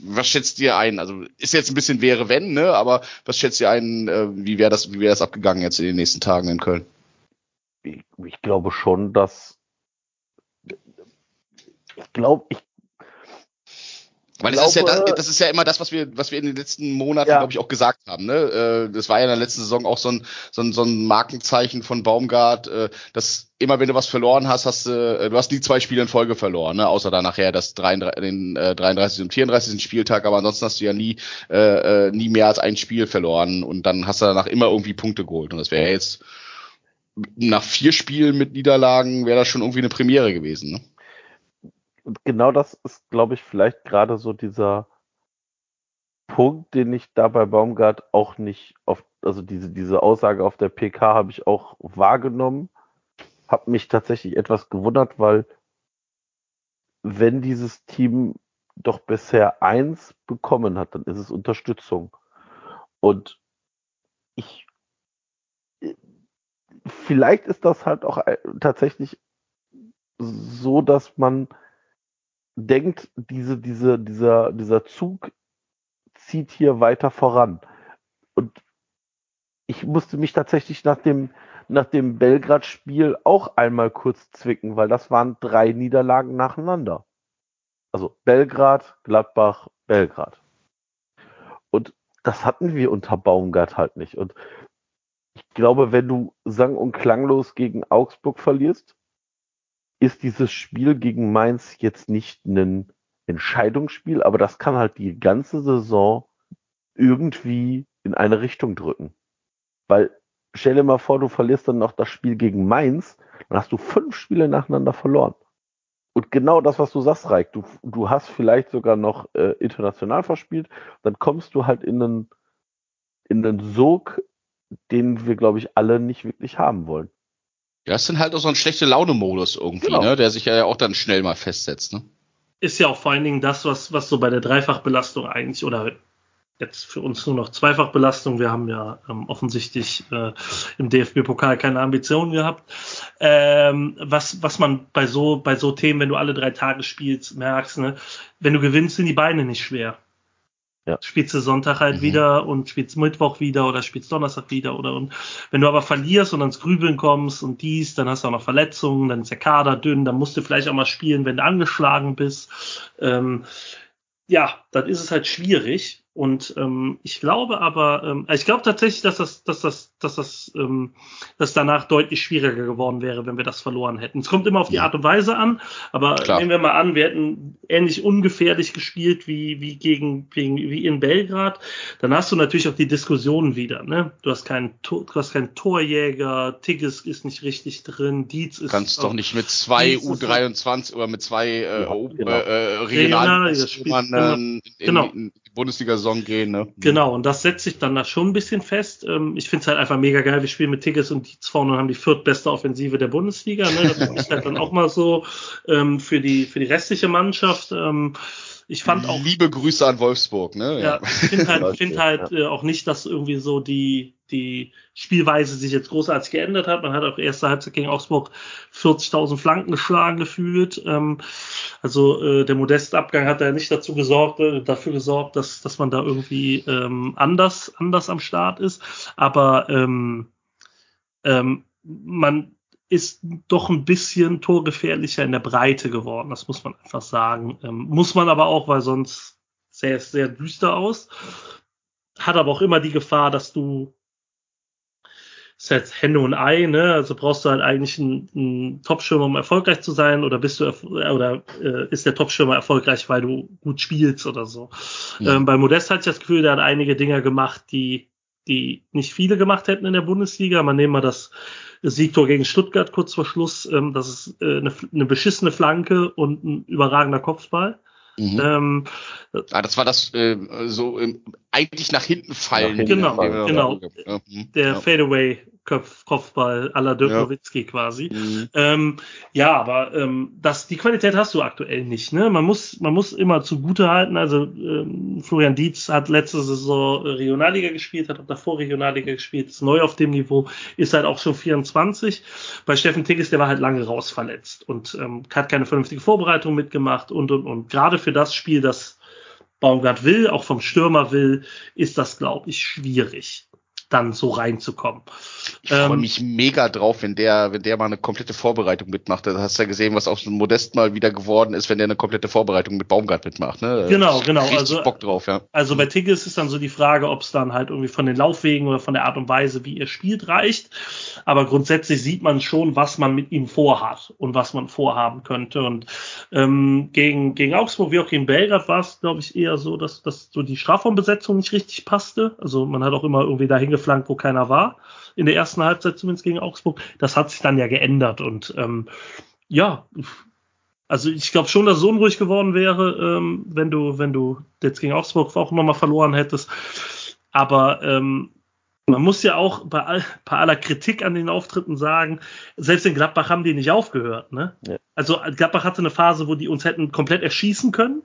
was schätzt ihr ein? Also ist jetzt ein bisschen wäre wenn, ne? Aber was schätzt ihr ein? Äh, wie wäre das, wie wäre das abgegangen jetzt in den nächsten Tagen in Köln? Ich, ich glaube schon, dass ich glaube, ich Weil das ist ja das, glaube- das ist ja immer das, was wir, was wir in den letzten Monaten, Ja. glaube ich, auch gesagt haben. Ne? Äh, Das war ja in der letzten Saison auch so ein, so ein, so ein Markenzeichen von Baumgart, äh, dass immer wenn du was verloren hast, hast du, äh, du hast nie zwei Spiele in Folge verloren, ne? außer dann nachher das 33, den äh, 33. und 34. Spieltag, aber ansonsten hast du ja nie, äh, äh, nie mehr als ein Spiel verloren und dann hast du danach immer irgendwie Punkte geholt. Und das wäre jetzt nach vier Spielen mit Niederlagen wäre das schon irgendwie eine Premiere gewesen. Ne? Und genau das ist, glaube ich, vielleicht gerade so dieser Punkt, den ich da bei Baumgart auch nicht auf, also diese, diese Aussage auf der PK habe ich auch wahrgenommen, habe mich tatsächlich etwas gewundert, weil wenn dieses Team doch bisher eins bekommen hat, dann ist es Unterstützung. Und ich, vielleicht ist das halt auch äh, tatsächlich so, dass man denkt, diese, diese, dieser, dieser Zug zieht hier weiter voran. Und ich musste mich tatsächlich nach dem, nach dem Belgrad-Spiel auch einmal kurz zwicken, weil das waren drei Niederlagen nacheinander. Also Belgrad, Gladbach, Belgrad. Und das hatten wir unter Baumgart halt nicht. Und ich glaube, wenn du sang- und klanglos gegen Augsburg verlierst, ist dieses Spiel gegen Mainz jetzt nicht ein Entscheidungsspiel, aber das kann halt die ganze Saison irgendwie in eine Richtung drücken. Weil stell dir mal vor, du verlierst dann noch das Spiel gegen Mainz, dann hast du fünf Spiele nacheinander verloren. Und genau das, was du sagst, Reik, du, du hast vielleicht sogar noch äh, international verspielt, dann kommst du halt in einen, in einen Sog, den wir, glaube ich, alle nicht wirklich haben wollen. Ja, es sind halt auch so ein schlechte Laune-Modus irgendwie, Genau. ne? Der sich ja auch dann schnell mal festsetzt, ne? ist ja auch vor allen Dingen das, was, was so bei der Dreifachbelastung eigentlich oder jetzt für uns nur noch Zweifachbelastung. Wir haben ja ähm, offensichtlich äh, im DFB-Pokal keine Ambitionen gehabt. Ähm, was, was man bei so, bei so Themen, wenn du alle drei Tage spielst, merkst, ne, wenn du gewinnst, sind die Beine nicht schwer. Ja. Spielst du Sonntag halt Mhm. wieder und spielst Mittwoch wieder oder spielst Donnerstag wieder oder und wenn du aber verlierst und ans Grübeln kommst und dies, dann hast du auch noch Verletzungen, dann ist der Kader dünn, dann musst du vielleicht auch mal spielen, wenn du angeschlagen bist. Ähm, ja, dann ist es halt schwierig. Und ähm, ich glaube aber, ähm, ich glaube tatsächlich, dass das, dass das, dass das, ähm, dass danach deutlich schwieriger geworden wäre, wenn wir das verloren hätten. Es kommt immer auf die Ja. Art und Weise an, aber Klar. nehmen wir mal an, wir hätten ähnlich ungefährlich gespielt wie, wie gegen, gegen wie in Belgrad, dann hast du natürlich auch die Diskussionen wieder. Ne? Du hast keinen, du hast keinen Torjäger, Tigges ist nicht richtig drin, Dietz Du ist kannst auch- doch nicht mit zwei Dietz ist U23 oder mit zwei äh, Ja, genau. äh, Regionalliga Regionalligaspielern äh, in, Genau. in die Bundesliga-Saison gehen, ne? Genau, und das setzt sich dann da schon ein bisschen fest. Ähm, ich finde es halt einfach mega geil. Wir spielen mit Tigges und Dietz vorne und haben die viertbeste Offensive der Bundesliga. Ne? Das ist halt dann auch mal so ähm, für, die, für die restliche Mannschaft. Ähm, ich fand auch Liebe Grüße an Wolfsburg, ne? ja, ich finde halt, find halt äh, auch nicht, dass irgendwie so die, die Spielweise sich jetzt großartig geändert hat. Man hat auch erste Halbzeit gegen Augsburg 40.000 Flanken geschlagen gefühlt. Ähm, also äh, der modeste Abgang hat ja nicht dazu gesorgt, äh, dafür gesorgt, dass, dass man da irgendwie ähm, anders, anders am Start ist. Aber ähm, ähm, man ist doch ein bisschen torgefährlicher in der Breite geworden. Das muss man einfach sagen. Ähm, muss man aber auch, weil sonst sähe es sehr düster aus. Hat aber auch immer die Gefahr, dass du ist jetzt Henne und Ei, ne? Also brauchst du halt eigentlich einen, einen Topstürmer, um erfolgreich zu sein, oder bist du erf- oder äh, ist der Topstürmer erfolgreich, weil du gut spielst oder so. Ja. Ähm, bei Modest hatte ich das Gefühl, der hat einige Dinge gemacht, die die nicht viele gemacht hätten in der Bundesliga. Man nehmen mal das Siegtor gegen Stuttgart kurz vor Schluss. Ähm, das ist äh, eine, eine beschissene Flanke und ein überragender Kopfball. Mhm. Ähm, Ah, das war das äh, so ähm, eigentlich nach hinten fallen. Nach hinten Genau, fallen. genau. Ja, mhm. der ja. Fadeaway Kopf, Kopfball à la Dirk Ja. Nowitzki quasi. Mhm. Ähm, ja, aber ähm, das, die Qualität hast du aktuell nicht. Ne? Man muss, man muss immer zugute halten. Also ähm, Florian Dietz hat letzte Saison äh, Regionalliga gespielt, hat auch davor Regionalliga gespielt, ist neu auf dem Niveau, ist halt auch schon 24. Bei Steffen Tigges, der war halt lange raus verletzt und ähm, hat keine vernünftige Vorbereitung mitgemacht und und und. Gerade für das Spiel, das Baumgart will, auch vom Stürmer will, ist das, glaube ich, schwierig, dann so reinzukommen. Ich freue Ähm, mich mega drauf, wenn der, wenn der mal eine komplette Vorbereitung mitmacht. Da hast du ja gesehen, was auch so Modest mal wieder geworden ist, wenn der eine komplette Vorbereitung mit Baumgart mitmacht. Ne? Genau, genau. Also- Bock drauf, ja. Also bei Tigges ist dann so die Frage, ob es dann halt irgendwie von den Laufwegen oder von der Art und Weise, wie er spielt, reicht. Aber grundsätzlich sieht man schon, was man mit ihm vorhat und was man vorhaben könnte. Und ähm, gegen, gegen Augsburg wie auch gegen Belgrad war es, glaube ich, eher so, dass, dass so die Strafraumbesetzung nicht richtig passte. Also man hat auch immer irgendwie dahin geflankt, wo keiner war. In der ersten Halbzeit zumindest gegen Augsburg. Das hat sich dann ja geändert. Und ähm, ja, also ich glaube schon, dass es unruhig geworden wäre, ähm, wenn du, wenn du jetzt gegen Augsburg auch nochmal verloren hättest. Aber ähm, man muss ja auch bei, all, bei aller Kritik an den Auftritten sagen, selbst in Gladbach haben die nicht aufgehört. Ne? Ja. Also Gladbach hatte eine Phase, wo die uns hätten komplett erschießen können.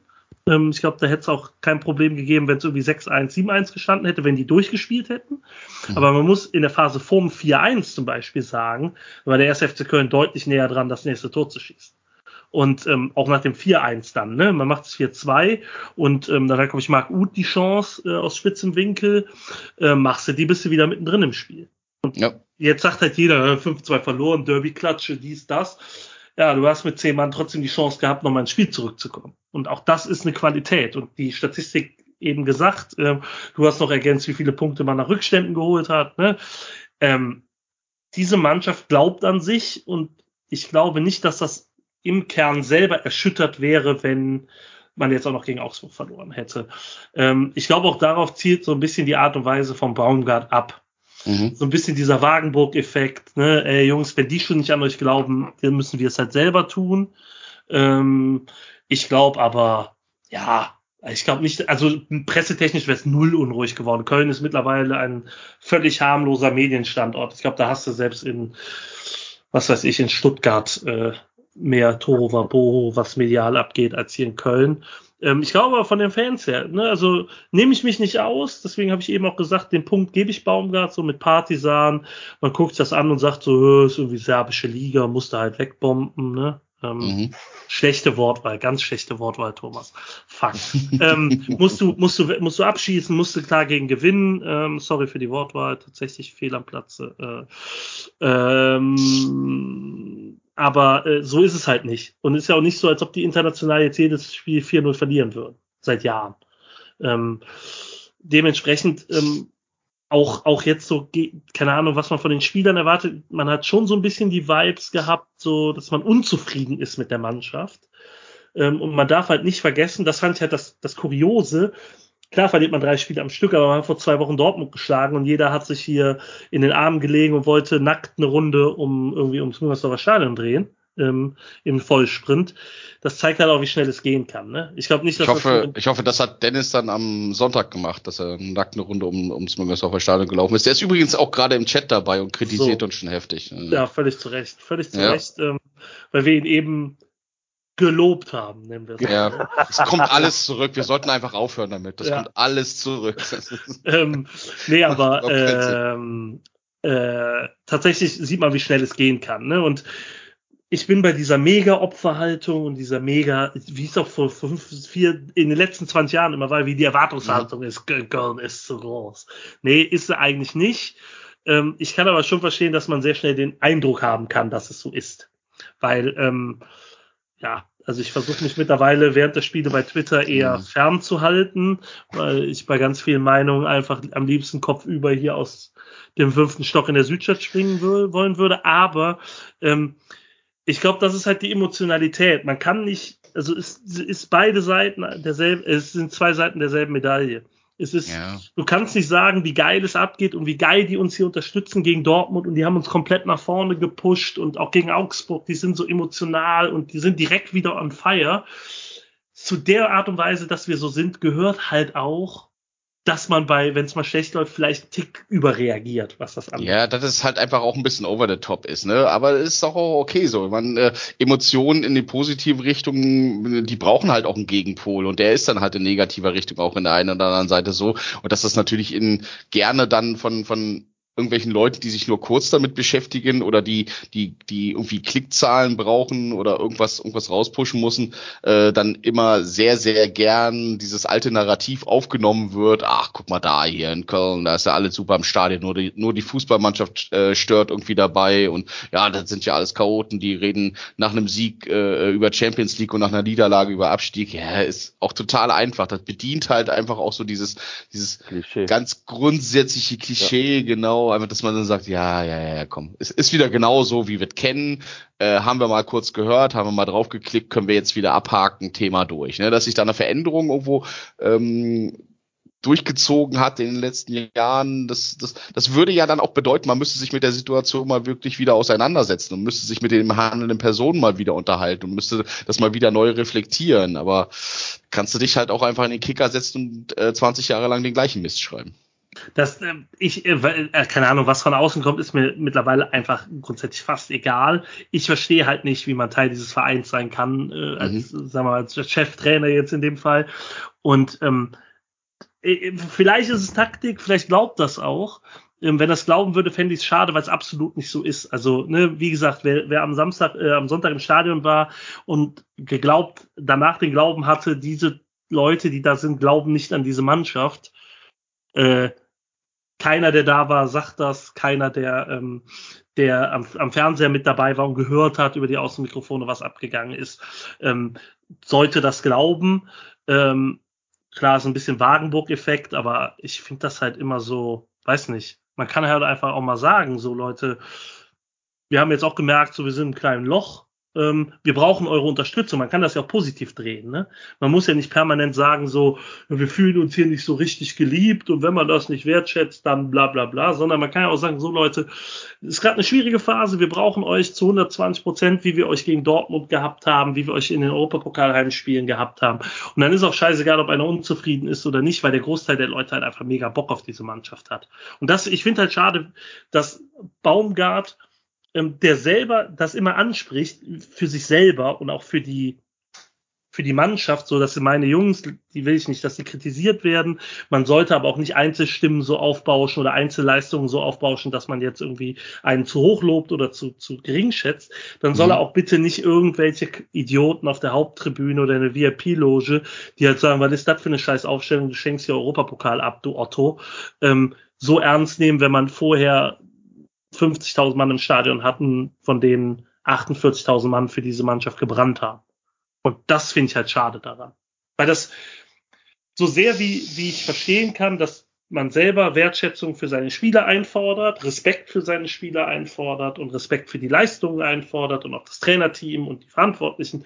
Ähm, ich glaube, da hätte es auch kein Problem gegeben, wenn es irgendwie 6-1, 7-1 gestanden hätte, wenn die durchgespielt hätten. Mhm. Aber man muss in der Phase vorm 4-1 zum Beispiel sagen, war der erste FC Köln deutlich näher dran, das nächste Tor zu schießen. Und ähm, auch nach dem 4-1 dann, ne? Man macht es 4-2 und ähm, dann hat, glaube ich, Marc Uth die Chance äh, aus spitzem Winkel. Äh, machst du die, bist du wieder mittendrin im Spiel. Ja. Jetzt sagt halt jeder, 5-2 verloren, Derby-Klatsche, dies, das. Ja, du hast mit zehn Mann trotzdem die Chance gehabt, nochmal ins Spiel zurückzukommen. Und auch das ist eine Qualität. Und die Statistik eben gesagt, äh, du hast noch ergänzt, wie viele Punkte man nach Rückständen geholt hat. Ne? Ähm, diese Mannschaft glaubt an sich und ich glaube nicht, dass das im Kern selber erschüttert wäre, wenn man jetzt auch noch gegen Augsburg verloren hätte. Ähm, ich glaube auch darauf zielt so ein bisschen die Art und Weise vom Baumgart ab. Mhm. So ein bisschen dieser Wagenburg-Effekt, ne? Ey, Jungs, wenn die schon nicht an euch glauben, dann müssen wir es halt selber tun. Ähm, ich glaube aber, ja, ich glaube nicht, also pressetechnisch wäre es null unruhig geworden. Köln ist mittlerweile ein völlig harmloser Medienstandort. Ich glaube, da hast du selbst in, was weiß ich, in Stuttgart äh, mehr Toro Boho, was medial abgeht, als hier in Köln. Ähm, ich glaube aber von den Fans her, ne, also nehme ich mich nicht aus, deswegen habe ich eben auch gesagt, den Punkt gebe ich Baumgart, so mit Partisan. Man guckt das an und sagt so, ist irgendwie serbische Liga, musste halt wegbomben, ne? Ähm, Mhm. Schlechte Wortwahl, ganz schlechte Wortwahl, Thomas. Fuck. ähm, musst du, musst du, musst du abschießen, musst du klar gegen gewinnen. Ähm, sorry für die Wortwahl, tatsächlich fehl am Platze. Äh, ähm, aber äh, so ist es halt nicht. Und ist ja auch nicht so, als ob die international jetzt jedes Spiel 4-0 verlieren würden. Seit Jahren. Ähm, dementsprechend ähm, auch, auch jetzt so, keine Ahnung, was man von den Spielern erwartet. Man hat schon so ein bisschen die Vibes gehabt, so, dass man unzufrieden ist mit der Mannschaft. Ähm, und man darf halt nicht vergessen, das fand ich halt das, das Kuriose. Klar verliert man drei Spiele am Stück, aber man hat vor zwei Wochen Dortmund geschlagen und jeder hat sich hier in den Armen gelegen und wollte nackt eine Runde um irgendwie ums Müngersdorfer Stadion drehen ähm, im Vollsprint. Das zeigt halt auch, wie schnell es gehen kann. Ne? Ich glaube nicht, dass Ich hoffe, das ich hoffe, das hat Dennis dann am Sonntag gemacht, dass er nackt eine Runde um, ums Müngersdorfer Stadion gelaufen ist. Der ist übrigens auch gerade im Chat dabei und kritisiert So. uns schon heftig. ja völlig zu Recht, völlig zu Ja. Recht, ähm, weil wir ihn eben gelobt haben, nennen wir es. Ja, es kommt alles zurück. Wir sollten einfach aufhören damit. Das Ja. kommt alles zurück. Ähm, nee, aber ähm, äh, tatsächlich sieht man, wie schnell es gehen kann. Ne? Und ich bin bei dieser Mega-Opferhaltung und dieser Mega, wie es auch vor fünf, vier, in den letzten 20 Jahren immer war, wie die Erwartungshaltung ist, Köln ist zu groß. Nee, ist sie eigentlich nicht. Ähm, ich kann aber schon verstehen, dass man sehr schnell den Eindruck haben kann, dass es so ist. Weil, ähm, ja, also ich versuche mich mittlerweile während der Spiele bei Twitter eher Mhm. fernzuhalten, weil ich bei ganz vielen Meinungen einfach am liebsten kopfüber hier aus dem fünften Stock in der Südstadt springen will, wollen würde. Aber ähm, ich glaube, das ist halt die Emotionalität. Man kann nicht, also es ist beide Seiten derselben, es sind zwei Seiten derselben Medaille. Es ist, Ja. du kannst nicht sagen, wie geil es abgeht und wie geil die uns hier unterstützen gegen Dortmund und die haben uns komplett nach vorne gepusht und auch gegen Augsburg, die sind so emotional und die sind direkt wieder on fire. Zu der Art und Weise, dass wir so sind, gehört halt auch, dass man bei, wenn es mal schlecht läuft, vielleicht einen Tick überreagiert, was das angeht. Ja, dass es halt einfach auch ein bisschen over the top ist, ne? Aber es ist auch okay so. Man, äh, Emotionen in die positive Richtung, die brauchen halt auch einen Gegenpol und der ist dann halt in negativer Richtung auch in der einen oder anderen Seite so. Und dass das natürlich in gerne dann von, von irgendwelchen Leuten, die sich nur kurz damit beschäftigen oder die, die, die irgendwie Klickzahlen brauchen oder irgendwas, irgendwas rauspushen müssen, äh, dann immer sehr, sehr gern dieses alte Narrativ aufgenommen wird. Ach, guck mal da hier in Köln, da ist ja alles super im Stadion, nur die, nur die Fußballmannschaft äh, stört irgendwie dabei und ja, das sind ja alles Chaoten, die reden nach einem Sieg äh, über Champions League und nach einer Niederlage über Abstieg. Ja, ist auch total einfach. Das bedient halt einfach auch so dieses, dieses Klischee. ganz grundsätzliche Klischee, genau, einfach, dass man dann sagt, ja, ja, ja, komm, es ist wieder genau so, wie wir es kennen, äh, haben wir mal kurz gehört, haben wir mal drauf geklickt, können wir jetzt wieder abhaken, Thema durch, ne, dass sich da eine Veränderung irgendwo ähm, durchgezogen hat in den letzten Jahren, das, das, das würde ja dann auch bedeuten, man müsste sich mit der Situation mal wirklich wieder auseinandersetzen und müsste sich mit den handelnden Personen mal wieder unterhalten und müsste das mal wieder neu reflektieren. Aber kannst du dich halt auch einfach in den Kicker setzen und äh, 20 Jahre lang den gleichen Mist schreiben. Das, äh, ich, äh, äh, keine Ahnung, was von außen kommt, ist mir mittlerweile einfach grundsätzlich fast egal. Ich verstehe halt nicht, wie man Teil dieses Vereins sein kann, äh, als, sagen wir mal, als Cheftrainer jetzt in dem Fall. Und ähm, äh, vielleicht ist es Taktik, vielleicht glaubt das auch. Ähm, wenn das glauben würde, fände ich es schade, weil es absolut nicht so ist. Also, ne, wie gesagt, wer, wer am Samstag, äh, am Sonntag im Stadion war und geglaubt, danach den Glauben hatte, diese Leute, die da sind, glauben nicht an diese Mannschaft, äh, keiner, der da war, sagt das, keiner, der, ähm, der am, am Fernseher mit dabei war und gehört hat über die Außenmikrofone, was abgegangen ist, ähm, sollte das glauben. Ähm, klar, ist ein bisschen Wagenburg-Effekt, aber ich finde das halt immer so, weiß nicht. Man kann halt einfach auch mal sagen, so Leute, wir haben jetzt auch gemerkt, so wir sind im kleinen Loch, ähm, wir brauchen eure Unterstützung. Man kann das ja auch positiv drehen. Ne? Man muss ja nicht permanent sagen, so, wir fühlen uns hier nicht so richtig geliebt und wenn man das nicht wertschätzt, dann bla bla bla, sondern man kann ja auch sagen, so Leute, es ist gerade eine schwierige Phase, wir brauchen euch zu 120 Prozent, wie wir euch gegen Dortmund gehabt haben, wie wir euch in den Europapokalheimspielen gehabt haben. Und dann ist auch scheißegal, ob einer unzufrieden ist oder nicht, weil der Großteil der Leute halt einfach mega Bock auf diese Mannschaft hat. Und das, ich finde halt schade, dass Baumgart ähm, der selber das immer anspricht für sich selber und auch für die für die Mannschaft, so dass meine Jungs, die will ich nicht, dass sie kritisiert werden. Man sollte aber auch nicht Einzelstimmen so aufbauschen oder Einzelleistungen so aufbauschen, dass man jetzt irgendwie einen zu hoch lobt oder zu, zu gering schätzt. Dann soll Mhm. er auch bitte nicht irgendwelche Idioten auf der Haupttribüne oder in der VIP-Loge, die halt sagen, was ist das für eine scheiß Aufstellung, du schenkst hier Europapokal ab, du Otto, ähm, so ernst nehmen, wenn man vorher 50.000 Mann im Stadion hatten, von denen 48.000 Mann für diese Mannschaft gebrannt haben. Und das finde ich halt schade daran. Weil das so sehr wie, wie ich verstehen kann, dass man selber Wertschätzung für seine Spieler einfordert, Respekt für seine Spieler einfordert und Respekt für die Leistungen einfordert und auch das Trainerteam und die Verantwortlichen,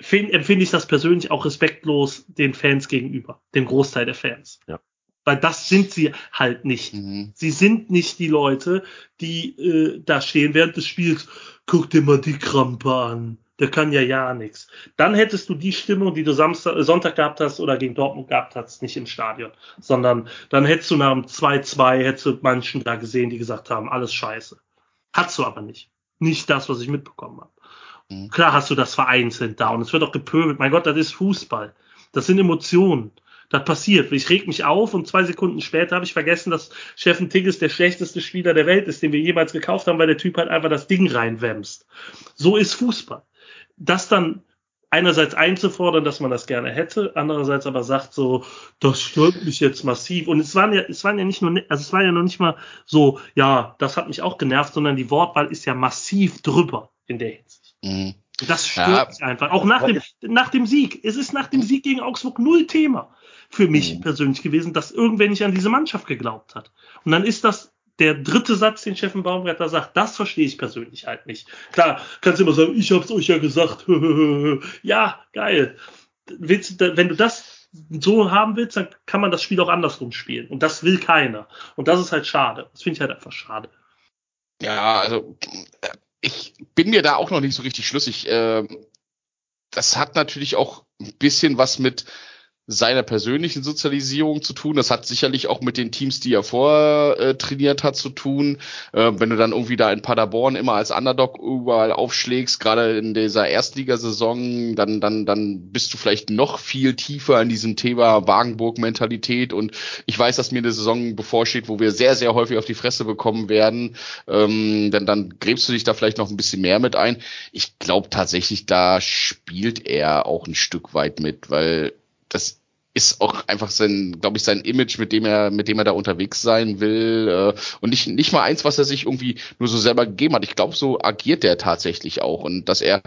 find, empfinde ich das persönlich auch respektlos den Fans gegenüber, dem Großteil der Fans. Ja. Weil das sind sie halt nicht. Mhm. Sie sind nicht die Leute, die äh, da stehen während des Spiels. Guck dir mal die Krampe an. Der kann ja ja nichts. Dann hättest du die Stimmung, die du Samstag, äh, Sonntag gehabt hast oder gegen Dortmund gehabt hast, nicht im Stadion, sondern dann hättest du nach dem 2-2 hättest du manchen da gesehen, die gesagt haben, alles scheiße. Hast du aber nicht. Nicht das, was ich mitbekommen habe. Mhm. Klar hast du das vereinzelt da und es wird auch gepöbelt. Mein Gott, das ist Fußball. Das sind Emotionen. Das passiert. Ich reg mich auf und zwei Sekunden später habe ich vergessen, dass Steffen Tigges der schlechteste Spieler der Welt ist, den wir jemals gekauft haben, weil der Typ halt einfach das Ding reinwämst. So ist Fußball. Das dann einerseits einzufordern, dass man das gerne hätte, andererseits aber sagt so, das stört mich jetzt massiv. Und es waren ja, es waren ja nicht nur, also es war ja noch nicht mal so, ja, das hat mich auch genervt, sondern die Wortwahl ist ja massiv drüber in der Hinsicht. Mhm. Das stört Ja. mich einfach. Auch nach dem, nach dem Sieg. Es ist nach dem Sieg gegen Augsburg null Thema für mich Mhm. persönlich gewesen, dass irgendwer nicht an diese Mannschaft geglaubt hat. Und dann ist das der dritte Satz, den Steffen Baumgartner sagt, das verstehe ich persönlich halt nicht. Klar, kannst du immer sagen, ich hab's euch ja gesagt. ja, geil. Willst, wenn du das so haben willst, dann kann man das Spiel auch andersrum spielen. Und das will keiner. Und das ist halt schade. Das finde ich halt einfach schade. Ja, also ich bin mir da auch noch nicht so richtig schlüssig. Ähm, Das hat natürlich auch ein bisschen was mit seiner persönlichen Sozialisierung zu tun. Das hat sicherlich auch mit den Teams, die er vorher äh, trainiert hat, zu tun. Äh, wenn du dann irgendwie da in Paderborn immer als Underdog überall aufschlägst, gerade in dieser Erstligasaison, dann, dann, dann bist du vielleicht noch viel tiefer in diesem Thema Wagenburg-Mentalität. Und ich weiß, dass mir eine Saison bevorsteht, wo wir sehr, sehr häufig auf die Fresse bekommen werden. Ähm, dann, dann gräbst du dich da vielleicht noch ein bisschen mehr mit ein. Ich glaube tatsächlich, da spielt er auch ein Stück weit mit, weil das ist auch einfach sein, glaube ich, sein Image, mit dem er, mit dem er da unterwegs sein will äh, und nicht nicht mal eins, was er sich irgendwie nur so selber gegeben hat. Ich glaube, so agiert er tatsächlich auch und dass er,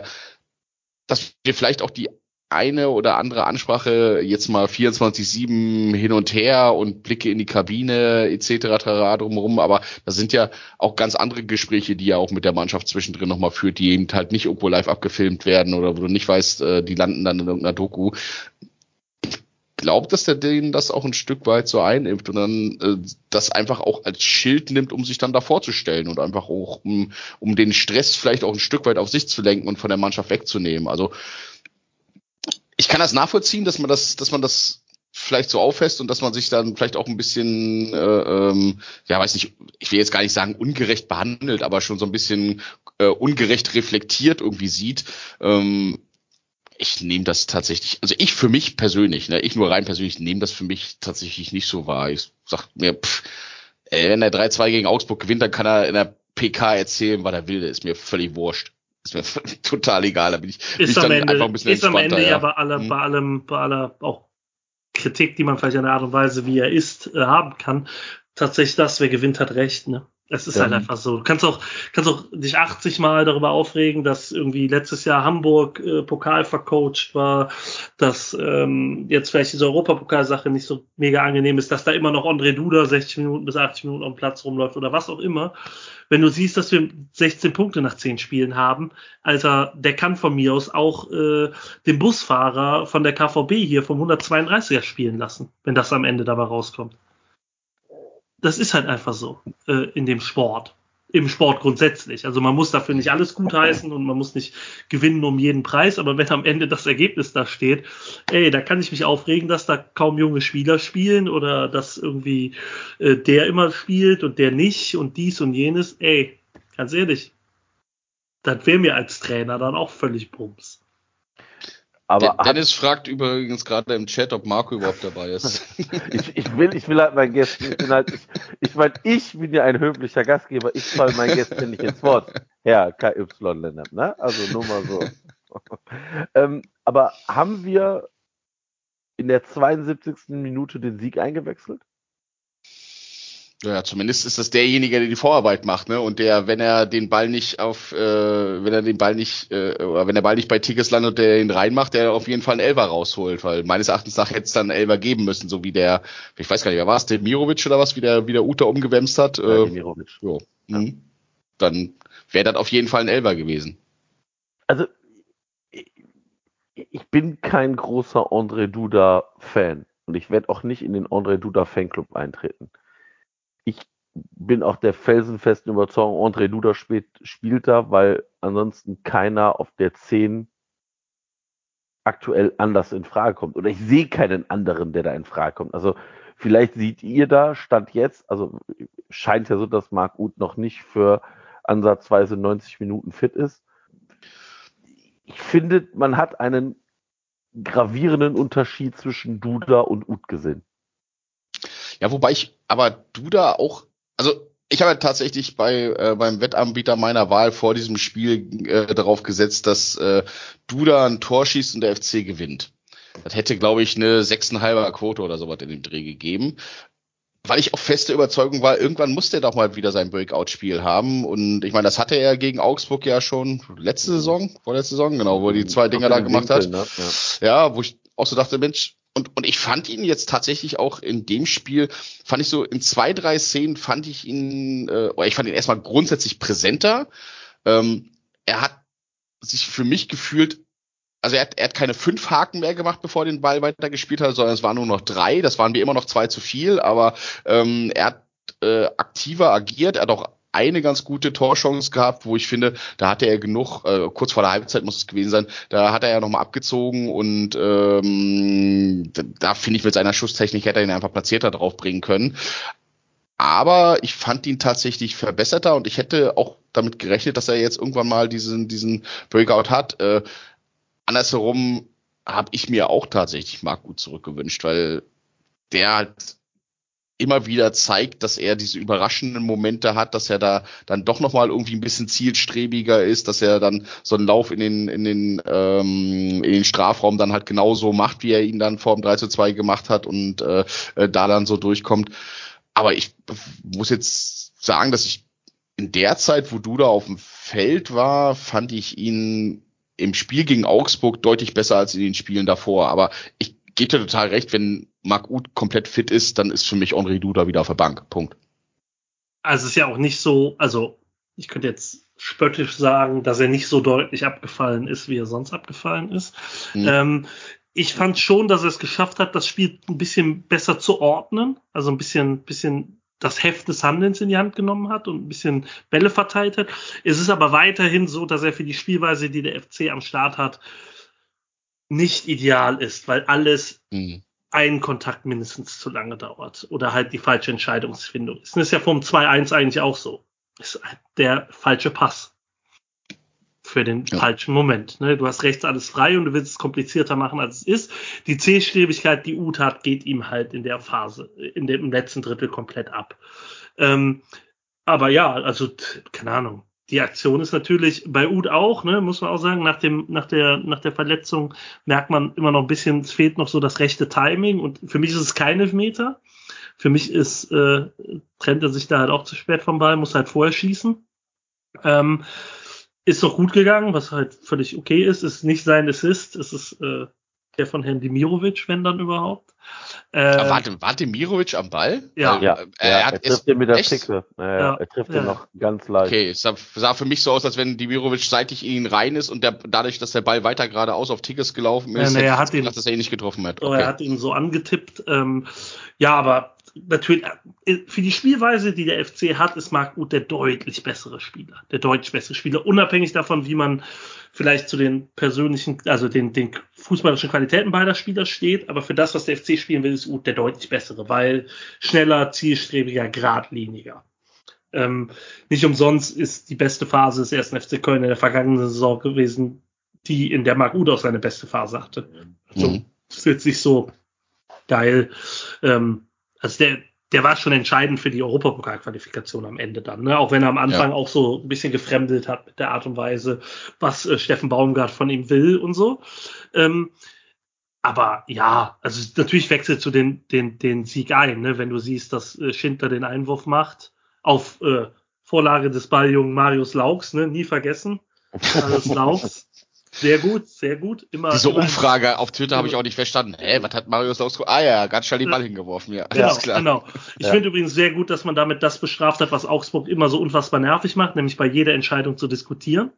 dass wir vielleicht auch die eine oder andere Ansprache jetzt mal 24/7 hin und her und Blicke in die Kabine etc. drumherum, aber das sind ja auch ganz andere Gespräche, die er auch mit der Mannschaft zwischendrin nochmal führt, die eben halt nicht irgendwo live abgefilmt werden oder wo du nicht weißt, äh, die landen dann in irgendeiner Doku glaube, dass der denen das auch ein Stück weit so einimpft und dann äh, das einfach auch als Schild nimmt, um sich dann da vorzustellen und einfach auch, um, um den Stress vielleicht auch ein Stück weit auf sich zu lenken und von der Mannschaft wegzunehmen. Also ich kann das nachvollziehen, dass man das, dass man das vielleicht so auffasst und dass man sich dann vielleicht auch ein bisschen, äh, ähm, ja, weiß nicht, ich will jetzt gar nicht sagen ungerecht behandelt, aber schon so ein bisschen äh, ungerecht reflektiert irgendwie sieht. Ähm, ich nehme das tatsächlich, also ich für mich persönlich, ne, ich nur rein persönlich nehme das für mich tatsächlich nicht so wahr. Ich sag mir, pff, ey, wenn er 3-2 gegen Augsburg gewinnt, dann kann er in der PK erzählen, was er will. Das ist mir völlig wurscht. Ist mir total egal. Da bin ich, bin ich Ist am dann Ende, einfach ein bisschen ist am. Ende ja, ja. bei, aller, Mhm. bei allem, bei aller auch Kritik, die man vielleicht an der Art und Weise, wie er ist, äh, haben kann, tatsächlich das, wer gewinnt, hat recht, ne? Es ist halt einfach so. Du kannst auch, kannst auch dich 80 Mal darüber aufregen, dass irgendwie letztes Jahr Hamburg äh, Pokal vercoacht war, dass ähm, jetzt vielleicht diese Europapokalsache nicht so mega angenehm ist, dass da immer noch André Duda 60 Minuten bis 80 Minuten am Platz rumläuft oder was auch immer. Wenn du siehst, dass wir 16 Punkte nach 10 Spielen haben, Alter, der kann von mir aus auch äh, den Busfahrer von der KVB hier vom 132er spielen lassen, wenn das am Ende dabei rauskommt das ist halt einfach so äh, in dem Sport. Im Sport grundsätzlich. Also man muss dafür nicht alles gutheißen und man muss nicht gewinnen um jeden Preis, aber wenn am Ende das Ergebnis da steht, ey, da kann ich mich aufregen, dass da kaum junge Spieler spielen oder dass irgendwie äh, der immer spielt und der nicht und dies und jenes. Ey, ganz ehrlich, das wäre mir als Trainer dann auch völlig Bums. Aber Den- Dennis fragt übrigens gerade im Chat, ob Marco überhaupt dabei ist. ich, ich will, ich will halt meinen Gästen, ich bin halt, ich, ich meine, ich bin ja ein höflicher Gastgeber, ich falle meinen Gästen nicht ins Wort. Herr KY Lennart, ne? Also nur mal so. ähm, aber haben wir in der 72. Minute den Sieg eingewechselt? Ja, zumindest ist das derjenige, der die Vorarbeit macht, ne? Und der, wenn er den Ball nicht auf, äh, wenn er den Ball nicht, äh, oder wenn der Ball nicht bei Tigges landet und der ihn reinmacht, der auf jeden Fall einen Elfer rausholt, weil meines Erachtens nach hätte es dann einen Elfer geben müssen, so wie der, ich weiß gar nicht, wer war es, der Mirovic oder was, wie der, wie der Uta umgewämst hat. Äh, Äh, Demirovic. jo. Mhm. Dann wäre das auf jeden Fall ein Elfer gewesen. Also, ich, ich bin kein großer André Duda-Fan und ich werde auch nicht in den André Duda-Fanclub eintreten. Bin auch der felsenfesten Überzeugung, André Duda spielt, spielt da, weil ansonsten keiner auf der 10 aktuell anders in Frage kommt. Oder ich sehe keinen anderen, der da in Frage kommt. Also vielleicht seht ihr da, Stand jetzt, also scheint ja so, dass Marc Uth noch nicht für ansatzweise 90 Minuten fit ist. Ich finde, man hat einen gravierenden Unterschied zwischen Duda und Uth gesehen. Ja, wobei ich, aber du da auch, also ich habe tatsächlich bei äh, beim Wettanbieter meiner Wahl vor diesem Spiel äh, darauf gesetzt, dass äh, Duda ein Tor schießt und der FC gewinnt. Das hätte, glaube ich, eine 6,5er Quote oder sowas in dem Dreh gegeben. Weil ich auch feste Überzeugung war, irgendwann muss der doch mal wieder sein Breakout-Spiel haben. Und ich meine, das hatte er gegen Augsburg ja schon letzte Saison, vorletzte Saison, genau, wo er die zwei Dinger da gemacht Winkel, hat. Ne? Ja. Ja, wo ich auch so dachte, Mensch, und, und ich fand ihn jetzt tatsächlich auch in dem Spiel, fand ich so in zwei, drei Szenen fand ich ihn, äh, ich fand ihn erstmal grundsätzlich präsenter. Ähm, er hat sich für mich gefühlt, also er hat, er hat keine fünf Haken mehr gemacht, bevor er den Ball weitergespielt hat, sondern es waren nur noch drei. Das waren mir immer noch zwei zu viel, aber ähm, er hat äh, aktiver agiert, er hat auch eine ganz gute Torchance gehabt, wo ich finde, da hatte er genug, äh, kurz vor der Halbzeit muss es gewesen sein, da hat er ja nochmal abgezogen und ähm, da, da finde ich, mit seiner Schusstechnik hätte er ihn einfach platzierter drauf bringen können. Aber ich fand ihn tatsächlich verbesserter und ich hätte auch damit gerechnet, dass er jetzt irgendwann mal diesen, diesen Breakout hat. Äh, andersherum habe ich mir auch tatsächlich Marc gut zurückgewünscht, weil der halt immer wieder zeigt, dass er diese überraschenden Momente hat, dass er da dann doch noch mal irgendwie ein bisschen zielstrebiger ist, dass er dann so einen Lauf in den in den ähm, in den Strafraum dann halt genauso macht, wie er ihn dann vor dem 3 zu 2 gemacht hat und äh, äh, da dann so durchkommt. Aber ich muss jetzt sagen, dass ich in der Zeit, wo du da auf dem Feld war, fand ich ihn im Spiel gegen Augsburg deutlich besser als in den Spielen davor. Aber ich gebe dir total recht, wenn Marc Uth komplett fit ist, dann ist für mich Henri Duda wieder auf der Bank. Punkt. Also es ist ja auch nicht so, also ich könnte jetzt spöttisch sagen, dass er nicht so deutlich abgefallen ist, wie er sonst abgefallen ist. Mhm. Ähm, ich fand schon, dass er es geschafft hat, das Spiel ein bisschen besser zu ordnen, also ein bisschen, bisschen das Heft des Handelns in die Hand genommen hat und ein bisschen Bälle verteilt hat. Es ist aber weiterhin so, dass er für die Spielweise, die der FC am Start hat, nicht ideal ist, weil alles Mhm. ein Kontakt mindestens zu lange dauert oder halt die falsche Entscheidungsfindung ist. Das ist ja vom 2-1 eigentlich auch so. Ist halt der falsche Pass für den Ja. falschen Moment. Ne? Du hast rechts alles frei und du willst es komplizierter machen, als es ist. Die Zielstrebigkeit, die Ut hat, geht ihm halt in der Phase, in dem im letzten Drittel komplett ab. Ähm, aber ja, also keine Ahnung. Die Aktion ist natürlich bei Ud auch, ne, muss man auch sagen, nach dem, nach der, nach der Verletzung merkt man immer noch ein bisschen, es fehlt noch so das rechte Timing und für mich ist es kein Elfmeter, Für mich ist, äh, trennt er sich da halt auch zu spät vom Ball, muss halt vorher schießen. Ähm, ist doch gut gegangen, was halt völlig okay ist. Ist nicht sein Assist, es ist äh, der von Herrn Dimirovic, wenn dann überhaupt. Aber Ähm, warte, war Demirovic am Ball? Ja. Weil, Ja, äh, ja, er hat er trifft den mit der echt- Ficke. Ja, Ja. Er trifft Ja. den noch ganz leicht. Okay, es sah, sah für mich so aus, als wenn Demirovic seitlich in ihn rein ist und der, dadurch, dass der Ball weiter geradeaus auf Tickets gelaufen Ja, ist, nee, hätte er hat ihn- gedacht, dass er ihn nicht getroffen hat. Oh, Okay. er hat ihn so angetippt. Ähm, ja, aber natürlich, äh, für die Spielweise, die der FC hat, ist Marc Uth der deutlich bessere Spieler. Der deutlich bessere Spieler, unabhängig davon, wie man vielleicht zu den persönlichen, also den, den fußballerischen Qualitäten beider Spieler steht. Aber für das, was der FC spielen will, ist Uth der deutlich bessere, weil schneller, zielstrebiger, geradliniger. Ähm, nicht umsonst ist die beste Phase des ersten FC Köln in der vergangenen Saison gewesen, die in der Marc Uth auch seine beste Phase hatte. So, Mhm. ist jetzt nicht so geil. Ähm, also der, der war schon entscheidend für die Europapokalqualifikation am Ende dann, ne? Auch wenn er am Anfang auch so ein bisschen gefremdelt hat mit der Art und Weise, was äh, Steffen Baumgart von ihm will und so. Ähm, aber ja, also natürlich wechselt zu den, den, den Sieg ein, ne? wenn du siehst, dass äh, Schindler den Einwurf macht auf äh, Vorlage des Balljungen Marius Laux, ne? nie vergessen. Marius Laux, sehr gut, sehr gut. Immer, Diese immer Umfrage auf Twitter habe ich auch nicht verstanden. Hä, was hat Marius Lausko? Ah ja, ganz schnell den Ball hingeworfen, ja. Genau, Alles klar. genau. Ich Ja. finde übrigens sehr gut, dass man damit das bestraft hat, was Augsburg immer so unfassbar nervig macht, nämlich bei jeder Entscheidung zu diskutieren.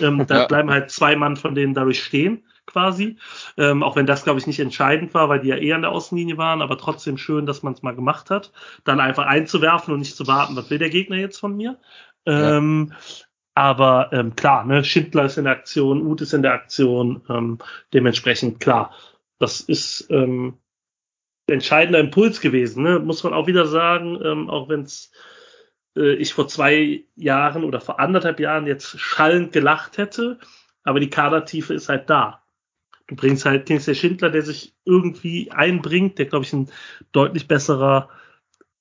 Ähm, da Ja. bleiben halt zwei Mann von denen dadurch stehen, quasi. Ähm, auch wenn das, glaube ich, nicht entscheidend war, weil die ja eher an der Außenlinie waren, aber trotzdem schön, dass man es mal gemacht hat. Dann einfach einzuwerfen und nicht zu warten, was will der Gegner jetzt von mir? Ähm, aber ähm, klar, ne, Schindler ist in der Aktion, Uth ist in der Aktion, ähm, dementsprechend klar. Das ist ähm, entscheidender Impuls gewesen, ne? muss man auch wieder sagen, ähm, auch wenn es äh, ich vor zwei Jahren oder vor anderthalb Jahren jetzt schallend gelacht hätte, aber die Kadertiefe ist halt da. Du bringst halt Kingsley Schindler, der sich irgendwie einbringt, der glaube ich ein deutlich besserer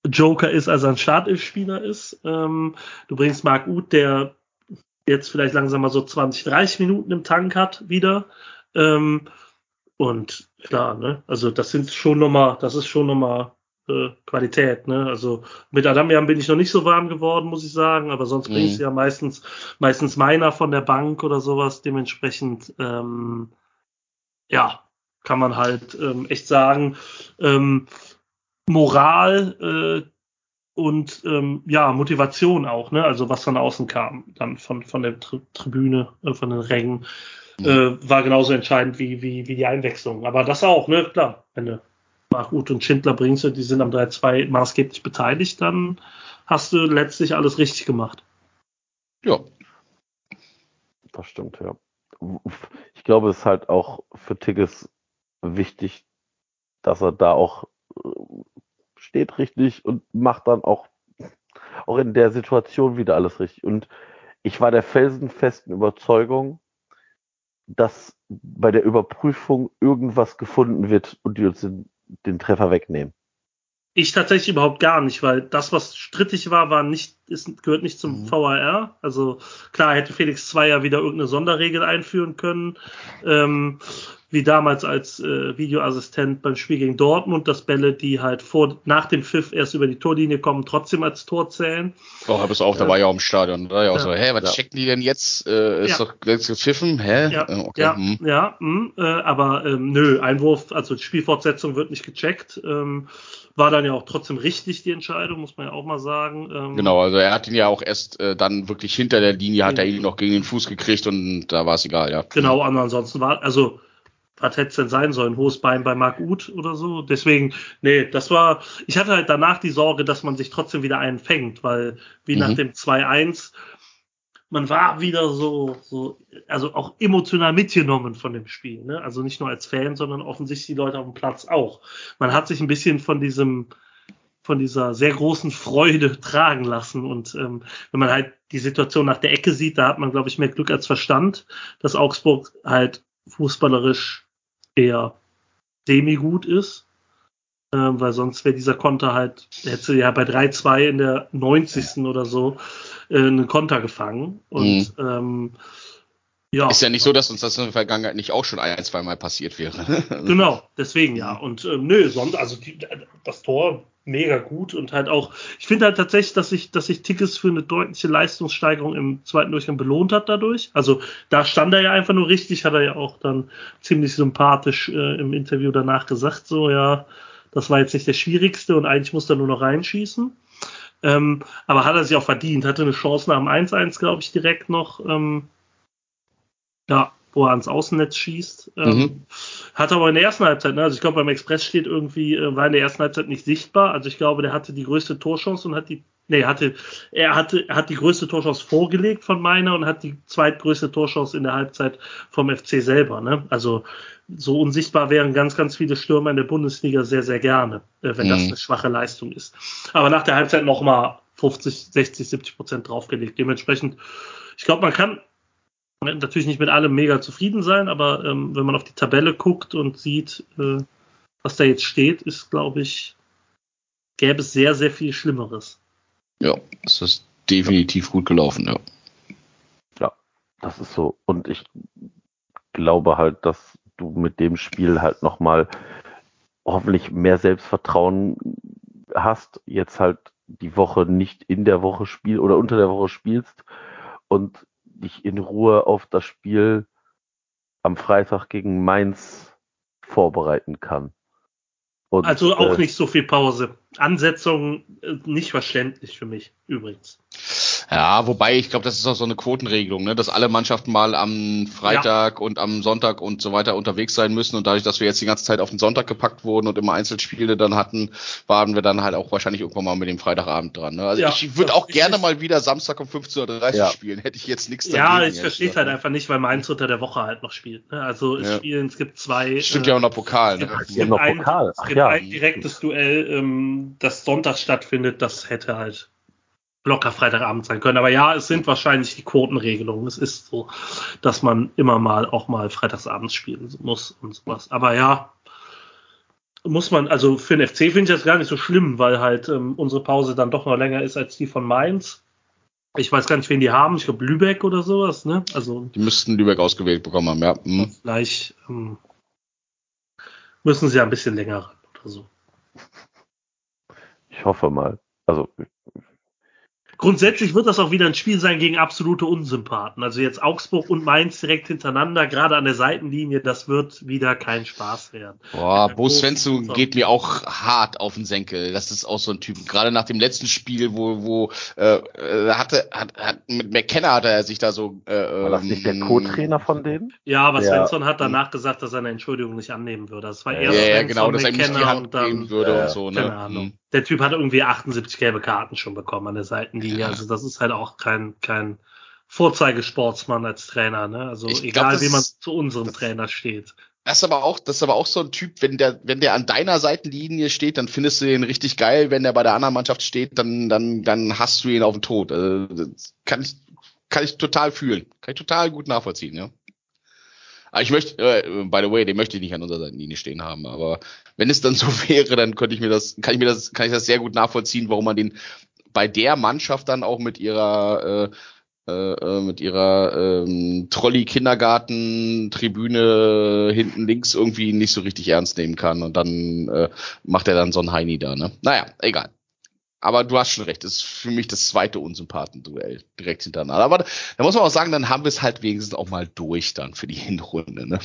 Joker ist, als er ein Startelf-Spieler ist. Ähm, du bringst Marc Uth, der jetzt vielleicht langsam mal so 20, 30 Minuten im Tank hat wieder. Ähm, und klar, ne, also das sind schon nochmal, das ist schon nochmal äh, Qualität, ne? Also mit Adamian bin ich noch nicht so warm geworden, muss ich sagen, aber sonst Mhm. du ja meistens, meistens meiner von der Bank oder sowas. Dementsprechend, ähm, ja, kann man halt ähm, echt sagen, ähm, Moral äh, und ähm, ja, Motivation auch, ne? Also was von außen kam, dann von, von der Tri Tribüne, äh, von den Rängen, äh, war genauso entscheidend wie, wie, wie die Einwechslung. Aber das auch, ne, klar, wenn du Marc Uth und Schindler bringst die sind am 3-2 maßgeblich beteiligt, dann hast du letztlich alles richtig gemacht. Ja. Das stimmt, ja. Ich glaube, es ist halt auch für Tigges wichtig, dass er da auch äh, steht richtig und macht dann auch, auch in der Situation wieder alles richtig. Und ich war der felsenfesten Überzeugung, dass bei der Überprüfung irgendwas gefunden wird und die uns den, den Treffer wegnehmen. Ich tatsächlich überhaupt gar nicht, weil das, was strittig war, war nicht, ist, gehört nicht zum Mhm. VAR. Also klar hätte Felix Zweier wieder irgendeine Sonderregel einführen können, ähm, wie damals als äh, Videoassistent beim Spiel gegen Dortmund, dass Bälle, die halt vor nach dem Pfiff erst über die Torlinie kommen, trotzdem als Tor zählen. Oh, bis auf, da war ja auch im Stadion. Da war ja auch so, hä, was Ja. checken die denn jetzt? Äh, ist Ja. doch jetzt gepfiffen? Hä? Ja, Äh, okay. ja, hm. ja, mh, äh, aber ähm, nö, Einwurf, also Spielfortsetzung wird nicht gecheckt. Ähm, war dann ja auch trotzdem richtig die Entscheidung, muss man ja auch mal sagen. Ähm, Genau, also er hat ihn ja auch erst äh, dann wirklich hinter der Linie, hat er Mhm. ihn noch gegen den Fuß gekriegt und da war es egal, ja. Genau, und ansonsten war, also, was hätte es denn sein sollen? Hohes Bein bei Marc Uth oder so? Deswegen, nee, das war, ich hatte halt danach die Sorge, dass man sich trotzdem wieder einen fängt, weil wie Mhm. nach dem 2-1, man war wieder so, so, also auch emotional mitgenommen von dem Spiel, ne? Also nicht nur als Fan, sondern offensichtlich die Leute auf dem Platz auch. Man hat sich ein bisschen von diesem, von dieser sehr großen Freude tragen lassen. Und ähm, wenn man halt die Situation nach der Ecke sieht, da hat man, glaube ich, mehr Glück als Verstand, dass Augsburg halt fußballerisch eher semi-gut ist. Ähm, weil sonst wäre dieser Konter halt, hätte ja bei 3-2 in der 90. oder so äh, einen Konter gefangen. Und ähm, ja. Ist ja nicht so, dass uns das in der Vergangenheit nicht auch schon ein, zwei Mal passiert wäre. Genau, deswegen ja. Und ähm, nö, sonst, also die, das Tor mega gut und halt auch, ich finde halt tatsächlich, dass sich, dass sich Tickets für eine deutliche Leistungssteigerung im zweiten Durchgang belohnt hat dadurch. Also da stand er ja einfach nur richtig, hat er ja auch dann ziemlich sympathisch äh, im Interview danach gesagt, so ja, das war jetzt nicht der schwierigste und eigentlich musste er nur noch reinschießen. Ähm, aber hat er sich auch verdient, hatte eine Chance nach dem 1-1, glaube ich, direkt noch. Ähm, ja, wo er ans Außennetz schießt. Ähm, Mhm. Hat aber in der ersten Halbzeit, ne, also ich glaube beim Express steht irgendwie, äh, war in der ersten Halbzeit nicht sichtbar. Also ich glaube, der hatte die größte Torchance und hat die, nee, hatte, er hatte, er hat die größte Torchance vorgelegt von meiner und hat die zweitgrößte Torchance in der Halbzeit vom FC selber. Ne? Also so unsichtbar wären ganz, ganz viele Stürmer in der Bundesliga sehr, sehr gerne, äh, wenn das Mhm. eine schwache Leistung ist. Aber nach der Halbzeit nochmal 50, 60, 70 Prozent draufgelegt. Dementsprechend, ich glaube, man kann natürlich nicht mit allem mega zufrieden sein, aber ähm, wenn man auf die Tabelle guckt und sieht, äh, was da jetzt steht, ist, glaube ich, gäbe es sehr, sehr viel Schlimmeres. Ja, es ist definitiv gut gelaufen, ja. Das ist so. Und ich glaube halt, dass du mit dem Spiel halt nochmal hoffentlich mehr Selbstvertrauen hast, jetzt halt die Woche nicht in der Woche spiel oder unter der Woche spielst und dich in Ruhe auf das Spiel am Freitag gegen Mainz vorbereiten kann. Und, Also auch äh, nicht so viel Pause. Ansetzung äh, nicht verständlich für mich, übrigens. Ja, wobei ich glaube, das ist auch so eine Quotenregelung, ne? dass alle Mannschaften mal am Freitag und am Sonntag und so weiter unterwegs sein müssen. Und dadurch, dass wir jetzt die ganze Zeit auf den Sonntag gepackt wurden und immer Einzelspiele dann hatten, waren wir dann halt auch wahrscheinlich irgendwann mal mit dem Freitagabend dran. Ne? Also Ja, ich würde auch gerne mal wieder Samstag um 15.30 Uhr Ja. spielen. Hätte ich jetzt nichts Ja, dagegen, ich verstehe es ehrlich halt einfach nicht, weil Mainz unter der Woche halt noch spielt. Ne? Also es Ja. spielen, es gibt zwei. Stimmt äh, ja auch noch Pokal. es Ne? gibt, es Ja, gibt ein, Pokal. es Ach gibt ja. ein direktes Duell, ähm, das Sonntag stattfindet, das hätte halt locker Freitagabend sein können. Aber ja, es sind wahrscheinlich die Quotenregelungen. Es ist so, dass man immer mal auch mal freitagsabends spielen muss und sowas. Aber ja, muss man, also für den FC finde ich das gar nicht so schlimm, weil halt ähm, unsere Pause dann doch noch länger ist als die von Mainz. Ich weiß gar nicht, wen die haben. Ich glaube Lübeck oder sowas, ne? Also Die müssten Lübeck ausgewählt bekommen haben, ja. Hm. vielleicht ähm, müssen sie ja ein bisschen länger ran oder so. ich hoffe mal. Also Grundsätzlich wird das auch wieder ein Spiel sein gegen absolute Unsympathen. Also jetzt Augsburg und Mainz direkt hintereinander, gerade an der Seitenlinie, das wird wieder kein Spaß werden. Boah, Bo Svensson geht mir auch hart auf den Senkel. Das ist auch so ein Typ. Gerade nach dem letzten Spiel, wo, wo äh, äh, hatte, hat, hat mit McKenna hat er sich da so. Äh, war das nicht der ähm, Co-Trainer von denen? Ja, aber Ja. Svensson hat danach gesagt, dass er eine Entschuldigung nicht annehmen würde. Das war eher Ja, ja, genau, dass er ihm nicht die McKenna Hand und dann, geben würde Ja, und so, ne? keine Ahnung. Der Typ hat irgendwie 78 gelbe Karten schon bekommen an der Seitenlinie. Ja. Also das ist halt auch kein, kein Vorzeigesportsmann als Trainer. Ne? Also Ich egal, glaub, wie man zu unserem das- Trainer steht. Das ist aber auch, das ist aber auch so ein Typ, wenn der, wenn der an deiner Seitenlinie steht, dann findest du den richtig geil. Wenn der bei der anderen Mannschaft steht, dann, dann, dann hast du ihn auf den Tod. Also, kann ich, kann ich total fühlen. Kann ich total gut nachvollziehen, ja. Aber ich möchte, äh, by the way, den möchte ich nicht an unserer Seitenlinie stehen haben. Aber wenn es dann so wäre, dann könnte ich mir das, kann ich mir das, kann ich das sehr gut nachvollziehen, warum man den bei der Mannschaft dann auch mit ihrer äh, äh, äh, mit ihrer ähm, Trolley Kindergarten Tribüne hinten links irgendwie nicht so richtig ernst nehmen kann und dann äh, macht er dann so ein Heini da, ne? Naja, egal. Aber du hast schon recht, das ist für mich das zweite Unsympathen-Duell direkt hintereinander. Aber da muss man auch sagen, dann haben wir es halt wenigstens auch mal durch dann für die Hinrunde, ne?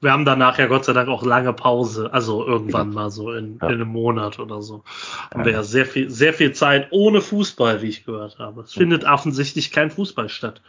Wir haben danach ja Gott sei Dank auch lange Pause, also irgendwann mal so in, Ja. in einem Monat oder so. Haben wir ja sehr viel, sehr viel Zeit ohne Fußball, wie ich gehört habe. Es findet offensichtlich kein Fußball statt.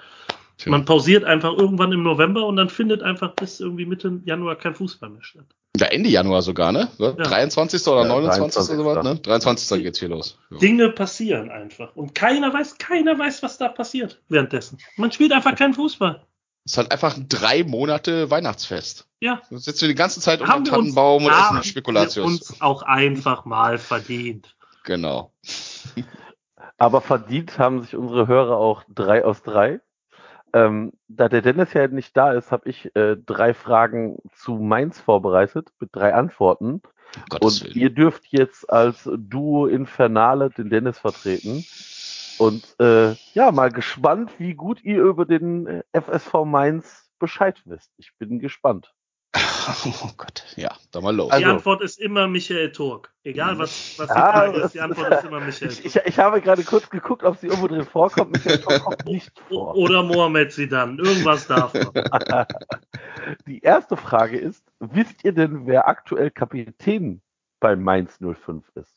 Man pausiert einfach irgendwann im November und dann findet einfach bis irgendwie Mitte Januar kein Fußball mehr statt. Ja, Ende Januar sogar, ne? Ja. 23. oder Ja, 29. oder was, 23.. ne? 23. geht's hier los. Ja. Dinge passieren einfach. Und keiner weiß, keiner weiß, was da passiert währenddessen. Man spielt einfach keinen Fußball. ist halt einfach ein drei Monate Weihnachtsfest. Ja. Da sitzen wir die ganze Zeit unter Haben dem wir uns, Tannenbaum und essen haben wir Spekulatius. uns auch einfach mal verdient. Genau. Aber verdient haben sich unsere Hörer auch drei aus drei. Ähm, da der Dennis ja nicht da ist, habe ich äh, drei Fragen zu Mainz vorbereitet mit drei Antworten. Gottes Und Willen. ihr dürft jetzt als Duo Infernale den Dennis vertreten. Und äh, ja, mal gespannt, wie gut ihr über den äh, FSV Mainz Bescheid wisst. Ich bin gespannt. Oh Gott, ja, dann mal los. Die Also- Antwort ist immer Michael Turk. Egal was, was die Ja, Frage ist, die Antwort ist immer Michael Ich, Turk. ich, ich habe gerade kurz geguckt, ob sie irgendwo drin vorkommt. Michael Turk kommt nicht vor. Oder Mohamed Sidan. Irgendwas davon. Die erste Frage ist, wisst ihr denn, wer aktuell Kapitän bei Mainz 05 ist?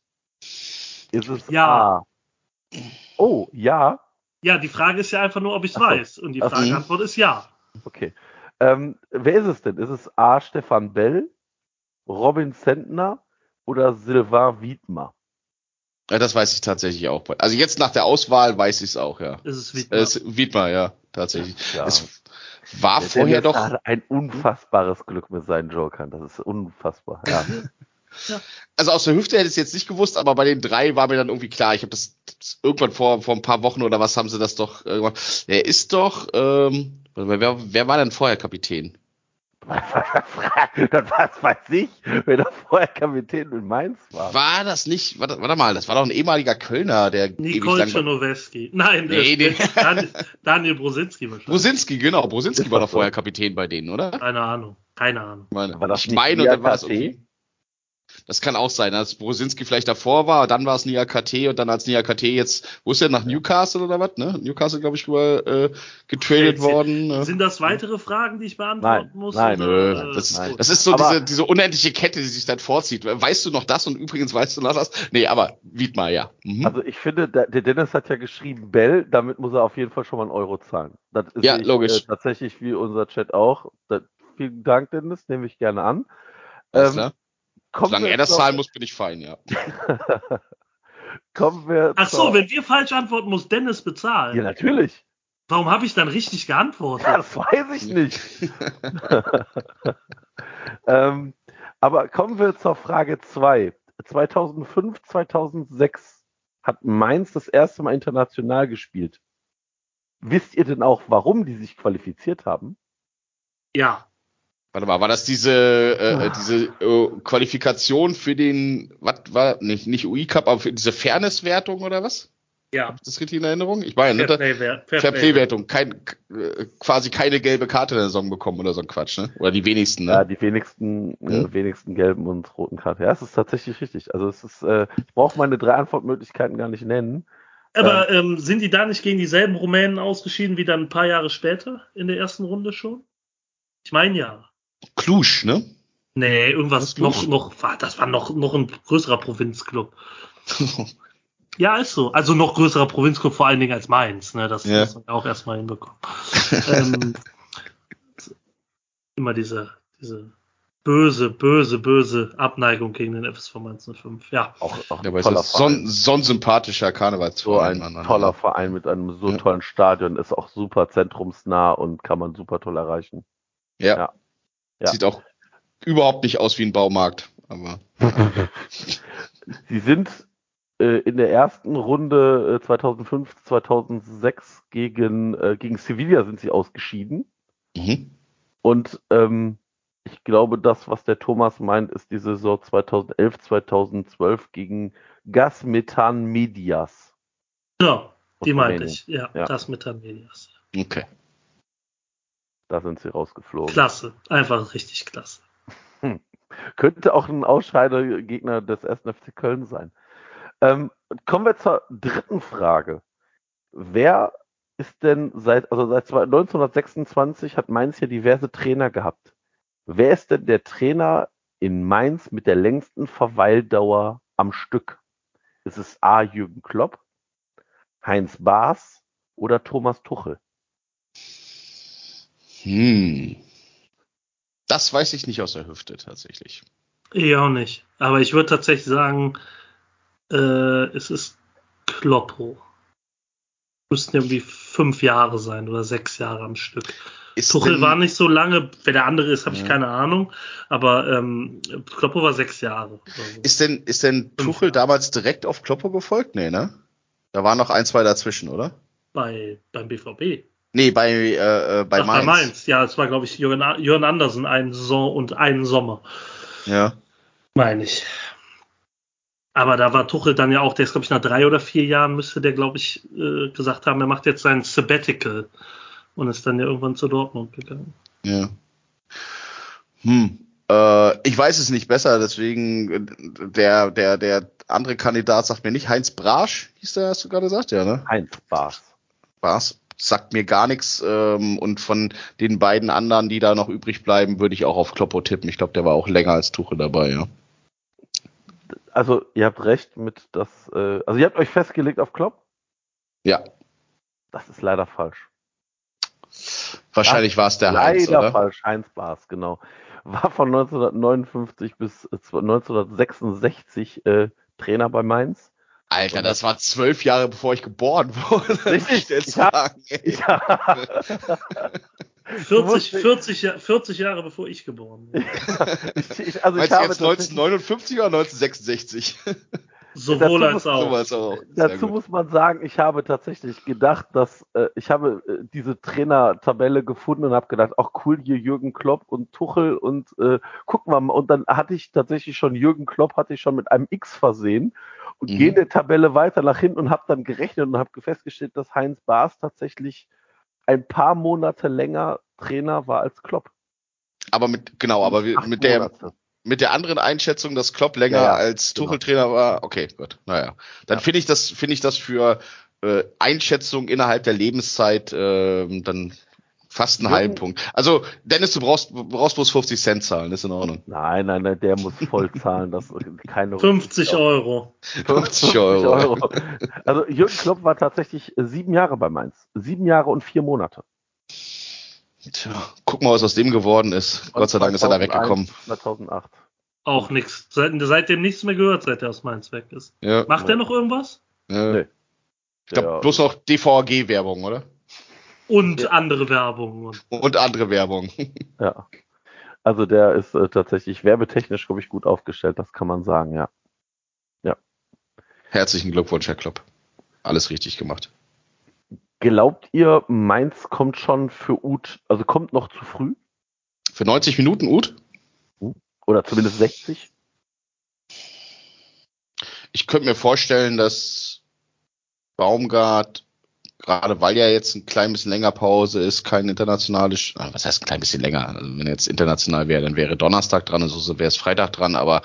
Ist es Ja. A? Oh, ja. Ja, die Frage ist ja einfach nur, ob ich es weiß. Und die Ach so. Frage-Antwort ist ja. Okay. Ähm, wer ist es denn? Ist es A. Stefan Bell, Robin Zentner oder Sylvain Wiedmer? Ja, das weiß ich tatsächlich auch. Also jetzt nach der Auswahl weiß ich es auch, ja. Ist es Äh, Wiedmer. Es, Wiedmer, ja, tatsächlich. Ja. Es war Der vorher doch. hat ein unfassbares Glück mit seinen Jokern. Das ist unfassbar. Ja. Also aus der Hüfte hätte ich es jetzt nicht gewusst, aber bei den drei war mir dann irgendwie klar. Ich habe das irgendwann vor, vor ein paar Wochen oder was haben sie das doch äh, gemacht. Er ist doch, ähm, wer, wer war denn vorher Kapitän? das was weiß ich, wer da vorher Kapitän in Mainz war. War das nicht, warte, warte mal, das war doch ein ehemaliger Kölner, der Nicole. Czernoweski. Nein, Nee, nee. Daniel, Daniel Brosinski wahrscheinlich. Brosinski, genau, Brosinski war das doch vorher Kapitän bei denen, oder? Keine Ahnung. Keine Ahnung. Ich meine, War das ich meine, und dann war es irgendwie. Das kann auch sein, dass Brosinski vielleicht davor war, dann war es Nia KT und dann als Nia KT jetzt, wo ist der, nach Newcastle oder was, ne? Newcastle, glaube ich, rüber äh, getradet Jetzt- worden. Ne? Sind das weitere Fragen, die ich beantworten Nein, muss? nein. Nö, oder, äh, das, nein. gut. das ist so Aber- diese, diese unendliche Kette, die sich dann vorzieht. Weißt du noch das und übrigens weißt du noch das? Nee, aber Wiedmar, ja. Mhm. Also ich finde, der, der Dennis hat ja geschrieben Bell, damit muss er auf jeden Fall schon mal einen Euro zahlen. Das ist Ja, nicht, logisch. Äh, tatsächlich wie unser Chat auch. Das, vielen Dank, Dennis, nehme ich gerne an. Alles Ähm. Kommen Solange er das zahlen muss, bin ich fein, ja. Kommen wir Ach so, wenn wir falsch antworten, muss Dennis bezahlen. Ja, natürlich. Warum habe ich dann richtig geantwortet? Ja, das weiß ich nicht. ähm, aber kommen wir zur Frage 2. 2005, 2006 hat Mainz das erste Mal international gespielt. Wisst ihr denn auch, warum die sich qualifiziert haben? Ja. Warte mal, war das diese, äh, Ah. diese äh, Qualifikation für den, was war, nicht, nicht UI Cup, aber für diese Fairness-Wertung oder was? Ja. Ist das richtig in Erinnerung? Ich meine, ne? da- Fairplay-Wert- Fairplay-Wertung, kein, äh, quasi keine gelbe Karte in der Saison bekommen oder so ein Quatsch, ne? Oder die wenigsten, Ja, ne? die wenigsten, äh, Hm. wenigsten gelben und roten Karten. Ja, es ist tatsächlich richtig. Also es ist, äh, ich brauche meine drei Antwortmöglichkeiten gar nicht nennen. Aber ähm, sind die da nicht gegen dieselben Rumänen ausgeschieden wie dann ein paar Jahre später in der ersten Runde schon? Ich meine ja. Klusch, ne? Nee, irgendwas Was noch, noch, das war noch, noch ein größerer Provinzclub. Ja, ist so. Also noch größerer Provinzclub vor allen Dingen als Mainz, ne? Das Ja. muss man auch erstmal hinbekommen. ähm, immer diese, diese böse, böse, böse Abneigung gegen den FSV Mainz 05. Ja. Auch, auch Ja, ein toller ist so Verein. ein, so ein sympathischer So Karnevalsverein. ein Mann, toller. Verein mit einem so Ja. tollen Stadion, ist auch super zentrumsnah und kann man super toll erreichen. Ja. Ja. Ja. Sieht auch überhaupt nicht aus wie ein Baumarkt, aber Sie sind äh, in der ersten Runde äh, 2005, 2006 gegen, äh, gegen Sevilla sind sie ausgeschieden. mhm. Und ähm, ich glaube, das, was der Thomas meint, ist die Saison 2011, 2012 gegen Gas Methan Medias. Ja, die meinte ich. Ja, Ja. das mit Tamelias. okay. Da sind sie rausgeflogen. Klasse. Einfach richtig klasse. Könnte auch ein Ausscheidegegner des 1. FC Köln sein. Ähm, kommen wir zur dritten Frage. Wer ist denn seit, also seit 1926 hat Mainz hier diverse Trainer gehabt. Wer ist denn der Trainer in Mainz mit der längsten Verweildauer am Stück? Ist es A. Jürgen Klopp, Heinz Baas oder Thomas Tuchel? Hm. Das weiß ich nicht aus der Hüfte tatsächlich. Ich auch nicht. Aber ich würde tatsächlich sagen, äh, es ist Kloppo. Müssten irgendwie fünf Jahre sein oder sechs Jahre am Stück. Ist Tuchel war nicht so lange, wer der andere ist, habe ich Ja. keine Ahnung. Aber ähm, Kloppo war sechs Jahre. so. Ist denn, ist denn Tuchel Jahre. damals direkt auf Kloppo gefolgt? Nee, ne? Da waren noch ein, zwei dazwischen, oder? bei, beim BVB. Nee, bei, äh, äh, bei Ach, Mainz. bei Mainz. Ja, es war, glaube ich, Jürgen, Jürgen Andersen, eine Saison und einen Sommer, Ja. meine ich. Aber da war Tuchel dann ja auch, der ist, glaube ich, nach drei oder vier Jahren müsste der, glaube ich, äh, gesagt haben, er macht jetzt sein Sabbatical und ist dann ja irgendwann zu Dortmund gegangen. Ja. Hm. Äh, ich weiß es nicht besser, deswegen äh, der, der, der andere Kandidat sagt mir nicht. Heinz Brasch, hieß der, hast du gerade gesagt, ja, ne? Heinz Bars. Bars sagt mir gar nichts. Ähm, und von den beiden anderen, die da noch übrig bleiben, würde ich auch auf Kloppo tippen. Ich glaube, der war auch länger als Tuchel dabei, ja. Also, ihr habt recht mit das, äh, also ihr habt euch festgelegt auf Klopp? Ja, Das ist leider falsch. wahrscheinlich war es der leider Heinz, oder? falsch. Heinz Bars, genau. War von 1959 bis äh, 1966 äh, Trainer bei Mainz. Alter, das war zwölf Jahre bevor ich geboren wurde. Richtig, muss ich jetzt ich hab- sagen, ey. Ja. 40, 40, Ja- 40 Jahre bevor ich geboren bin. ich, ich, also ich Meinst du habe jetzt tatsächlich- 1959 oder 1966? Sowohl Dazu als muss- auch. Sowas auch. Dazu gut. muss man sagen, ich habe tatsächlich gedacht, dass äh, ich habe äh, diese Trainertabelle gefunden und habe gedacht, ach cool, hier Jürgen Klopp und Tuchel und äh, gucken wir mal. Und dann hatte ich tatsächlich schon Jürgen Klopp hatte ich schon mit einem X versehen und Mhm. gehe in der Tabelle weiter nach hinten und habe dann gerechnet und habe festgestellt, dass Heinz Baas tatsächlich ein paar Monate länger Trainer war als Klopp. Aber mit, genau, aber wir, mit der, Monate. mit der anderen Einschätzung, dass Klopp länger Ja, ja, als genau. Tuchel Trainer war, okay, gut, naja. Dann Ja. finde ich das, finde ich das für äh, Einschätzung innerhalb der Lebenszeit ähm, dann fast einen Jürgen- halben Punkt. Also, Dennis, du brauchst, du brauchst bloß 50 Cent zahlen, ist in Ordnung. Nein, nein, nein, der muss voll zahlen. Das keine 50 Euro. 50 Euro. Also Jürgen Klopp war tatsächlich sieben Jahre bei Mainz. Sieben Jahre und vier Monate. Tja, guck mal, was aus dem geworden ist. Gott sei Dank ist er da 2001, weggekommen. 2008. Auch nichts. Seit, seitdem nichts mehr gehört, seit er aus Mainz weg ist. Ja, Macht er noch irgendwas? ja. Nee. Ich glaube, bloß noch DVG-Werbung, oder? Und Ja. andere Werbung. Und andere Werbung. Ja. Also der ist äh, tatsächlich werbetechnisch, glaube ich, gut aufgestellt, das kann man sagen, ja. Herzlichen Glückwunsch, Herr Klopp. Alles richtig gemacht. Glaubt ihr, Mainz kommt schon für Uth, also kommt noch zu früh? Für 90 Minuten, Ut? Oder zumindest 60? Ich könnte mir vorstellen, dass Baumgart, gerade weil ja jetzt ein klein bisschen länger Pause ist, kein internationales, was heißt ein klein bisschen länger? Also wenn jetzt international wäre, dann wäre Donnerstag dran, also so wäre es Freitag dran, aber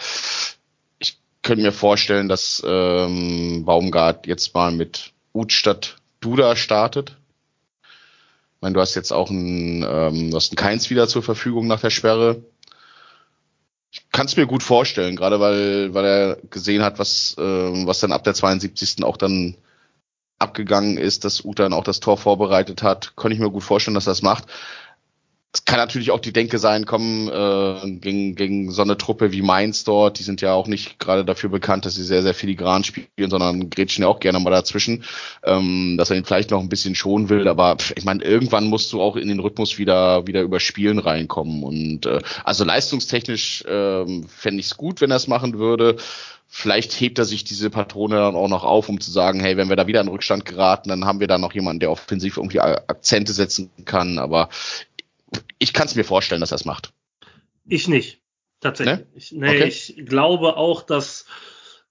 ich könnte mir vorstellen, dass ähm, Baumgart jetzt mal mit Ut statt Duda startet. Ich meine, du hast jetzt auch einen, ähm, du hast einen Keins wieder zur Verfügung nach der Sperre. Ich kann es mir gut vorstellen, gerade weil, weil er gesehen hat, was, ähm, was dann ab der 72. auch dann abgegangen ist, dass Uta dann auch das Tor vorbereitet hat. Kann ich mir gut vorstellen, dass das macht. Es kann natürlich auch die Denke sein, komm, äh, gegen, gegen so eine Truppe wie Mainz dort, die sind ja auch nicht gerade dafür bekannt, dass sie sehr, sehr filigran spielen, sondern grätschen ja auch gerne mal dazwischen, ähm, dass er ihn vielleicht noch ein bisschen schonen will, aber ich meine, irgendwann musst du auch in den Rhythmus wieder, wieder über Spielen reinkommen und äh, also leistungstechnisch ähm, fände ich es gut, wenn er es machen würde. Vielleicht hebt er sich diese Patrone dann auch noch auf, um zu sagen, hey, wenn wir da wieder in Rückstand geraten, dann haben wir da noch jemanden, der offensiv irgendwie Akzente setzen kann. Aber ich kann es mir vorstellen, dass er es macht. ich nicht. Tatsächlich. Ich, nee, Okay. ich glaube auch, dass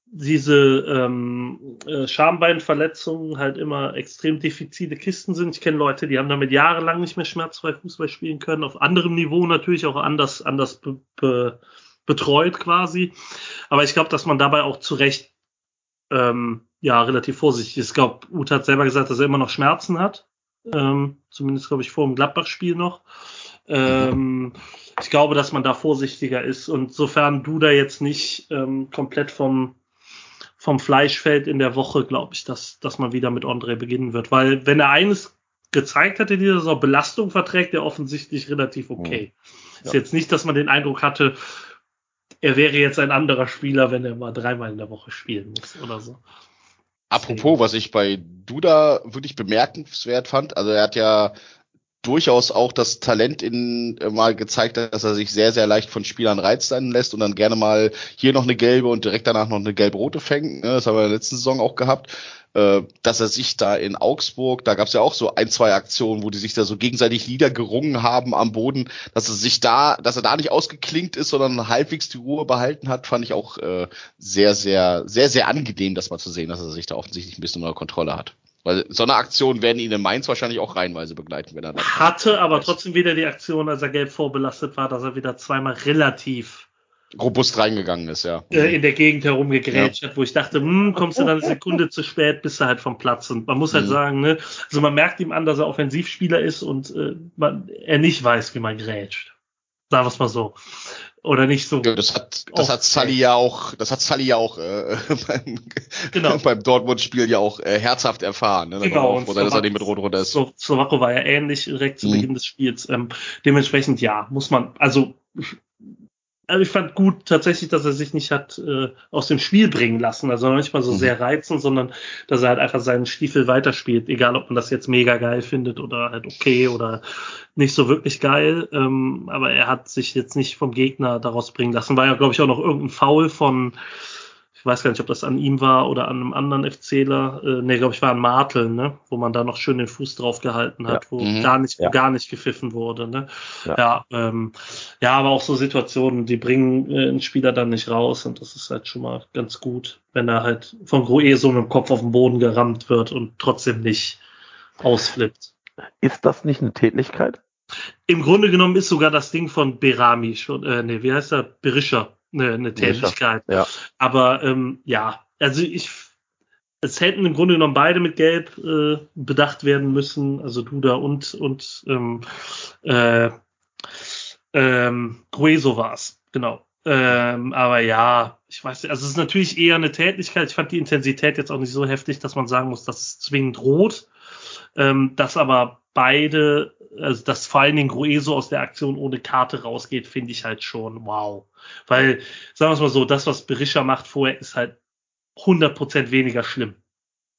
diese ähm, äh, Schambeinverletzungen halt immer extrem diffizile Kisten sind. Ich kenne Leute, die haben damit jahrelang nicht mehr schmerzfrei Fußball spielen können, auf anderem Niveau natürlich auch anders, anders be, be, betreut quasi. Aber ich glaube, dass man dabei auch zu Recht ähm, ja relativ vorsichtig ist. Ich glaube, Uth hat selber gesagt, dass er immer noch Schmerzen hat. Ähm, zumindest, glaube ich, vor dem Gladbach-Spiel noch. Ähm, ich glaube, dass man da vorsichtiger ist. Und sofern du da jetzt nicht ähm, komplett vom, vom Fleisch fällt in der Woche, glaube ich, dass, dass man wieder mit André beginnen wird. Weil wenn er eines gezeigt hat in dieser Saison, Belastung verträgt er offensichtlich relativ okay. Ist Ja. jetzt nicht, dass man den Eindruck hatte, er wäre jetzt ein anderer Spieler, wenn er mal dreimal in der Woche spielen muss oder so. Apropos, was ich bei Duda wirklich bemerkenswert fand, also er hat ja durchaus auch das Talent in äh, mal gezeigt, dass er sich sehr, sehr leicht von Spielern reizen lässt und dann gerne mal hier noch eine gelbe und direkt danach noch eine gelb-rote fängt. Ne? Das haben wir in der letzten Saison auch gehabt. Äh, dass er sich da in Augsburg, da gab es ja auch so ein, zwei Aktionen, wo die sich da so gegenseitig niedergerungen haben am Boden, dass er sich da, dass er da nicht ausgeklinkt ist, sondern halbwegs die Ruhe behalten hat, fand ich auch äh, sehr, sehr, sehr, sehr angenehm, das mal zu sehen, dass er sich da offensichtlich ein bisschen unter Kontrolle hat. Weil so eine Aktion werden ihn in Mainz wahrscheinlich auch reihenweise begleiten, wenn er dann. Hatte aber trotzdem wieder die Aktion, als er gelb vorbelastet war, dass er wieder zweimal relativ robust reingegangen ist, ja. äh, in der Gegend herumgegrätscht hat, wo ich dachte, hm, kommst du dann eine Sekunde zu spät, bist du halt vom Platz. Und man muss halt Mhm. sagen, ne, also man merkt ihm an, dass er Offensivspieler ist und äh, man, er nicht weiß, wie man grätscht. Sagen wir es mal so. Oder nicht so. Das hat, das hat Sully ja auch, das hat Sully ja auch äh, beim, Genau. beim Dortmund-Spiel ja auch äh, herzhaft erfahren. Ne? Da Genau, froh, dass er nicht mit Rot runter ist. Slo- Slowako war ja ähnlich direkt zu Mhm. Beginn des Spiels. Ähm, dementsprechend ja, muss man, also, also ich fand gut tatsächlich, dass er sich nicht hat äh, aus dem Spiel bringen lassen, also nicht mal so Mhm. sehr reizen, sondern dass er halt einfach seinen Stiefel weiterspielt, egal ob man das jetzt mega geil findet oder halt okay oder nicht so wirklich geil. Ähm, aber er hat sich jetzt nicht vom Gegner daraus bringen lassen. War ja, glaube ich, auch noch irgendein Foul von weiß gar nicht, ob das an ihm war oder an einem anderen FCler. Äh, nee, glaube ich, war an Martel, ne? Wo man da noch schön den Fuß drauf gehalten hat, Ja. wo Mhm. gar nicht, Ja. gar nicht gepfiffen wurde, ne? Ja. Ja, ähm, ja, aber auch so Situationen, die bringen äh, einen Spieler dann nicht raus und das ist halt schon mal ganz gut, wenn er halt von Groe so mit dem Kopf auf den Boden gerammt wird und trotzdem nicht ausflippt. Ist das nicht eine Tätlichkeit? Im Grunde genommen ist sogar das Ding von Berami schon, äh, nee, wie heißt er? Berischer, ne, eine Berischer, Tätigkeit. ja. Aber ähm, ja, also ich, es hätten im Grunde genommen beide mit Gelb äh, bedacht werden müssen, also Duda und und ähm, äh, ähm, Grueso war's, genau. Ähm, aber ja, ich weiß nicht, also es ist natürlich eher eine Tätigkeit. Ich fand die Intensität jetzt auch nicht so heftig, dass man sagen muss, das ist zwingend rot. Ähm, dass aber beide, also dass vor allen Dingen Grueso aus der Aktion ohne Karte rausgeht, finde ich halt schon wow. Weil, sagen wir es mal so, das, was Berisha macht vorher, ist halt 100% weniger schlimm.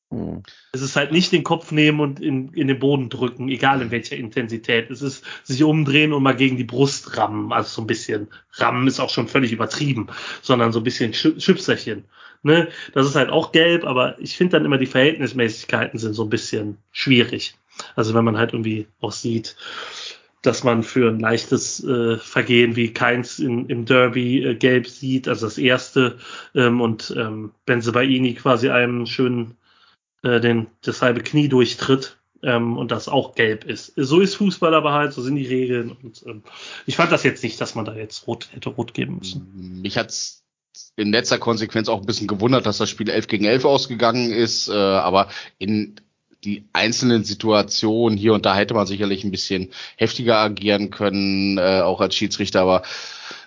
Hm. Es ist halt nicht den Kopf nehmen und in, in den Boden drücken, egal in welcher Intensität. Es ist sich umdrehen und mal gegen die Brust rammen. Also so ein bisschen rammen ist auch schon völlig übertrieben, sondern so ein bisschen Schüpserchen. Ne? Das ist halt auch gelb, aber ich finde dann immer die Verhältnismäßigkeiten sind so ein bisschen schwierig. Also wenn man halt irgendwie auch sieht, dass man für ein leichtes äh, Vergehen wie keins in, im Derby äh, gelb sieht, also das erste, ähm, und ähm, Benzebaini quasi einem schönen äh, den, das halbe Knie durchtritt ähm, und das auch gelb ist. So ist Fußball aber halt, so sind die Regeln. Und ähm, ich fand das jetzt nicht, dass man da jetzt rot hätte rot geben müssen. Mich hat's in letzter Konsequenz auch ein bisschen gewundert, dass das Spiel 11 gegen 11 ausgegangen ist, äh, aber in die einzelnen Situationen hier und da hätte man sicherlich ein bisschen heftiger agieren können, äh, auch als Schiedsrichter, aber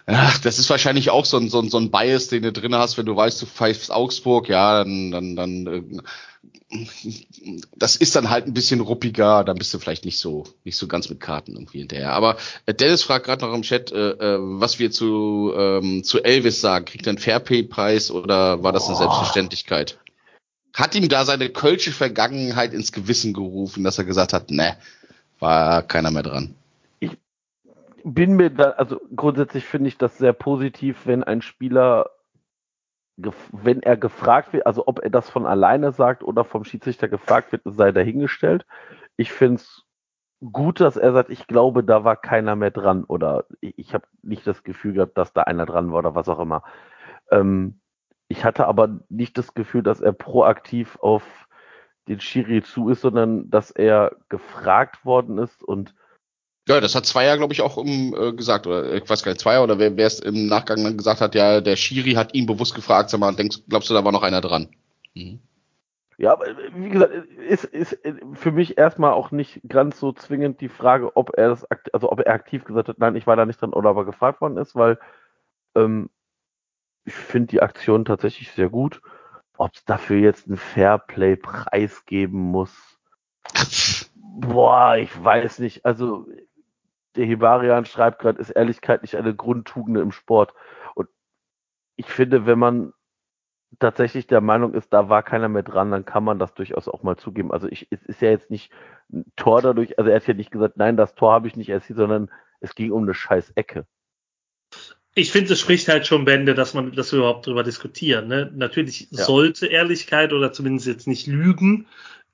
ach, das ist wahrscheinlich auch so ein, so ein, so ein Bias, den du drin hast, wenn du weißt, du pfeifst Augsburg, ja, dann, dann, dann äh, das ist dann halt ein bisschen ruppiger, dann bist du vielleicht nicht so nicht so ganz mit Karten irgendwie hinterher. Aber äh, Dennis fragt gerade noch im Chat, äh, äh, was wir zu ähm, zu Elvis sagen. Kriegt er einen Fairpay-Preis oder war das eine Boah. Selbstverständlichkeit? Hat ihm da seine kölsche Vergangenheit ins Gewissen gerufen, dass er gesagt hat, ne, war keiner mehr dran. bin mir da, also grundsätzlich finde ich das sehr positiv, wenn ein Spieler, wenn er gefragt wird, also ob er das von alleine sagt oder vom Schiedsrichter gefragt wird, sei dahingestellt. Ich finde es gut, dass er sagt, ich glaube, da war keiner mehr dran oder ich, ich habe nicht das Gefühl gehabt, dass da einer dran war oder was auch immer. Ähm, ich hatte aber nicht das Gefühl, dass er proaktiv auf den Schiri zu ist, sondern dass er gefragt worden ist und Ja, das hat Zweier, glaube ich, auch um, äh, gesagt, oder äh, ich weiß gar nicht, Zweier oder wer es im Nachgang dann gesagt hat, ja, der Schiri hat ihn bewusst gefragt, sag mal, denkst, glaubst du, da war noch einer dran? Mhm. Ja, aber wie gesagt, ist, ist für mich erstmal auch nicht ganz so zwingend die Frage, ob er das, also ob er aktiv gesagt hat, nein, ich war da nicht dran oder ob er gefragt worden ist, weil ähm, ich finde die Aktion tatsächlich sehr gut. Ob es dafür jetzt einen Fairplay-Preis geben muss, boah, ich weiß nicht. Also der Hibarian schreibt gerade, ist Ehrlichkeit nicht eine Grundtugend im Sport? Und ich finde, wenn man tatsächlich der Meinung ist, da war keiner mehr dran, dann kann man das durchaus auch mal zugeben. Also ich, es ist ja jetzt nicht ein Tor dadurch, also er hat ja nicht gesagt, nein, das Tor habe ich nicht erzielt, sondern es ging um eine scheiß Ecke. Ich finde, es spricht halt schon Bände, dass man, dass wir überhaupt drüber diskutieren. Ne? Natürlich Ja. sollte Ehrlichkeit oder zumindest jetzt nicht Lügen.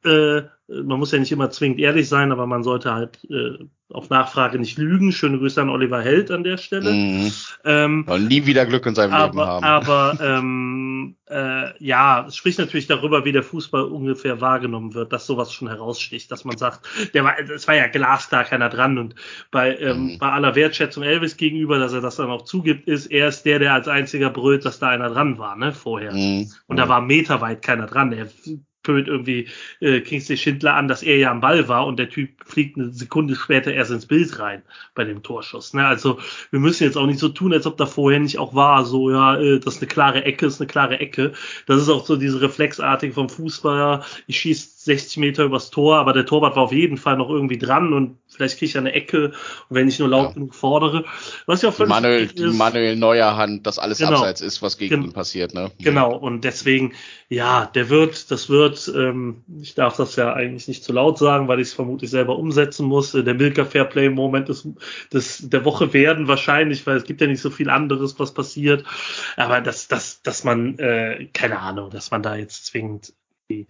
Äh, man muss ja nicht immer zwingend ehrlich sein, aber man sollte halt äh, auf Nachfrage nicht lügen. Schöne Grüße an Oliver Held an der Stelle. Mhm. Ähm, Soll nie wieder Glück in seinem Leben aber, haben. aber ähm, äh, ja, es spricht natürlich darüber, wie der Fußball ungefähr wahrgenommen wird, dass sowas schon heraussticht, dass man sagt, der war, es war ja glasklar keiner dran und bei, ähm, Mhm. bei aller Wertschätzung Elvis gegenüber, dass er das dann auch zugibt, ist er ist der, der als einziger brüllt, dass da einer dran war, ne, vorher. Mhm. Und da war meterweit keiner dran. Er pölt irgendwie äh, Kingsley Schindler an, dass er ja am Ball war und der Typ fliegt eine Sekunde später erst ins Bild rein bei dem Torschuss. Ne? Also wir müssen jetzt auch nicht so tun, als ob da vorher nicht auch war, so ja, äh, das ist eine klare Ecke, ist eine klare Ecke. Das ist auch so diese Reflexartig vom Fußballer. Ich schieße 60 Meter übers Tor, aber der Torwart war auf jeden Fall noch irgendwie dran und vielleicht kriege ich eine Ecke, wenn ich nur laut Ja. genug fordere. Was ja auch Die völlig Manuel, die ist. Manuel Neuer Hand, dass alles Genau. abseits ist, was gegen Gen- ihn passiert, ne? Genau, und deswegen, ja, der wird, das wird, ähm, ich darf das ja eigentlich nicht zu laut sagen, weil ich es vermutlich selber umsetzen muss. Äh, Der Milka Fairplay Moment des, des, der Woche werden wahrscheinlich, weil es gibt ja nicht so viel anderes, was passiert. Aber dass, dass, dass man, äh, keine Ahnung, dass man da jetzt zwingend die,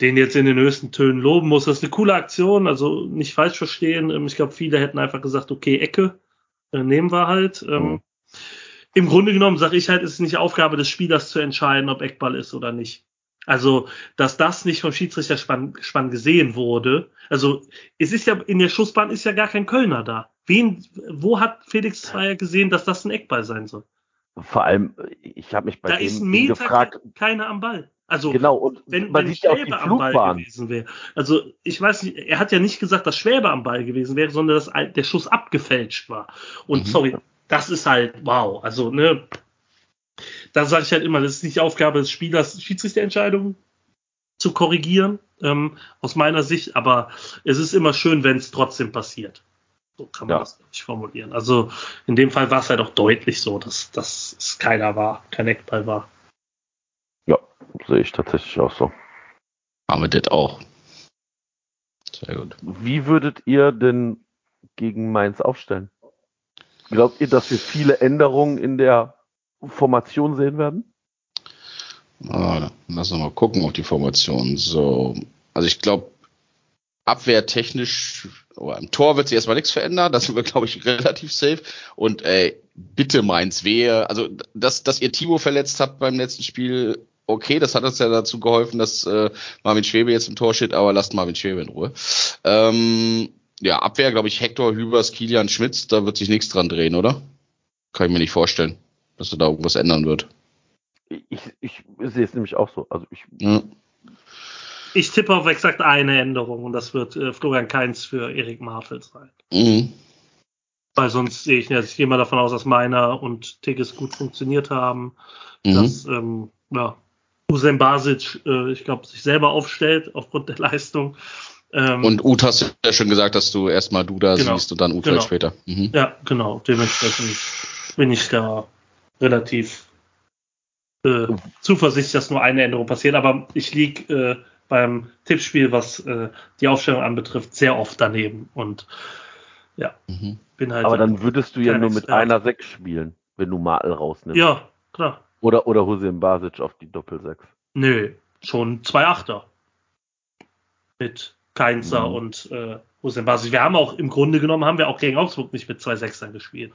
den jetzt in den höchsten Tönen loben muss. Das ist eine coole Aktion, also nicht falsch verstehen. Ähm, Ich glaube, viele hätten einfach gesagt, okay, Ecke, äh, nehmen wir halt. Ähm, Mhm. Im Grunde genommen sage ich halt, es ist nicht Aufgabe des Spielers zu entscheiden, ob Eckball ist oder nicht. Also, dass das nicht vom Schiedsrichter spann, spann gesehen wurde. Also, es ist ja, in der Schussbahn ist ja gar kein Kölner da. Wen, wo hat Felix Zweier gesehen, dass das ein Eckball sein soll? Vor allem, ich habe mich bei da dem ist ein Meter gefragt, ke- keiner am Ball. Also, genau, und wenn, man wenn sieht ja Schwäbe am Ball gewesen wäre. Also, ich weiß nicht, er hat ja nicht gesagt, dass Schwäbe am Ball gewesen wäre, sondern dass der Schuss abgefälscht war. Und Mhm. sorry, das ist halt, wow. Also, ne, da sage ich halt immer, das ist nicht Aufgabe des Spielers, Schiedsrichterentscheidungen zu korrigieren, ähm, aus meiner Sicht, aber es ist immer schön, wenn es trotzdem passiert. So kann man Ja. das ich formulieren. Also in dem Fall war es halt auch deutlich so, dass, dass es keiner war, kein Eckball war. Sehe ich tatsächlich auch so. Haben wir das auch. Sehr gut. Wie würdet ihr denn gegen Mainz aufstellen? Glaubt ihr, dass wir viele Änderungen in der Formation sehen werden? Ah, lass uns mal gucken auf die Formation. So, also ich glaube, abwehrtechnisch, oder im Tor wird sich erstmal nichts verändern. Das sind wir, glaube ich, relativ safe. Und ey, bitte meins wehe. Also, dass, dass ihr Timo verletzt habt beim letzten Spiel, okay, das hat uns ja dazu geholfen, dass äh, Marvin Schwebe jetzt im Tor steht, aber lasst Marvin Schwebe in Ruhe. Ähm, ja, Abwehr, glaube ich, Hector, Hübers, Kilian, Schmitz, da wird sich nichts dran drehen, oder? Kann ich mir nicht vorstellen, dass da irgendwas ändern wird. Ich, ich sehe es nämlich auch so. Also ich, Ja. Ich tippe auf exakt eine Änderung und das wird äh, Florian Kainz für Erik Marfeld sein. Mhm. Weil sonst sehe ich, also ich gehe mal davon aus, dass meiner und Tigges gut funktioniert haben. Mhm. dass ähm, ja, Usain Basic, äh, ich glaube, sich selber aufstellt aufgrund der Leistung. Ähm, Und Ut hast du ja schon gesagt, dass du erstmal Duda Genau. siehst und dann Ut Genau. später. Mhm. ja, genau, dementsprechend bin ich da relativ äh, zuversichtlich, dass nur eine Änderung passiert. Aber ich lieg äh, beim Tippspiel, was äh, die Aufstellung anbetrifft, sehr oft daneben und ja, Mhm. bin halt. aber dann würdest du ja nur mit einer 6 spielen, wenn du Martel rausnimmst. ja, klar. Oder, oder Hussein Basic auf die Doppel-6. Nö, schon zwei Achter. Mit Keinzer Mhm. und äh, Hussein Basic. Wir haben auch im Grunde genommen, haben wir auch gegen Augsburg nicht mit zwei Sechsern gespielt.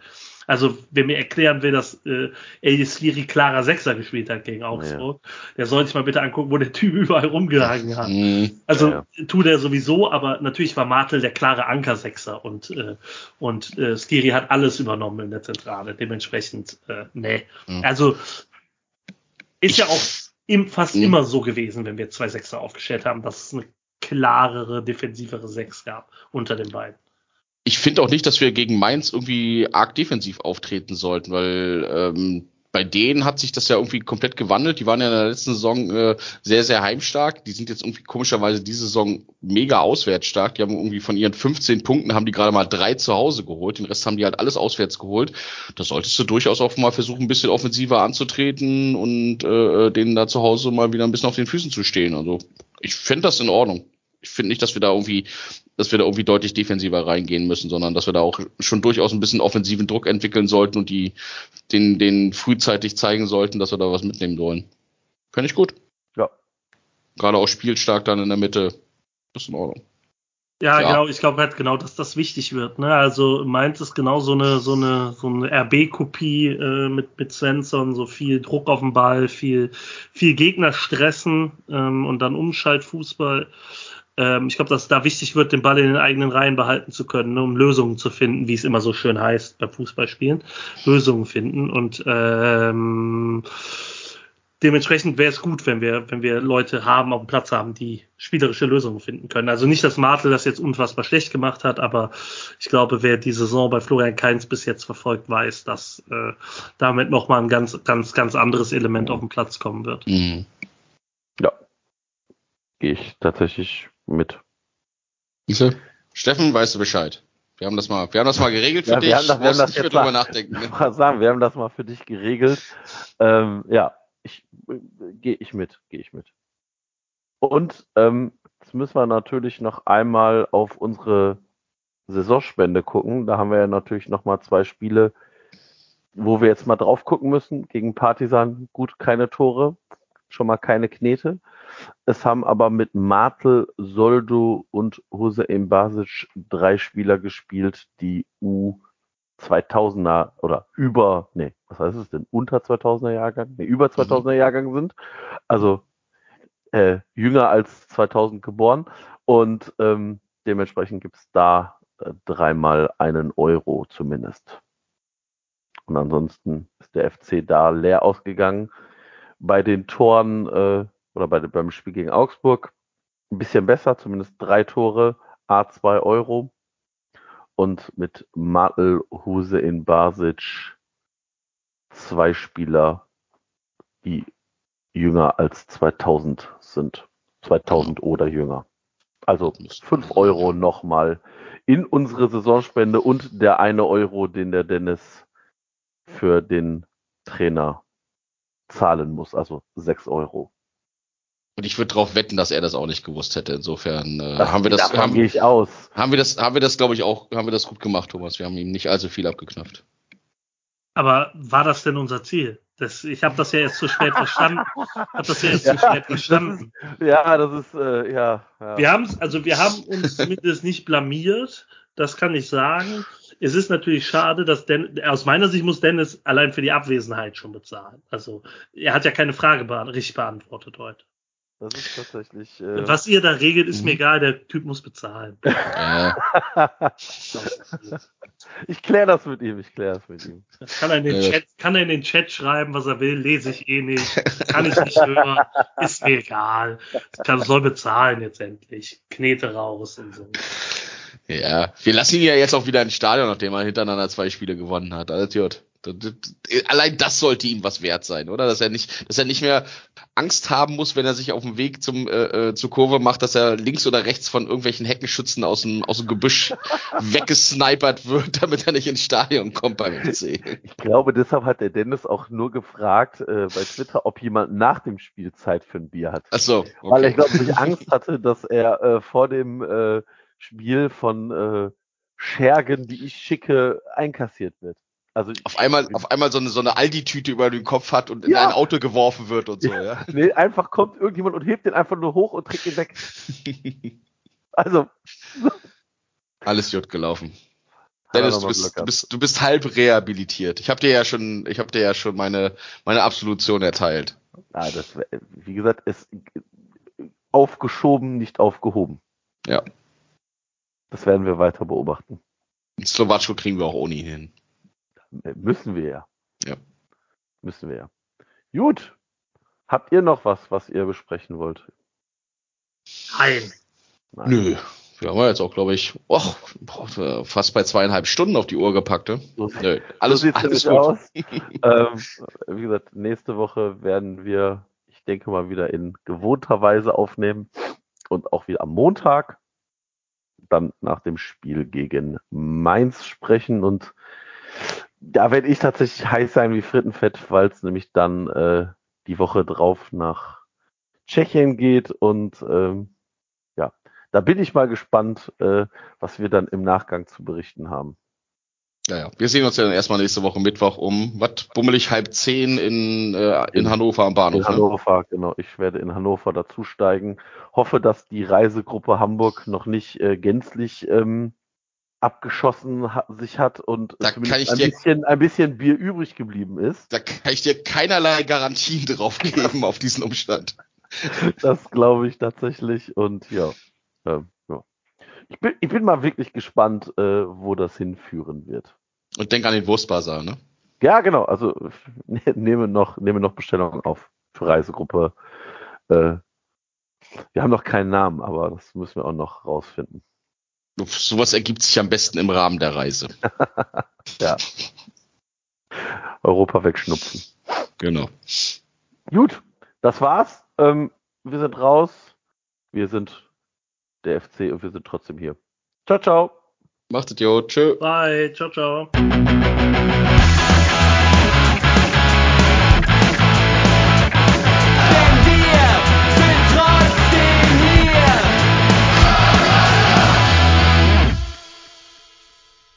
Also, wer mir erklären will, dass äh, Elias Liri klarer Sechser gespielt hat gegen Augsburg, der soll sich mal bitte angucken, wo der Typ überall rumgehangen hat. Mhm. Also Ja, tut er sowieso, aber natürlich war Martel der klare Anker-Sechser und, äh, und äh, Skiri hat alles übernommen in der Zentrale. Dementsprechend, äh, nee. Mhm. Also ist ja auch im, fast Mhm. immer so gewesen, wenn wir zwei Sechser aufgestellt haben, dass es eine klarere, defensivere Sechs gab unter den beiden. Ich finde auch nicht, dass wir gegen Mainz irgendwie arg defensiv auftreten sollten, weil ähm, bei denen hat sich das ja irgendwie komplett gewandelt. Die waren ja in der letzten Saison äh, sehr, sehr heimstark. Die sind jetzt irgendwie komischerweise diese Saison mega auswärts stark. Die haben irgendwie von ihren 15 Punkten haben die gerade mal drei zu Hause geholt. Den Rest haben die halt alles auswärts geholt. Da solltest du durchaus auch mal versuchen, ein bisschen offensiver anzutreten und äh, denen da zu Hause mal wieder ein bisschen auf den Füßen zu stehen. Also ich finde das in Ordnung. Ich finde nicht, dass wir da irgendwie, dass wir da irgendwie deutlich defensiver reingehen müssen, sondern dass wir da auch schon durchaus ein bisschen offensiven Druck entwickeln sollten und die den, den frühzeitig zeigen sollten, dass wir da was mitnehmen wollen. Finde ich gut. Ja. Gerade auch spielstark dann in der Mitte. Das ist in Ordnung. Ja, Ja. genau, ich glaube halt genau, dass das wichtig wird. Ne? Also Mainz ist genau so eine, so eine, so eine RB-Kopie äh, mit, mit Svensson, so viel Druck auf den Ball, viel, viel Gegner stressen ähm, und dann Umschaltfußball. Ähm, ich glaube, dass es da wichtig wird, den Ball in den eigenen Reihen behalten zu können, ne, um Lösungen zu finden, wie es immer so schön heißt beim Fußballspielen. Lösungen finden. Und ähm, dementsprechend wäre es gut, wenn wir, wenn wir Leute haben, auf dem Platz haben, die spielerische Lösungen finden können. Also nicht, dass Martel das jetzt unfassbar schlecht gemacht hat, aber ich glaube, wer die Saison bei Florian Kainz bis jetzt verfolgt, weiß, dass äh, damit nochmal ein ganz, ganz, ganz anderes Element auf den Platz kommen wird. Mhm. Ja. Gehe ich tatsächlich mit. Siehste? Steffen, weißt du Bescheid? Wir haben das mal, wir haben das mal geregelt für Ja, dich. wir haben das- wir haben das jetzt mal- nachdenken. Ich Ne? wollte sagen, wir haben das mal für dich geregelt. Ähm, ja, ich gehe ich mit, gehe ich mit. Und ähm, jetzt müssen wir natürlich noch einmal auf unsere Saisonspende gucken. Da haben wir ja natürlich noch mal zwei Spiele, wo wir jetzt mal drauf gucken müssen. Gegen Partisan gut keine Tore, schon mal keine Knete. Es haben aber mit Martel, Soldo und Hussein Basic drei Spieler gespielt, die U 2000er oder über, nee, was heißt es denn, unter 2000er Jahrgang, nee, über 2000er Jahrgang sind, also äh, jünger als 2000 geboren und ähm, dementsprechend gibt's da äh, dreimal einen Euro zumindest. Und ansonsten ist der FC da leer ausgegangen. Bei den Toren äh, oder bei, beim Spiel gegen Augsburg ein bisschen besser, zumindest drei Tore, A2 Euro und mit Martel, Huse in Basic zwei Spieler, die jünger als 2000 sind. 2000 oder jünger. Also 5 Euro nochmal in unsere Saisonspende und der eine Euro, den der Dennis für den Trainer zahlen muss, also 6 Euro. Und ich würde darauf wetten, dass er das auch nicht gewusst hätte. Insofern äh, Das- haben wir das, davon haben, gehe ich aus. haben wir das, haben wir das, glaube ich, auch, haben wir das gut gemacht, Thomas. Wir haben ihm nicht allzu viel abgeknöpft. Aber war das denn unser Ziel? Das, ich habe das ja jetzt zu spät verstanden. Hab das ja zu Ja, spät das verstanden. Ja, das ist, äh, ja. ja. Wir haben also wir haben uns zumindest nicht blamiert, das kann ich sagen. Es ist natürlich schade, dass Den, aus meiner Sicht muss Dennis allein für die Abwesenheit schon bezahlen. Also er hat ja keine Frage beant richtig beantwortet heute. Das ist tatsächlich. Äh, Was ihr da regelt, ist Mhm. mir egal, der Typ muss bezahlen. Ich kläre das mit ihm, ich kläre das mit ihm. Kann er, in den Ja. Chat, kann er in den Chat schreiben, was er will, lese ich eh nicht, kann ich nicht hören, ist mir egal. Kann, soll bezahlen jetzt endlich. Knete raus und so. Ja, wir lassen ihn ja jetzt auch wieder ins Stadion, nachdem er hintereinander zwei Spiele gewonnen hat. Alles gut. Allein das sollte ihm was wert sein, oder? Dass er nicht, dass er nicht mehr Angst haben muss, wenn er sich auf dem Weg zum äh, äh, zur Kurve macht, dass er links oder rechts von irgendwelchen Heckenschützen aus dem aus dem Gebüsch weggesnipert wird, damit er nicht ins Stadion kommt beim MC. Ich glaube, deshalb hat der Dennis auch nur gefragt äh, bei Twitter, ob jemand nach dem Spiel Zeit für ein Bier hat. Ach so, Weil er, okay. glaube ich, Angst hatte, dass er äh, vor dem äh, Spiel von äh, Schergen, die ich schicke, einkassiert wird. Also auf einmal, auf einmal so eine, so eine Aldi-Tüte über den Kopf hat und in Ja. ein Auto geworfen wird und so, ja. nee, einfach kommt irgendjemand und hebt den einfach nur hoch und trägt ihn weg. Also, Alles gut gelaufen. Dennis, du bist, du bist, du bist halb rehabilitiert. Ich habe dir ja schon, ich habe dir ja schon meine, meine Absolution erteilt. ah, das wie gesagt, ist aufgeschoben, nicht aufgehoben. Ja. Das werden wir weiter beobachten. Slowatschko kriegen wir auch ohne ihn hin. Äh, Müssen wir ja. Ja. Müssen wir ja. Gut. Habt ihr noch was, was ihr besprechen wollt? Nein. Nein. Nö. Wir haben ja jetzt auch, glaube ich, boah, fast bei zweieinhalb Stunden auf die Uhr gepackt, ne? So, Nö, alles, so alles gut. aus. ähm, wie gesagt, nächste Woche werden wir, ich denke mal, wieder in gewohnter Weise aufnehmen und auch wieder am Montag dann nach dem Spiel gegen Mainz sprechen und da werde ich tatsächlich heiß sein wie Frittenfett, weil es nämlich dann äh, die Woche drauf nach Tschechien geht und ähm, ja, da bin ich mal gespannt, äh, was wir dann im Nachgang zu berichten haben. Ja, ja. Wir sehen uns ja dann erstmal nächste Woche Mittwoch um, was, bummelig halb zehn in, äh, in Hannover am Bahnhof. In Hannover, genau. Ich werde in Hannover dazusteigen. Hoffe, dass die Reisegruppe Hamburg noch nicht äh, gänzlich ähm, abgeschossen ha sich hat und Da kann ich ein, dir- bisschen, ein bisschen Bier übrig geblieben ist. Ne? Da kann ich dir keinerlei Garantien drauf geben auf diesen Umstand. Das glaube ich tatsächlich. Und ja, ähm, ja. Ich, bin, ich bin mal wirklich gespannt, äh, wo das hinführen wird. Und denk an den Wurstbazar, ne? Ja, genau. Also ne, nehme noch, nehme noch Bestellungen auf für Reisegruppe. Äh, wir haben noch keinen Namen, aber das müssen wir auch noch rausfinden. Sowas ergibt sich am besten im Rahmen der Reise. Ja. Europa wegschnupfen. Genau. Gut, das war's. Ähm, wir sind raus. Wir sind der FC und wir sind trotzdem hier. Ciao, ciao. Macht es, jo. Tschö. Bye, ciao, ciao.